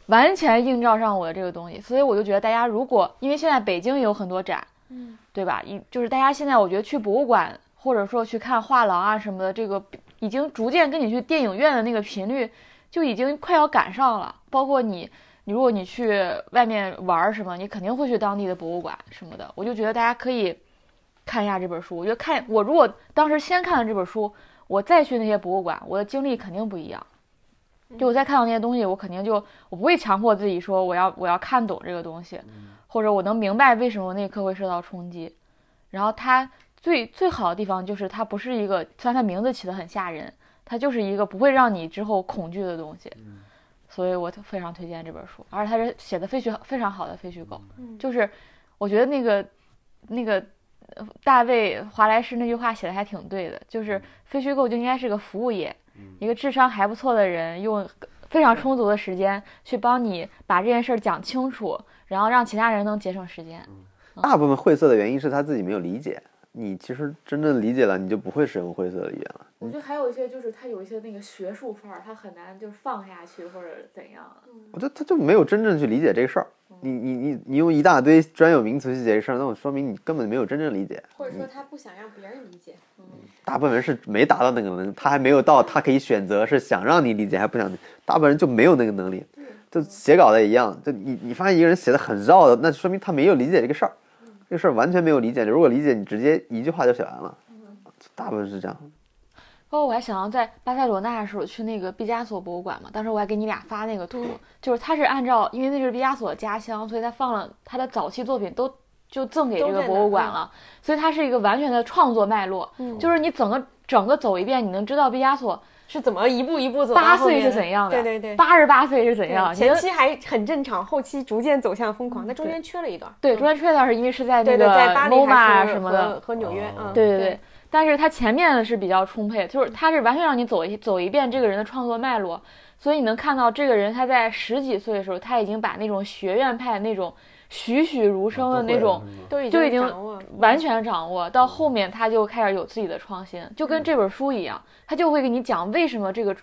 [SPEAKER 1] 完全映照上我的这个东西，所以我就觉得大家如果因为现在北京也有很多展，
[SPEAKER 2] 嗯，
[SPEAKER 1] 对吧？一就是大家现在我觉得去博物馆或者说去看画廊啊什么的，这个已经逐渐跟你去电影院的那个频率就已经快要赶上了。包括你，你如果你去外面玩儿什么，你肯定会去当地的博物馆什么的。我就觉得大家可以看一下这本书。我觉得看我如果当时先看了这本书，我再去那些博物馆，我的经历肯定不一样。就我再看到那些东西，我肯定就我不会强迫自己说我要我要看懂这个东西，或者我能明白为什么那一刻会受到冲击。然后它最最好的地方就是它不是一个，虽然它名字起得很吓人，它就是一个不会让你之后恐惧的东西。所以我非常推荐这本书，而且它是写的非虚非常好的非虚构，就是我觉得那个那个呃大卫华莱士那句话写的还挺对的，就是非虚构就应该是个服务业，一个智商还不错的人用非常充足的时间去帮你把这件事儿讲清楚，然后让其他人能节省时间。
[SPEAKER 3] 大部分晦涩的原因是他自己没有理解。你其实真正理解了，你就不会使用晦涩的语言了。
[SPEAKER 1] 我觉得还有一些就是他有一些那个学术范儿，他很难就是放下去或者怎样。
[SPEAKER 3] 我觉得他就没有真正去理解这个事儿。你你你你用一大堆专有名词去解这个事儿，那我说明你根本没有真正理解。
[SPEAKER 2] 或者说他不想让别人理解。
[SPEAKER 3] 大部分人是没达到那个能力，他还没有到他可以选择是想让你理解还不想，大部分人就没有那个能力。就写稿的也一样，就你你发现一个人写的很绕的，那说明他没有理解这个事儿，这个事儿完全没有理解。如果理解，你直接一句话就写完了。大部分是这样。
[SPEAKER 1] 包括我还想到在巴塞罗那的时候去那个毕加索博物馆嘛，当时我还给你俩发那个图，就是他是按照，因为那是毕加索的家乡，所以他放了他的早期作品都就赠给这个博物馆了，所以它是一个完全的创作脉络，就是你整个整个走一遍，你能知道毕加索
[SPEAKER 2] 是怎么一步一步走到
[SPEAKER 1] 八岁是怎样的，
[SPEAKER 2] 对对对，
[SPEAKER 1] 八十八岁是怎样，
[SPEAKER 2] 前期还很正常，后期逐渐走向疯狂，那中间缺了一段。
[SPEAKER 1] 对，中间缺一段是因为是在那个
[SPEAKER 2] 在巴黎
[SPEAKER 1] MoMA 什么的
[SPEAKER 2] 和，和纽约，嗯，
[SPEAKER 1] 对对对。但是他前面的是比较充沛，就是他是完全让你走一走一遍这个人的创作脉络，所以你能看到这个人他在十几岁的时候，他已经把那种学院派那种栩栩如生的那种，
[SPEAKER 2] 都已
[SPEAKER 1] 就已经
[SPEAKER 2] 掌握
[SPEAKER 1] 完全掌握。到后面他就开始有自己的创新，就跟这本书一样，他就会给你讲为什么这个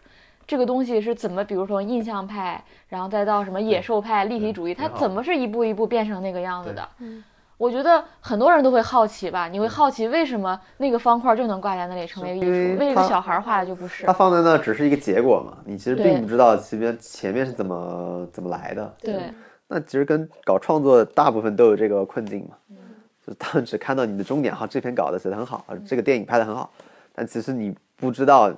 [SPEAKER 1] 这个东西是怎么，比如说印象派，然后再到什么野兽派、立体主义，它怎么是一步一步变成那个样子的。
[SPEAKER 2] 嗯
[SPEAKER 1] 我觉得很多人都会好奇吧，你会好奇为什么那个方块就能挂在那里成为艺
[SPEAKER 3] 因为
[SPEAKER 1] 术，为一个小孩画的就不是
[SPEAKER 3] 它？放在那只是一个结果嘛，你其实并不知道前面前面是怎么怎么来的。
[SPEAKER 1] 对，
[SPEAKER 3] 那其实跟搞创作大部分都有这个困境嘛，
[SPEAKER 1] 嗯。
[SPEAKER 3] 就是他们只看到你的终点，哈，这篇稿子写得很好，这个电影拍得很好，但其实你不知道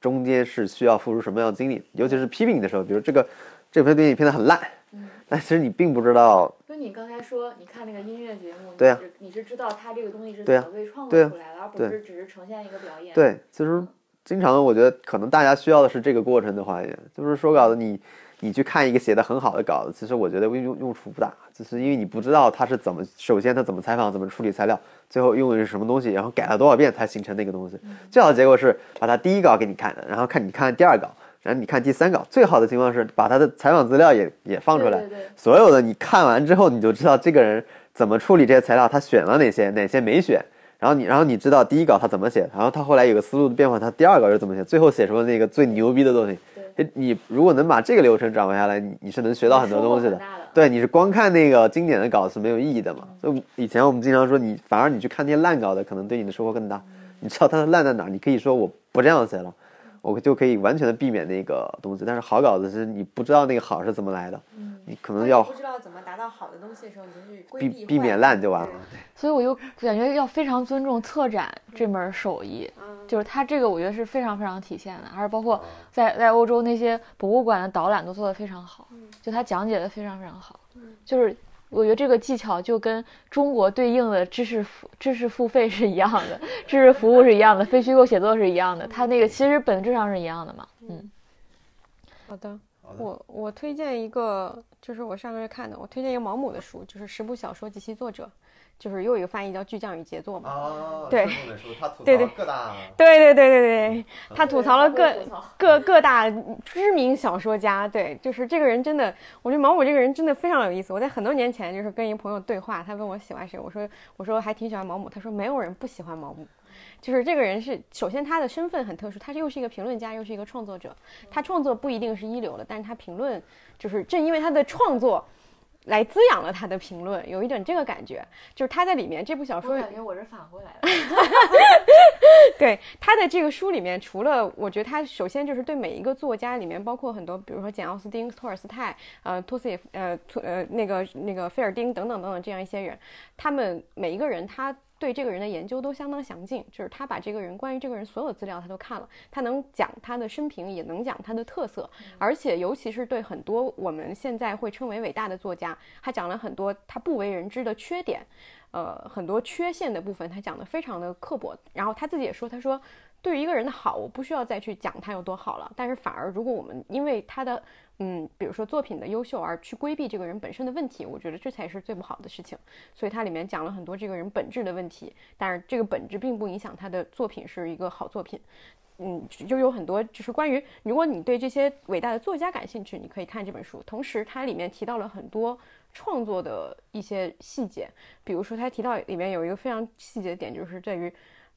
[SPEAKER 3] 中间是需要付出什么样的精力，尤其是批评你的时候，比如这个这篇电影片得很烂，
[SPEAKER 1] 嗯
[SPEAKER 3] 但其实你并不知道，
[SPEAKER 1] 就你刚才说，你看那个音乐节目，
[SPEAKER 3] 对啊
[SPEAKER 1] 你是知道他这个东西是怎么被创作出来的，而不是只是呈现一个表演。
[SPEAKER 3] 对，其实经常我觉得可能大家需要的是这个过程的话，也就是说稿子你你去看一个写的很好的稿子，其实我觉得用用处不大，就是因为你不知道他是怎么，首先他怎么采访，怎么处理材料，最后用的是什么东西，然后改了多少遍才形成那个东西。最好的结果是把他第一稿给你看的，然后看你看第二稿，然后你看第三稿。最好的情况是把他的采访资料也也放出来，
[SPEAKER 1] 对对对
[SPEAKER 3] 所有的你看完之后，你就知道这个人怎么处理这些材料，他选了哪些，哪些没选。然后你，然后你知道第一稿他怎么写，然后他后来有个思路的变化，他第二稿又怎么写，最后写出了那个最牛逼的东西。诶你如果能把这个流程掌握下来，你你是能学到很多东西的对，你是光看那个经典的稿是没有意义的嘛。所以以前我们经常说，你反而你去看那些烂稿的，可能对你的收获更大。你知道它的烂在哪儿，你可以说我不这样写了，我就可以完全的避免那个东西。但是好稿子是你不知道那个好是怎么来的，你可能要
[SPEAKER 2] 不知道怎么达到好的东西的时候，你就去规
[SPEAKER 3] 避避免烂就完了。
[SPEAKER 1] 所以我就感觉要非常尊重策展这门手艺，就是它这个我觉得是非常非常体现的，还是包括在在欧洲那些博物馆的导览都做得非常好，就他讲解的非常非常好，就是我觉得这个技巧就跟中国对应的知识付知识付费是一样的，知识服务是一样的，非虚构写作是一样的，它那个其实本质上是一样的嘛，嗯，
[SPEAKER 2] 好的，我我推荐一个，就是我上个月看的，我推荐一个毛姆的书，就是十部小说及其作者，就是又有一个翻译叫《巨匠与杰作》嘛。
[SPEAKER 3] 哦
[SPEAKER 2] 对对对
[SPEAKER 3] 各大
[SPEAKER 2] 对对对对对，他吐槽了各 各各大知名小说家，对，就是这个人真的，我觉得毛姆这个人真的非常有意思。我在很多年前就是跟一个朋友对话，他问我喜欢谁，我说我说还挺喜欢毛姆，他说没有人不喜欢毛姆。就是这个人是，首先他的身份很特殊，他又是一个评论家，又是一个创作者。他创作不一定是一流的，但是他评论就是正因为他的创作，来滋养了他的评论，有一点这个感觉。就是他在里面这部小说
[SPEAKER 1] 我感觉我是反过来的，
[SPEAKER 2] 对他的这个书里面，除了我觉得他首先就是对每一个作家里面，包括很多，比如说简·奥斯汀、托尔斯泰、呃托斯呃托呃那个那个菲尔丁等等等等这样一些人，他们每一个人他。对这个人的研究都相当详尽，就是他把这个人关于这个人所有资料他都看了，他能讲他的生平，也能讲他的特色，而且尤其是对很多我们现在会称为伟大的作家，他讲了很多他不为人知的缺点，呃，很多缺陷的部分，他讲的非常的刻薄。然后他自己也说，他说，对于一个人的好，我不需要再去讲他有多好了，但是反而如果我们因为他的，嗯，比如说作品的优秀而去规避这个人本身的问题，我觉得这才是最不好的事情。所以它里面讲了很多这个人本质的问题，但是这个本质并不影响他的作品是一个好作品。嗯，就有很多就是关于，如果你对这些伟大的作家感兴趣，你可以看这本书。同时，它里面提到了很多创作的一些细节，比如说他提到里面有一个非常细节的点，就是在于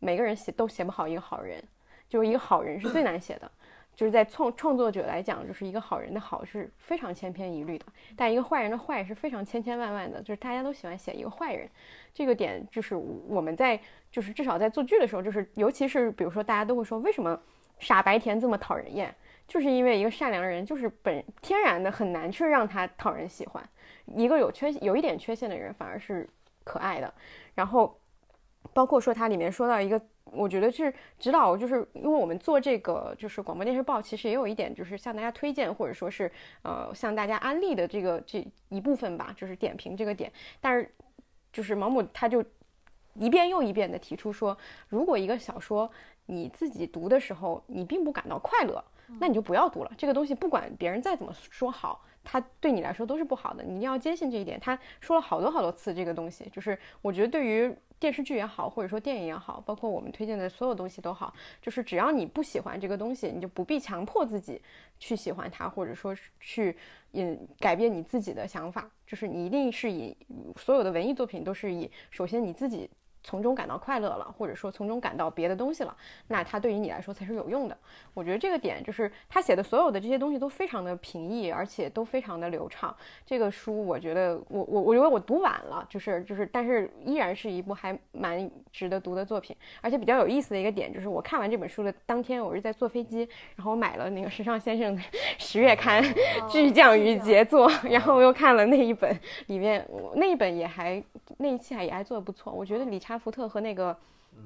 [SPEAKER 2] 每个人写都写不好一个好人，就是一个好人是最难写的。就是在创创作者来讲，就是一个好人的好是非常千篇一律的，但一个坏人的坏是非常千千万万的，就是大家都喜欢写一个坏人。这个点就是我们在就是至少在做剧的时候，就是尤其是比如说大家都会说为什么傻白甜这么讨人厌，就是因为一个善良的人就是本天然的很难去让他讨人喜欢，一个有缺有一点缺陷的人反而是可爱的。然后包括说它里面说到一个。我觉得是指导，就是因为我们做这个就是广播电视报，其实也有一点就是向大家推荐或者说是呃向大家安利的这个这一部分吧，就是点评这个点。但是就是毛姆他就一遍又一遍的提出说，如果一个小说你自己读的时候你并不感到快乐，那你就不要读了。这个东西不管别人再怎么说好，它对你来说都是不好的。你一定要坚信这一点。他说了好多好多次这个东西，就是我觉得对于。电视剧也好，或者说电影也好，包括我们推荐的所有东西都好，就是只要你不喜欢这个东西，你就不必强迫自己去喜欢它，或者说去嗯改变你自己的想法。就是你一定是以所有的文艺作品都是以首先你自己。从中感到快乐了，或者说从中感到别的东西了，那它对于你来说才是有用的。我觉得这个点就是他写的所有的这些东西都非常的平易，而且都非常的流畅。这个书我觉得我我我觉得我读晚了，就是就是，但是依然是一部还蛮值得读的作品。而且比较有意思的一个点就是我看完这本书的当天，我是在坐飞机，然后我买了那个时尚先生的 十月刊 《巨匠与杰作》，然后我又看了那一本，里面那一本也还那一期还也还做的不错。我觉得理查。福特和那个，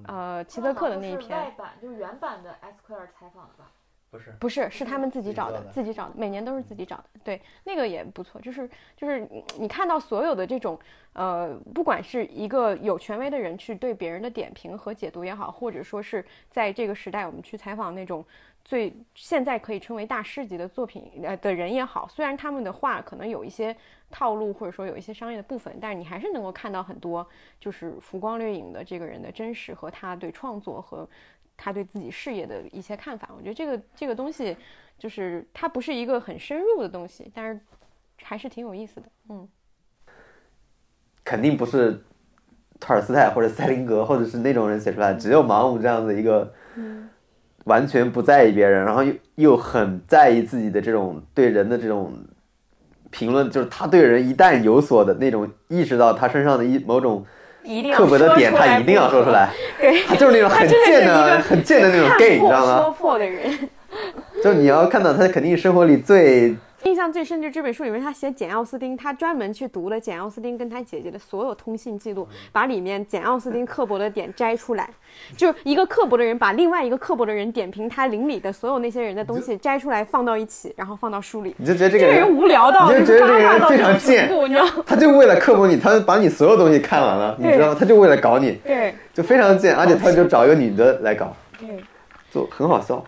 [SPEAKER 2] 呃，齐泽克的那一篇
[SPEAKER 1] 外版，就是原版的埃斯奎尔采访的吧？
[SPEAKER 3] 不是，
[SPEAKER 2] 不是，是他们自己找的，自己找的，每年都是自己找的。对，那个也不错，就是就是你看到所有的这种，呃，不管是一个有权威的人去对别人的点评和解读也好，或者说是在这个时代我们去采访那种。最现在可以称为大师级的作品呃的人也好，虽然他们的话可能有一些套路或者说有一些商业的部分，但是你还是能够看到很多就是浮光掠影的这个人的真实和他对创作和他对自己事业的一些看法。我觉得这个这个东西就是它不是一个很深入的东西，但是还是挺有意思的。嗯，
[SPEAKER 3] 肯定不是托尔斯泰或者塞林格或者是那种人写出来，只有盲目这样的一个。完全不在意别人，然后又又很在意自己的这种对人的这种评论，就是他对人一旦有所的那种意识到他身上的一某种刻薄的点，他一定要说出来。
[SPEAKER 2] 对，
[SPEAKER 3] 他就是那种很贱的、很贱的那种 gay，你知道吗？
[SPEAKER 2] 说破的人，
[SPEAKER 3] 就你要看到他肯定生活里最。
[SPEAKER 2] 印象最深就是这本书里面，他写简奥斯汀，他专门去读了简奥斯汀跟他姐姐的所有通信记录，把里面简奥斯汀刻薄的点摘出来，就是一个刻薄的人把另外一个刻薄的人点评他邻里的所有那些人的东西摘出来放到一起，然后放到书里。
[SPEAKER 3] 你就觉得这个
[SPEAKER 2] 人无聊到，
[SPEAKER 3] 你就觉得这个人非常贱，
[SPEAKER 2] 你知道？
[SPEAKER 3] 他就为了刻薄你，他把你所有东西看完了，你知道吗？他就为了搞你，
[SPEAKER 2] 对，
[SPEAKER 3] 就非常贱，而且他就找一个女的来搞，
[SPEAKER 2] 对，
[SPEAKER 3] 就很好笑。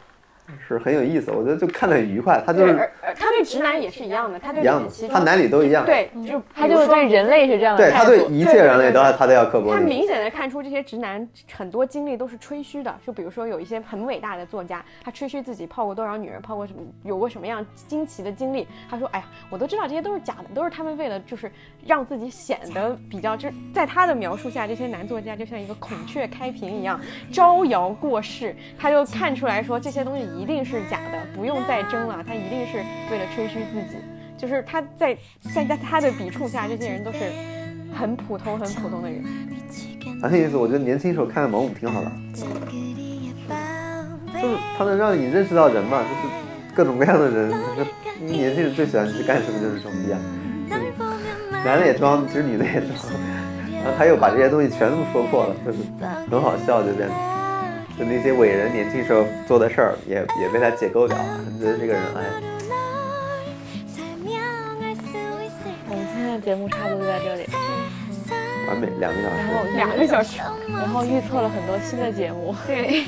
[SPEAKER 3] 是很有意思，我觉得就看得很愉快。他就是，
[SPEAKER 2] 他对直男也是一样的，他对
[SPEAKER 3] 一样的，他男女都一样。
[SPEAKER 2] 对，就
[SPEAKER 1] 他就是对人类是这样的。
[SPEAKER 3] 对他对一切人类都他都要刻薄。
[SPEAKER 2] 他明显的看出这些直男很多经历都是吹嘘的，就比如说有一些很伟大的作家，他吹嘘自己泡过多少女人，泡过什么，有过什么样惊奇的经历。他说：“哎呀，我都知道这些都是假的，都是他们为了就是让自己显得比较，就是在他的描述下，这些男作家就像一个孔雀开屏一样招摇过市。他就看出来说这些东西一定是假的。”不用再争了，他一定是为了吹嘘自己。就是他在在在他的笔触下，这些人都是很普通、很普通的人。
[SPEAKER 3] 啊，那意思，我觉得年轻时候看毛姆挺好的，就是他能让你认识到人嘛，就是各种各样的人。就是年轻人最喜欢去干什么就是装逼啊，男的也装，其实女的也装。然后他又把这些东西全部说破了，就是很好笑，就这样。就那些伟人年轻时候做的事儿，也也被他解构掉了。觉得这个人，哎。
[SPEAKER 1] 我们今天的节目差不多就在这里，
[SPEAKER 3] 完美两个小时，
[SPEAKER 2] 两个小时，
[SPEAKER 1] 然后预测了很多新的节目，
[SPEAKER 2] 对。